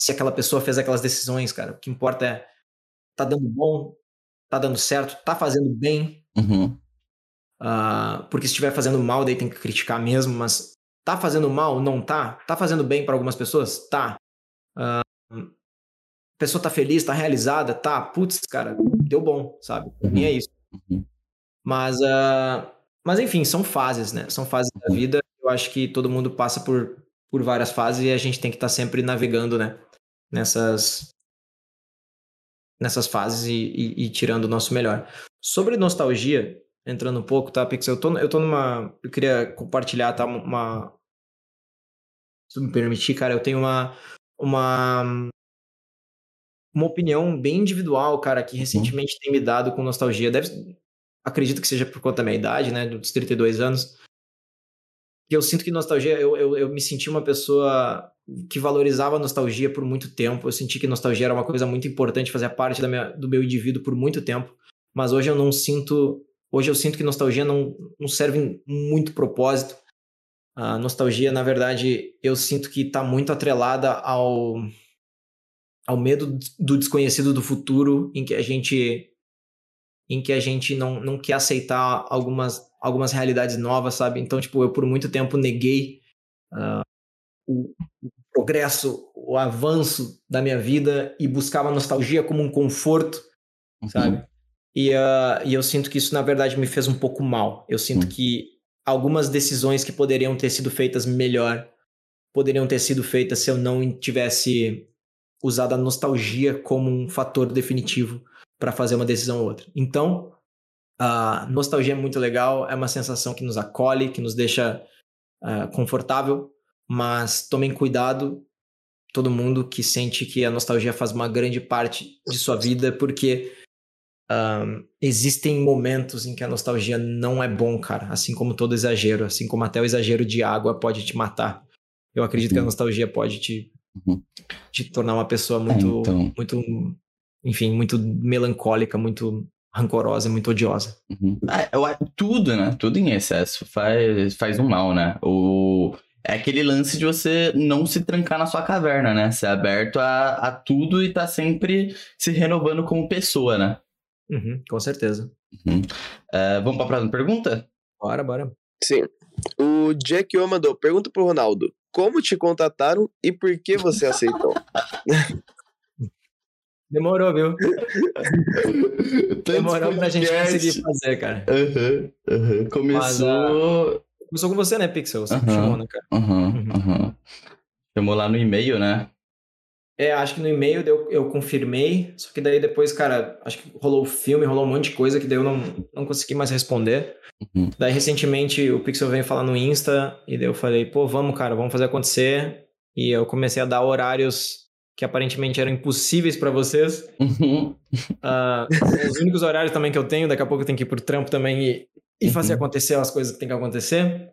se aquela pessoa fez aquelas decisões, cara. O que importa é tá dando bom, tá dando certo, tá fazendo bem. Uhum. Uh, porque se estiver fazendo mal, daí tem que criticar mesmo, mas tá fazendo mal, não tá? Tá fazendo bem para algumas pessoas? Tá. Uh, pessoa tá feliz, tá realizada? Tá. Putz, cara, deu bom, sabe? Uhum. E é isso. Uhum. Mas, uh, mas enfim, são fases, né? São fases da uhum. vida. Eu acho que todo mundo passa por, por várias fases e a gente tem que estar tá sempre navegando, né? Nessas, nessas fases e, e, e, tirando o nosso melhor. Sobre nostalgia, entrando um pouco, tá, Pixel? Eu tô, eu tô numa. Eu queria compartilhar, tá? Uma. Se me permitir, cara, eu tenho uma. Uma. Uma opinião bem individual, cara, que recentemente tem me dado com nostalgia. Deve, acredito que seja por conta da minha idade, né? Dos 32 anos. Que eu sinto que nostalgia. Eu, eu, eu me senti uma pessoa que valorizava a nostalgia por muito tempo. Eu senti que nostalgia era uma coisa muito importante, fazia parte da minha, do meu indivíduo por muito tempo. Mas hoje eu não sinto Hoje eu sinto que nostalgia não, não serve muito propósito. A nostalgia, na verdade, eu sinto que está muito atrelada ao, ao medo do desconhecido do futuro, em que a gente em que a gente não, não quer aceitar algumas, algumas realidades novas, sabe? Então, tipo, eu por muito tempo neguei uh, o, o, progresso, o avanço da minha vida e buscava nostalgia como um conforto, uhum. sabe? E, uh, e eu sinto que isso, na verdade, me fez um pouco mal. Eu sinto hum. que algumas decisões que poderiam ter sido feitas melhor poderiam ter sido feitas se eu não tivesse usado a nostalgia como um fator definitivo para fazer uma decisão ou outra. Então, a nostalgia é muito legal, é uma sensação que nos acolhe, que nos deixa uh, confortável, mas tomem cuidado, todo mundo que sente que a nostalgia faz uma grande parte de sua vida, porque um, existem momentos em que a nostalgia não é bom, cara. Assim como todo exagero, assim como até o exagero de água pode te matar. Eu acredito que a uhum. nostalgia pode te, uhum. te tornar uma pessoa é, muito, então... muito, enfim, muito melancólica, muito rancorosa, muito odiosa. Uhum. Ah, eu, tudo, né? Tudo em excesso faz, faz um mal, né? O é aquele lance de você não se trancar na sua caverna, né? Ser aberto a, a tudo e tá sempre se renovando como pessoa, né? Uhum, com certeza. Uhum. Uh, vamos para a próxima pergunta? Bora, bora. Sim. O Jack O mandou, pergunta pro Ronaldo, como te contataram e por que você aceitou? [LAUGHS] Demorou, viu? [LAUGHS] Demorou pra gente conseguir fazer, cara. Uhum, uhum. Começou... Mas, uh, começou com você, né, Pixel? Você uhum, chamou, né, cara? Uhum, uhum. Chamou lá no e-mail, né? É, acho que no e-mail eu, eu confirmei, só que daí depois, cara, acho que rolou o filme, rolou um monte de coisa que daí eu não, não consegui mais responder. Uhum. Daí recentemente o Pixel veio falar no Insta e daí eu falei, pô, vamos, cara, vamos fazer acontecer. E eu comecei a dar horários que aparentemente eram impossíveis para vocês. Uhum. Uh, [LAUGHS] são os únicos horários também que eu tenho, daqui a pouco eu tenho que ir pro trampo também e, e fazer uhum. acontecer as coisas que tem que acontecer.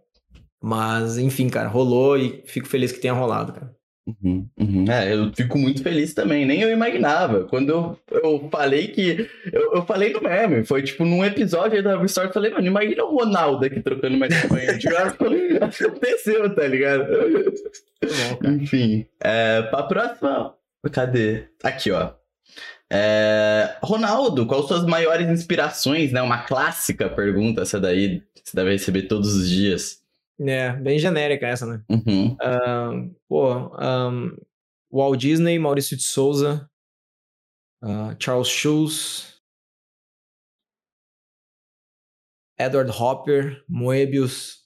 Mas, enfim, cara, rolou e fico feliz que tenha rolado, cara. Uhum, uhum. É, eu fico muito feliz também. Nem eu imaginava. Quando eu, eu falei que. Eu, eu falei no meme, foi tipo num episódio aí da Story, eu falei, mano, imagina o Ronaldo aqui trocando mais tamanho. tipo, aconteceu, tá ligado? Bom, Enfim, é, pra próxima. Cadê? Aqui, ó. É, Ronaldo, quais suas maiores inspirações, né? Uma clássica pergunta, essa daí. Você deve receber todos os dias. É, bem genérica essa, né? Uhum. Uh, pô, um, Walt Disney, Maurício de Souza, uh, Charles Schulz, Edward Hopper, Moebius.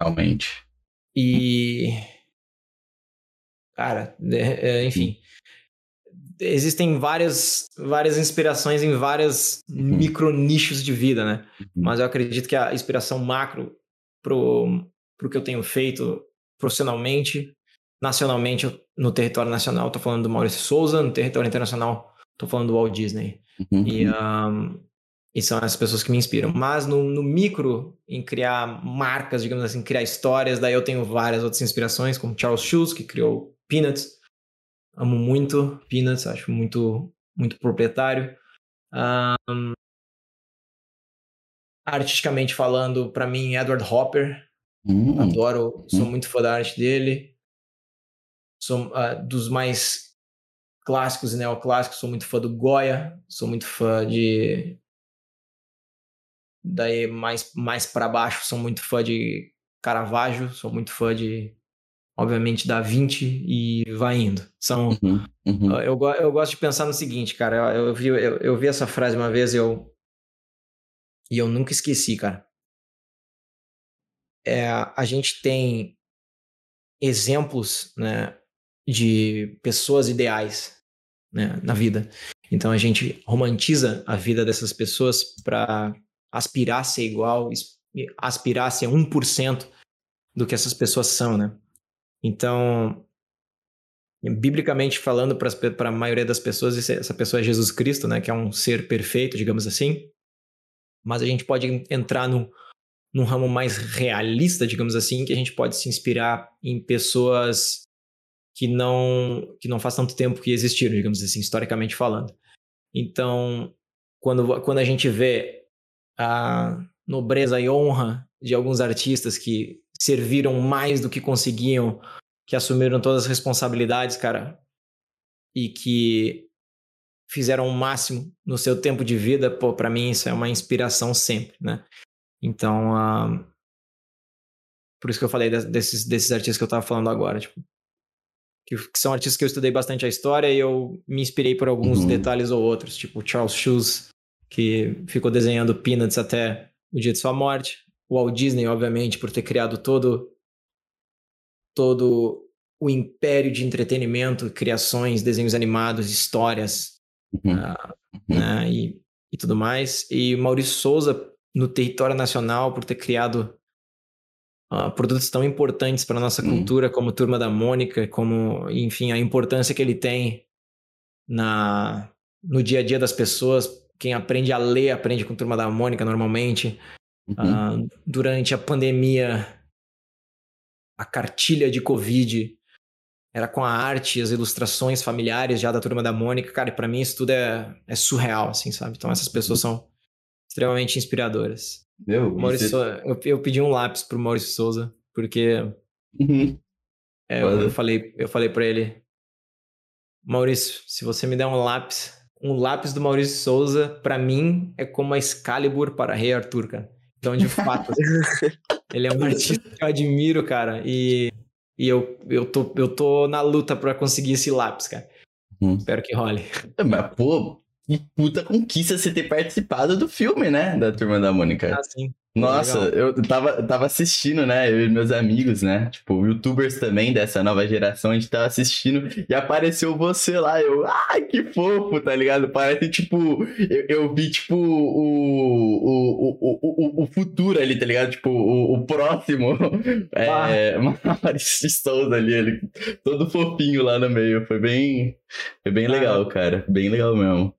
Realmente. E. cara, é, enfim. Existem várias, várias inspirações em vários Uhum. micro nichos de vida, né? Uhum. Mas eu acredito que a inspiração macro pro, pro que eu tenho feito profissionalmente, nacionalmente, no território nacional, tô falando do Maurício Souza, no território internacional, tô falando do Walt Disney. Uhum. E, um, e são essas pessoas que me inspiram. Mas no, no, micro, em criar marcas, digamos assim, criar histórias, daí eu tenho várias outras inspirações, como Charles Schulz, que criou Peanuts. Amo muito Peanuts, acho muito, muito proprietário. Um, artisticamente falando, para mim, Edward Hopper. Uhum. Adoro, sou muito fã da arte dele. Sou uh, dos mais clássicos e neoclássicos, sou muito fã do Goya, sou muito fã de daí mais mais para baixo, sou muito fã de Caravaggio, sou muito fã de obviamente da Vinci e vai indo. São uhum, uhum. Eu, eu gosto de pensar no seguinte, cara, eu, eu vi eu, eu, vi essa frase uma vez e eu e eu nunca esqueci, cara. É, a gente tem exemplos, né, de pessoas ideais né, na vida. Então a gente romantiza a vida dessas pessoas para aspirar a ser igual, aspirar a ser 1% do que essas pessoas são, né? Então, biblicamente falando, para a maioria das pessoas, essa pessoa é Jesus Cristo, né? Que é um ser perfeito, digamos assim. Mas a gente pode entrar no, num ramo mais realista, digamos assim, que a gente pode se inspirar em pessoas que não que não faz tanto tempo que existiram, digamos assim, historicamente falando. Então, quando, quando a gente vê a nobreza e honra de alguns artistas que serviram mais do que conseguiam, que assumiram todas as responsabilidades, cara, e que fizeram o máximo no seu tempo de vida, pô, para mim isso é uma inspiração sempre, né? Então, uh, por isso que eu falei desses, desses artistas que eu tava falando agora, tipo, que, que, são artistas que eu estudei bastante a história e eu me inspirei por alguns uhum. detalhes ou outros, tipo Charles Schulz, que ficou desenhando Peanuts até o dia de sua morte, o Walt Disney, obviamente, por ter criado todo todo o império de entretenimento, criações, desenhos animados, histórias, uhum. uh, né, e, e tudo mais. E Maurício Souza, no território nacional, por ter criado uh, produtos tão importantes para nossa Uhum. cultura, como Turma da Mônica, como, enfim, a importância que ele tem na no dia a dia das pessoas. Quem aprende a ler aprende com Turma da Mônica normalmente. Uhum. Uh, durante a pandemia, a cartilha de Covid era com a arte as ilustrações familiares já da Turma da Mônica. Cara, para mim isso tudo é, é surreal, assim, sabe? Então essas pessoas são extremamente inspiradoras. Meu, Maurício, Souza- eu, eu pedi um lápis pro Maurício Souza, porque Uhum. é, eu, eu falei, eu falei para ele, Maurício, se você me der um lápis, um lápis do Maurício Souza, para mim é como a Excalibur para Rei Arthur, cara. Então, de [LAUGHS] fato, ele é um artista que eu admiro, cara, e, e eu, eu, tô, eu tô na luta para conseguir esse lápis, cara. Uhum. Espero que role. Mas, pô, que puta conquista você ter participado do filme, né? Da Turma da Mônica. Ah, sim. Nossa, legal. eu tava, tava assistindo, né? Eu e meus amigos, né? Tipo, youtubers também dessa nova geração, a gente tava assistindo e apareceu você lá. Eu, ai, que fofo, tá ligado? Parece, tipo, eu, eu vi, tipo, o, o, o, o, o futuro ali, tá ligado? Tipo, o, o próximo. [LAUGHS] É, [LAUGHS] Maurício Souza ali, ele todo fofinho lá no meio. Foi bem, foi bem Ah. legal, cara. Bem legal mesmo.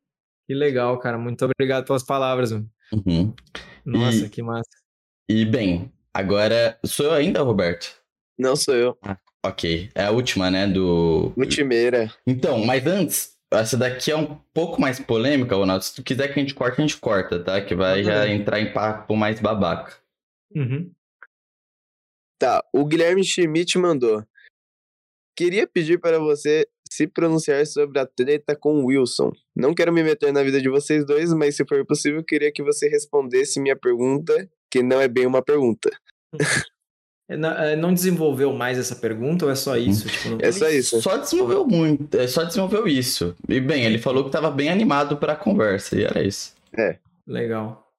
Que legal, cara. Muito obrigado pelas palavras, mano. Uhum. Nossa, E- que massa. E, bem, agora sou eu ainda, Roberto? Não sou eu. Ok, é a última, né, do... Ultimeira. Então, mas antes, essa daqui é um pouco mais polêmica, Ronaldo. Se tu quiser que a gente corte, a gente corta, tá? Que vai já entrar em papo mais babaca. Uhum. Tá, o Guilherme Schmidt mandou. Queria pedir para você se pronunciar sobre a treta com o Wilson. Não quero me meter na vida de vocês dois, mas se for possível, queria que você respondesse minha pergunta, que não é bem uma pergunta. É, Não, é, não desenvolveu mais essa pergunta ou é só isso? Tipo, não- É só isso. Só desenvolveu muito, é, só desenvolveu isso. E, bem, ele falou que tava bem animado pra conversa, e era isso. Legal.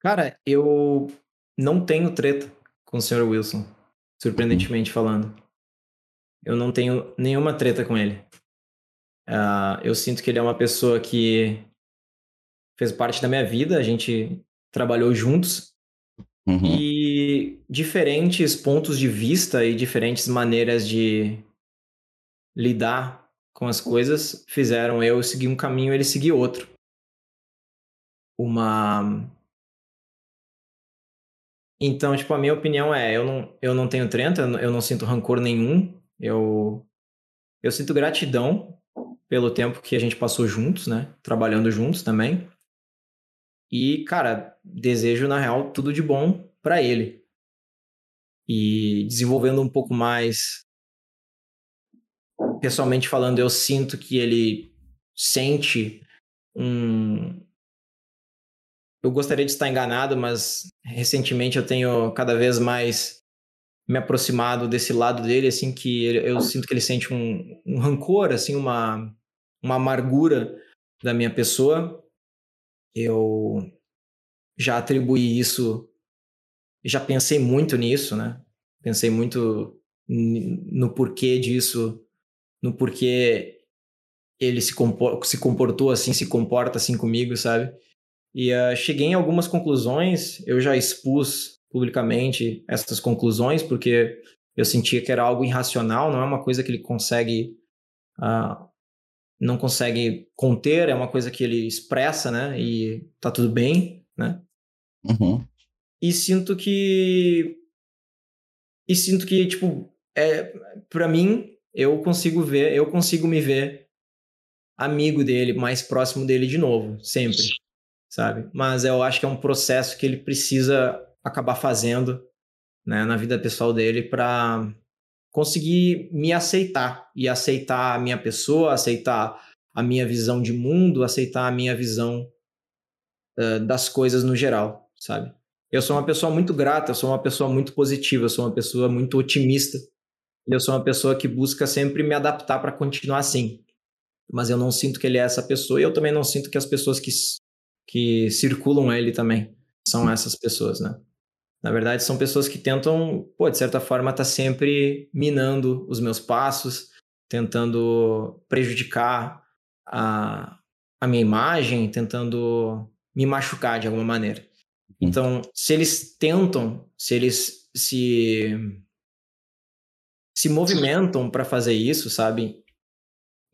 Cara, eu não tenho treta com o Sr. Wilson, surpreendentemente falando. Eu não tenho nenhuma treta com ele. Uh, eu sinto que ele é uma pessoa que fez parte da minha vida, a gente trabalhou juntos. Uhum. E diferentes pontos de vista e diferentes maneiras de lidar com as coisas fizeram eu seguir um caminho e ele seguir outro. Uma. Então, tipo, a minha opinião é: eu não, eu não tenho treta, eu não sinto rancor nenhum. Eu, eu sinto gratidão pelo tempo que a gente passou juntos, né? Trabalhando juntos também. E, cara, desejo, na real, tudo de bom para ele. E desenvolvendo um pouco mais. Pessoalmente falando, eu sinto que ele sente um. Eu gostaria de estar enganado, mas recentemente eu tenho cada vez mais me aproximado desse lado dele, assim, que eu sinto que ele sente um, um rancor, assim, uma, uma amargura da minha pessoa. Eu já atribuí isso, já pensei muito nisso, né? Pensei muito no porquê disso, no porquê ele se, compor se comportou assim, se comporta assim comigo, sabe? E uh, cheguei em algumas conclusões, eu já expus publicamente essas conclusões, porque eu sentia que era algo irracional, não é uma coisa que ele consegue. Uh, não consegue conter, é uma coisa que ele expressa, né? E tá tudo bem, né? Uhum. E sinto que. E sinto que, tipo, é, para mim, eu consigo ver, eu consigo me ver amigo dele, mais próximo dele de novo, sempre, sabe? Mas eu acho que é um processo que ele precisa acabar fazendo, né, na vida pessoal dele para conseguir me aceitar e aceitar a minha pessoa, aceitar a minha visão de mundo, aceitar a minha visão uh, das coisas no geral, sabe? Eu sou uma pessoa muito grata, eu sou uma pessoa muito positiva, eu sou uma pessoa muito otimista. E eu sou uma pessoa que busca sempre me adaptar para continuar assim. Mas eu não sinto que ele é essa pessoa e eu também não sinto que as pessoas que, que circulam ele também são essas pessoas, né? Na verdade, são pessoas que tentam, pô, de certa forma, estar tá sempre minando os meus passos, tentando prejudicar a, a minha imagem, tentando me machucar de alguma maneira. Então, se eles tentam, se eles se se movimentam para fazer isso, sabe?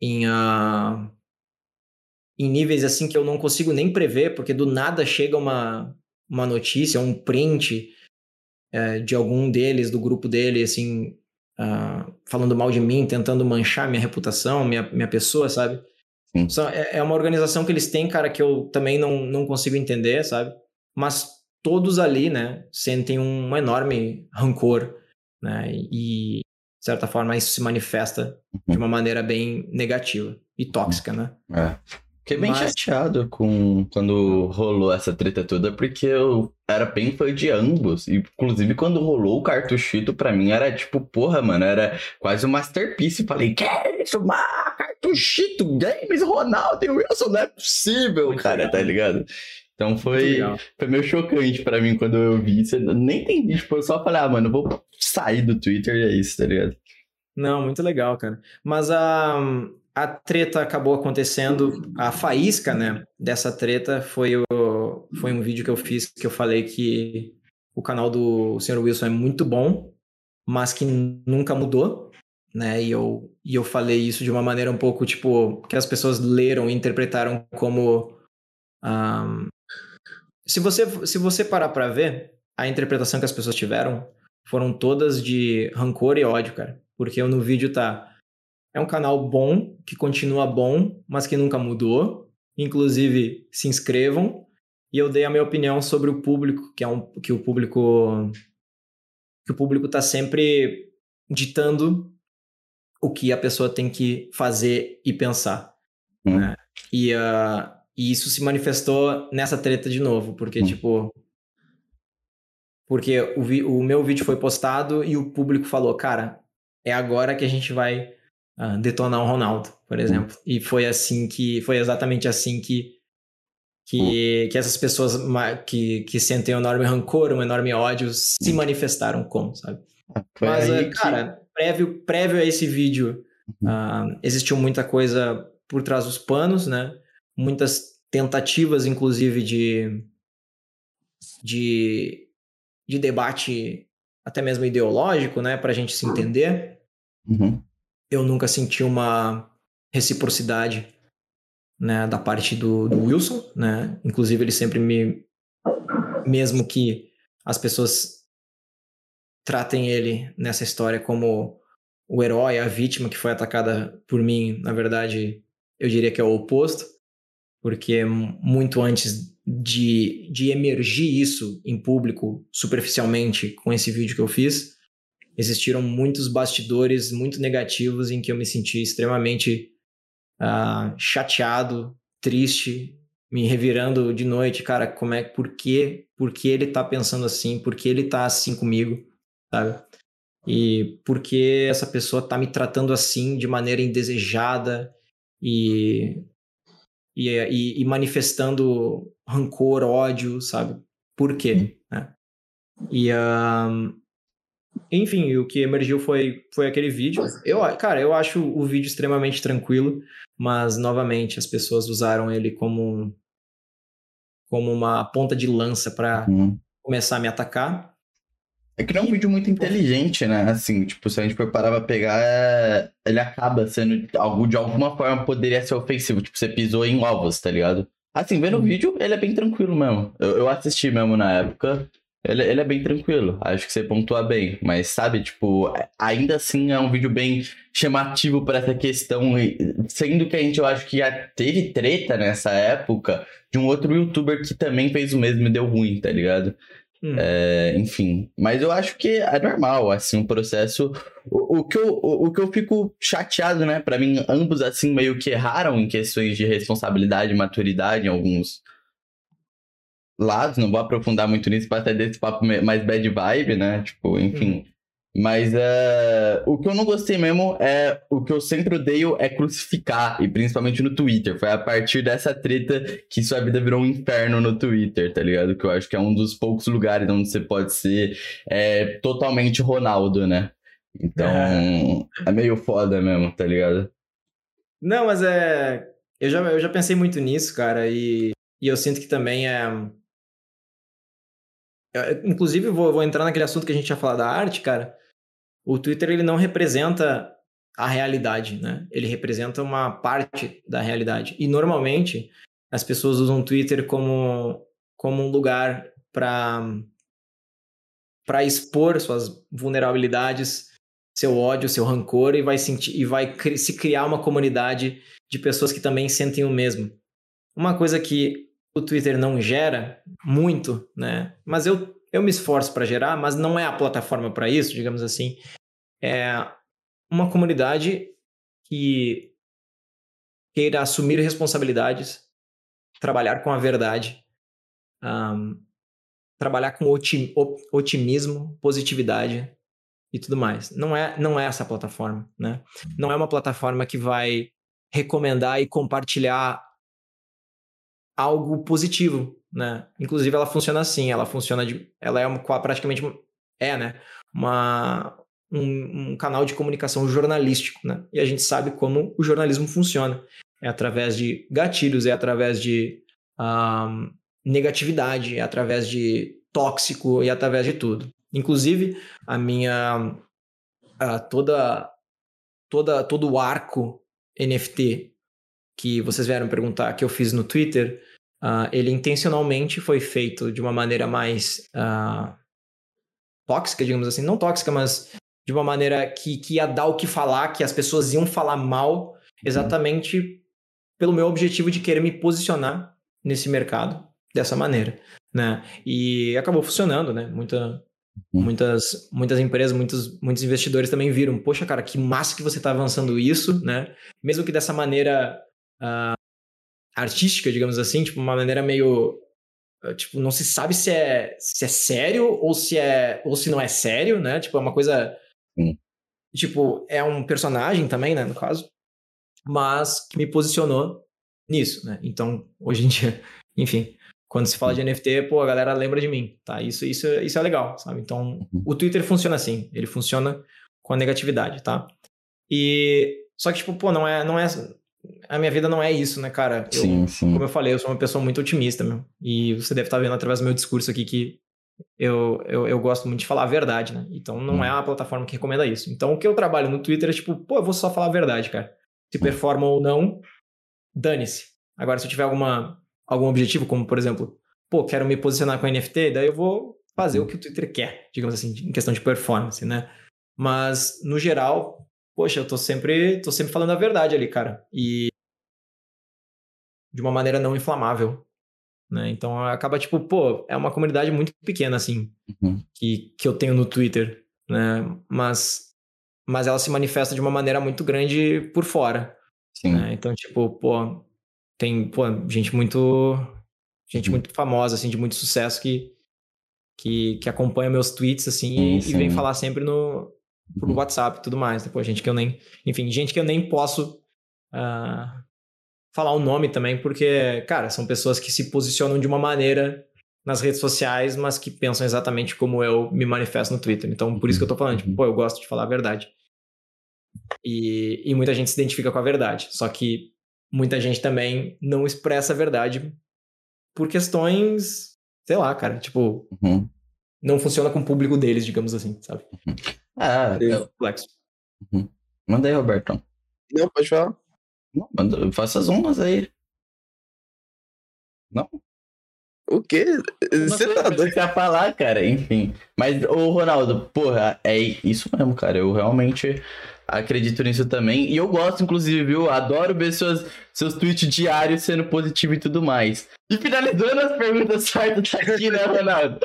Em, uh, em níveis assim que eu não consigo nem prever, porque do nada chega uma, uma notícia, um print uh, de algum deles, do grupo dele, assim, uh, falando mal de mim, tentando manchar minha reputação, minha, minha pessoa, sabe? é, é uma organização que eles têm, cara, que eu também não, não consigo entender, sabe? Mas todos ali, né, sentem um enorme rancor, né, e de certa forma isso se manifesta de uma maneira bem negativa e tóxica, né? É. Fiquei bem Mas... chateado com quando rolou essa treta toda, porque eu era bem fã de ambos. Inclusive, quando rolou o cartuchito, pra mim era tipo, porra, mano, era quase um masterpiece. Falei, que é isso, mano? Cartuchito, Games, Ronaldo e Wilson, não é possível, Muito cara, legal. tá ligado? Então foi, foi meio chocante para mim quando eu vi isso. Eu nem entendi, tipo, eu só falei, ah, mano, vou sair do Twitter e é isso, tá ligado? Não, muito legal, cara. Mas a, a treta acabou acontecendo, a faísca, né, dessa treta foi, o, foi um vídeo que eu fiz que eu falei que o canal do Sr. Wilson é muito bom, mas que nunca mudou, né, e eu, e eu falei isso de uma maneira um pouco, tipo, que as pessoas leram e interpretaram como um, se você, se você parar para ver, a interpretação que as pessoas tiveram foram todas de rancor e ódio, cara. Porque no vídeo tá. É um canal bom, que continua bom, mas que nunca mudou. Inclusive, se inscrevam. E eu dei a minha opinião sobre o público, que é um que o público que o público tá sempre ditando o que a pessoa tem que fazer e pensar. Hum. Né? E uh, e isso se manifestou nessa treta de novo, porque, hum. tipo. Porque o, vi, o meu vídeo foi postado e o público falou, cara, é agora que a gente vai uh, detonar o Ronaldo, por exemplo. Hum. E foi assim que. Foi exatamente assim que. Que, hum. que essas pessoas que, que sentem um enorme rancor, um enorme ódio, se manifestaram como, sabe? Foi Mas, ah, que... cara, prévio, prévio a esse vídeo, uh, existiu muita coisa por trás dos panos, né? Muitas tentativas, inclusive, de, de, de debate até mesmo ideológico, né? Para a gente se entender. Uhum. Eu nunca senti uma reciprocidade né, da parte do, do Wilson, né? Inclusive, ele sempre me... Mesmo que as pessoas tratem ele nessa história como o herói, a vítima que foi atacada por mim, na verdade, eu diria que é o oposto, porque muito antes de, de emergir isso em público superficialmente com esse vídeo que eu fiz, existiram muitos bastidores muito negativos em que eu me senti extremamente uh, chateado, triste, me revirando de noite, cara, como é, por que, por que ele tá pensando assim, por que ele tá assim comigo, sabe? E por que essa pessoa tá me tratando assim de maneira indesejada e, e, e, e manifestando rancor, ódio, sabe? Por quê? Né? E, um, enfim, o que emergiu foi, foi aquele vídeo. Eu, cara, eu acho o vídeo extremamente tranquilo, mas novamente as pessoas usaram ele como como uma ponta de lança para uhum. começar a me atacar. É que não é um vídeo muito inteligente, né? Assim, tipo, se a gente for parar pra pegar, é... ele acaba sendo algo de alguma forma poderia ser ofensivo. Tipo, você pisou em ovos, tá ligado? Assim, vendo o uhum. vídeo, ele é bem tranquilo mesmo. Eu, eu assisti mesmo na época. Ele, ele é bem tranquilo, acho que você pontua bem, mas sabe, tipo, ainda assim é um vídeo bem chamativo para essa questão, sendo que a gente, eu acho que já teve treta nessa época de um outro youtuber que também fez o mesmo e deu ruim, tá ligado? Hum. É, enfim, mas eu acho que é normal, assim, um processo. O, o, que eu, o, o, que eu fico chateado, né? Para mim, ambos, assim, meio que erraram em questões de responsabilidade e maturidade em alguns lados, não vou aprofundar muito nisso para ter desse papo mais bad vibe, né? Tipo, enfim. Hum. Mas uh, o que eu não gostei mesmo é o que eu sempre odeio é crucificar, e principalmente no Twitter. Foi a partir dessa treta que sua vida virou um inferno no Twitter, tá ligado? Que eu acho que é um dos poucos lugares onde você pode ser é, totalmente Ronaldo, né? Então, é. é meio foda mesmo, tá ligado? Não, mas é. Eu já, eu já pensei muito nisso, cara, e, e eu sinto que também é Inclusive, vou, vou entrar naquele assunto que a gente ia falar da arte, cara. O Twitter ele não representa a realidade, né? Ele representa uma parte da realidade. E normalmente as pessoas usam o Twitter como, como um lugar para para expor suas vulnerabilidades, seu ódio, seu rancor e vai sentir e vai se criar uma comunidade de pessoas que também sentem o mesmo. Uma coisa que o Twitter não gera muito, né? Mas eu, eu me esforço para gerar, mas não é a plataforma para isso, digamos assim. É uma comunidade que queira assumir responsabilidades, trabalhar com a verdade, um, trabalhar com otimismo, positividade e tudo mais. Não é, não é essa plataforma, né? Não é uma plataforma que vai recomendar e compartilhar algo positivo, né? Inclusive ela funciona assim, ela funciona de, ela é uma, praticamente é, né? Uma um, um, canal de comunicação jornalístico, né? E a gente sabe como o jornalismo funciona. É através de gatilhos, é através de um, negatividade, é através de tóxico e é através de tudo. Inclusive a minha toda toda todo o arco NFT que vocês vieram perguntar que eu fiz no Twitter, uh, ele intencionalmente foi feito de uma maneira mais uh, tóxica, digamos assim, não tóxica, mas de uma maneira que, que ia dar o que falar, que as pessoas iam falar mal, exatamente uhum. pelo meu objetivo de querer me posicionar nesse mercado dessa maneira, né? E acabou funcionando, né? Muita, uhum. muitas, muitas empresas, muitos, muitos investidores também viram, poxa, cara, que massa que você está avançando isso, né? Mesmo que dessa maneira uh, artística, digamos assim, tipo, uma maneira meio ah, tipo, não se sabe se é, se é sério ou se é ou se não é sério, né? Tipo, é uma coisa Sim. tipo, é um personagem também, né, no caso, mas que me posicionou nisso, né? Então, hoje em dia, [LAUGHS] enfim, quando se fala de NFT, pô, a galera lembra de mim, tá? Isso isso isso é legal, sabe? Então, uhum. o Twitter funciona assim, ele funciona com a negatividade, tá? E só que tipo, pô, não é, não é a minha vida não é isso, né, cara? Eu, sim, sim. Como eu falei, eu sou uma pessoa muito otimista, meu. E você deve estar vendo através do meu discurso aqui que eu, eu, eu gosto muito de falar a verdade, né? Então não hum. é uma plataforma que recomenda isso. Então o que eu trabalho no Twitter é tipo, pô, eu vou só falar a verdade, cara. Se hum. performa ou não, dane-se. Agora, se eu tiver alguma, algum objetivo, como por exemplo, pô, quero me posicionar com NFT, daí eu vou fazer o que o Twitter quer, digamos assim, em questão de performance, né? Mas, no geral, poxa, eu tô sempre, tô sempre falando a verdade ali, cara. E de uma maneira não inflamável. Né? Então acaba, tipo, pô, é uma comunidade muito pequena, assim, uhum. que, que eu tenho no Twitter, né? Mas, mas ela se manifesta de uma maneira muito grande por fora. Sim. Né? Então, tipo, pô, tem, pô, gente muito. Gente uhum. muito famosa, assim, de muito sucesso que, que, que acompanha meus tweets, assim, sim, e, sim. e, vem falar sempre no, por uhum. WhatsApp e tudo mais. Depois, gente que eu nem. Enfim, gente que eu nem posso uh, falar o nome também, porque, cara, são pessoas que se posicionam de uma maneira nas redes sociais, mas que pensam exatamente como eu me manifesto no Twitter. Então, por isso que eu tô falando, tipo, pô, eu gosto de falar a verdade. E, e muita gente se identifica com a verdade. Só que muita gente também não expressa a verdade por questões, sei lá, cara, tipo, uhum. não funciona com o público deles, digamos assim, sabe? Uhum. Ah, é complexo. Uhum. Manda aí, Roberto. Não, pode falar. Não, manda, faça as ondas aí. Não? O quê? Você tá doido? Você falar, cara, enfim. Mas, ô Ronaldo, porra, é isso mesmo, cara. Eu realmente acredito nisso também. E eu gosto, inclusive, viu? Adoro ver suas, seus tweets diários sendo positivo e tudo mais. E finalizando as perguntas certas tá aqui, né, Ronaldo?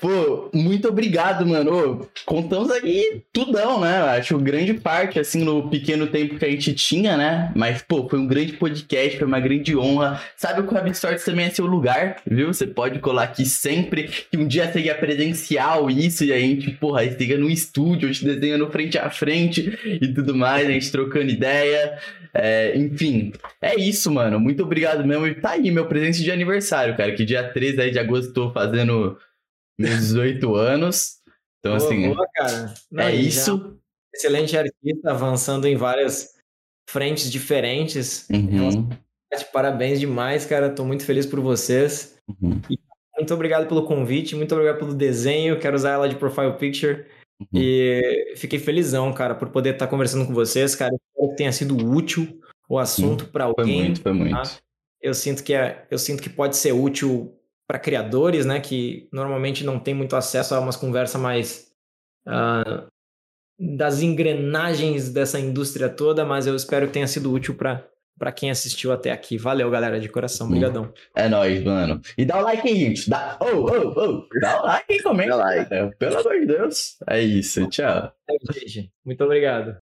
Pô, muito obrigado, mano. Ô, contamos aqui tudão, né? Acho grande parte, assim, no pequeno tempo que a gente tinha, né? Mas, pô, foi um grande podcast, foi uma grande honra. Sabe que o Rabbit Stories também é seu lugar, viu? Você pode colar aqui sempre. Que um dia seria presencial isso, e a gente, porra, a gente no estúdio, a gente desenhando frente a frente e tudo mais, a gente trocando ideia. É, enfim, é isso, mano. Muito obrigado mesmo. E tá aí, meu presente de aniversário, cara. Que dia 13 aí de agosto tô fazendo meus 18 anos. Então, boa, assim. Boa, cara. Não, é isso. Excelente artista, avançando em várias frentes diferentes. Uhum. Parabéns demais, cara. Tô muito feliz por vocês. Uhum. muito obrigado pelo convite, muito obrigado pelo desenho. Quero usar ela de profile picture. Uhum. E fiquei felizão, cara, por poder estar conversando com vocês, cara. Espero que tenha sido útil o assunto para alguém. Foi muito, foi muito. Tá? Eu sinto que é, eu sinto que pode ser útil para criadores, né, que normalmente não tem muito acesso a umas conversas mais uh, das engrenagens dessa indústria toda, mas eu espero que tenha sido útil para para quem assistiu até aqui. Valeu, galera, de coração. Obrigadão. É nóis, mano. E dá o like aí, gente. Dá, oh, oh, oh. dá o like e comenta. Dá like. Pelo amor de Deus. É isso. Tchau. É, gente. Muito obrigado.